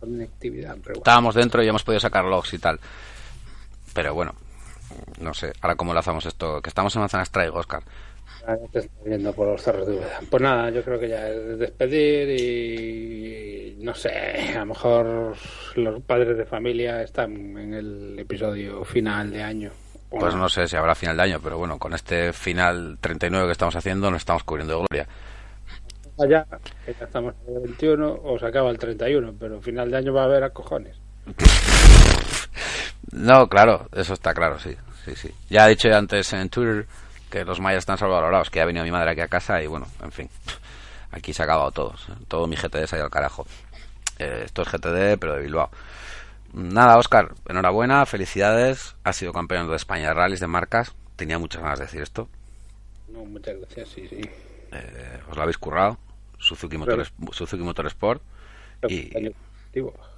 Conectividad, pero bueno. Estábamos dentro y hemos podido sacar logs y tal. Pero bueno, no sé. Ahora cómo lanzamos esto. Que estamos en Manzanas Traigo, Oscar. Ah, te estoy viendo por los cerros de Úbeda. Pues nada, yo creo que ya es despedir y no sé, a lo mejor los padres de familia están en el episodio final de año. Pues no sé si habrá final de año, pero bueno, con este final 39 que estamos haciendo nos estamos cubriendo de gloria. Allá, que ya estamos en el 21 o se acaba el 31, pero final de año va a haber a cojones. *laughs* No, claro, eso está claro, sí, sí, sí. Ya he dicho antes en Twitter que los mayas están sobrevalorados, que ha venido mi madre aquí a casa y bueno, en fin, aquí se ha acabado todo, todo mi GTD se ha ido al carajo. Eh, esto es GTD, pero de Bilbao. Nada, Oscar, enhorabuena, felicidades, has sido campeón de España de rallies de marcas, tenía muchas ganas de decir esto, No, muchas gracias, sí, sí. Eh, os lo habéis currado, Suzuki Motor, Suzuki Motorsport, y,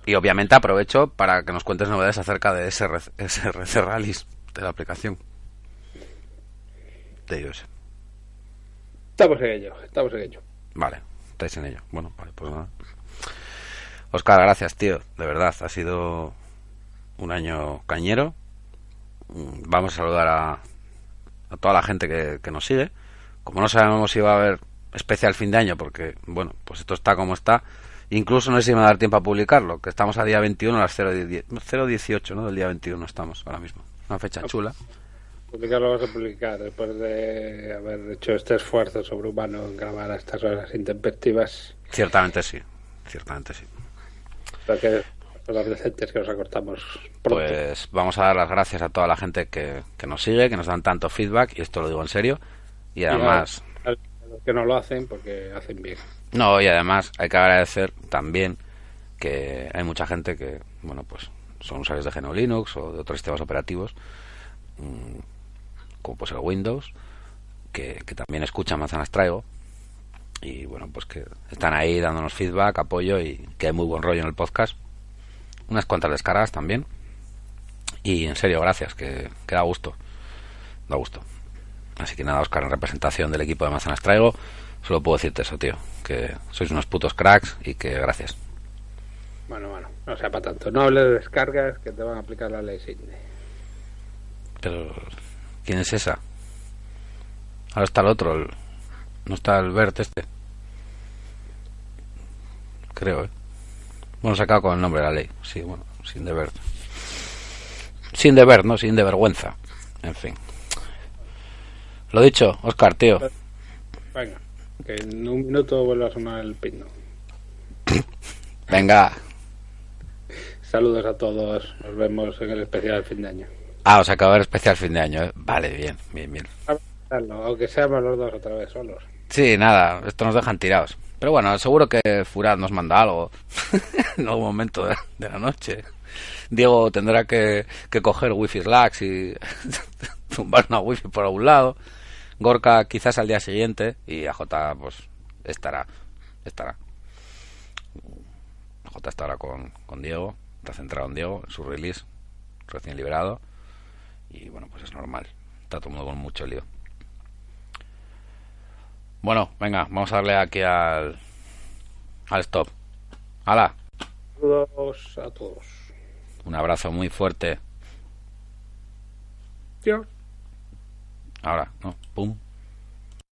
y obviamente aprovecho para que nos cuentes novedades acerca de SRC, SRC *laughs* Rallies, de la aplicación de iOS. Estamos en ello, estamos en ello. Vale, estáis en ello. Bueno, vale, pues nada. Oscar, gracias, tío. De verdad, ha sido un año cañero. Mm, Vamos a saludar a, a toda la gente que, que nos sigue. Como no sabemos si va a haber especial fin de año, porque, bueno, pues esto está como está. Incluso no sé si me va a dar tiempo a publicarlo, que estamos a día 21 a las 0.10 0.18, ¿no? Del día 21 estamos ahora mismo. Una fecha chula. Publicarlo vas a publicar después de haber hecho este esfuerzo sobrehumano en grabar a estas horas intempestivas. Ciertamente sí, ciertamente sí. Lo que son las decentes que nos acortamos pronto. Pues vamos a dar las gracias a toda la gente que, que nos sigue, que nos dan tanto feedback, y esto lo digo en serio. Y Y a- además, a los que no lo hacen porque hacen bien. no, y además hay que agradecer también que hay mucha gente que, bueno, pues son usuarios de GNU Linux o de otros sistemas operativos, mm, como pues el Windows, que, que también escuchan Manzanas Traigo. Y bueno, pues que están ahí dándonos feedback, apoyo y que hay muy buen rollo en el podcast. Unas cuantas descargas también. Y en serio, gracias, que, que da gusto. Da gusto. Así que nada, Oscar, en representación del equipo de Manzanas Traigo, solo puedo decirte eso, tío. Que sois unos putos cracks y que gracias. Bueno, bueno, no sea para tanto. No hables de descargas que te van a aplicar la ley Sidney. Pero, ¿quién es esa? Ahora está el otro, el- no está el Bert este. Creo, ¿eh? Bueno, se acaba con el nombre de la ley. Sí, bueno, sin deber. Sin deber, ¿no? Sin de vergüenza. En fin. Lo dicho, Oscar, tío. Venga, que en un minuto vuelva a sonar el pino. Venga. Saludos a todos. Nos vemos en el especial fin de año. Ah, os acaba el especial fin de año, ¿eh? Vale, bien, bien, bien. Aunque seamos los dos otra vez solos. Sí, nada, esto nos dejan tirados. Pero bueno, seguro que Furad nos manda algo *laughs* en algún momento de, de la noche. Diego tendrá que, que coger wifi slacks y *laughs* zumbar una wifi por algún lado. Gorka quizás al día siguiente y AJ pues estará, estará. AJ estará con, con Diego, está centrado en Diego, en su release, recién liberado. Y bueno, pues es normal, está todo el mundo con mucho lío. Bueno, venga, vamos a darle aquí al, al stop. ¡Hala! Saludos a todos. Un abrazo muy fuerte. Dios. Ahora, ¿no? Pum.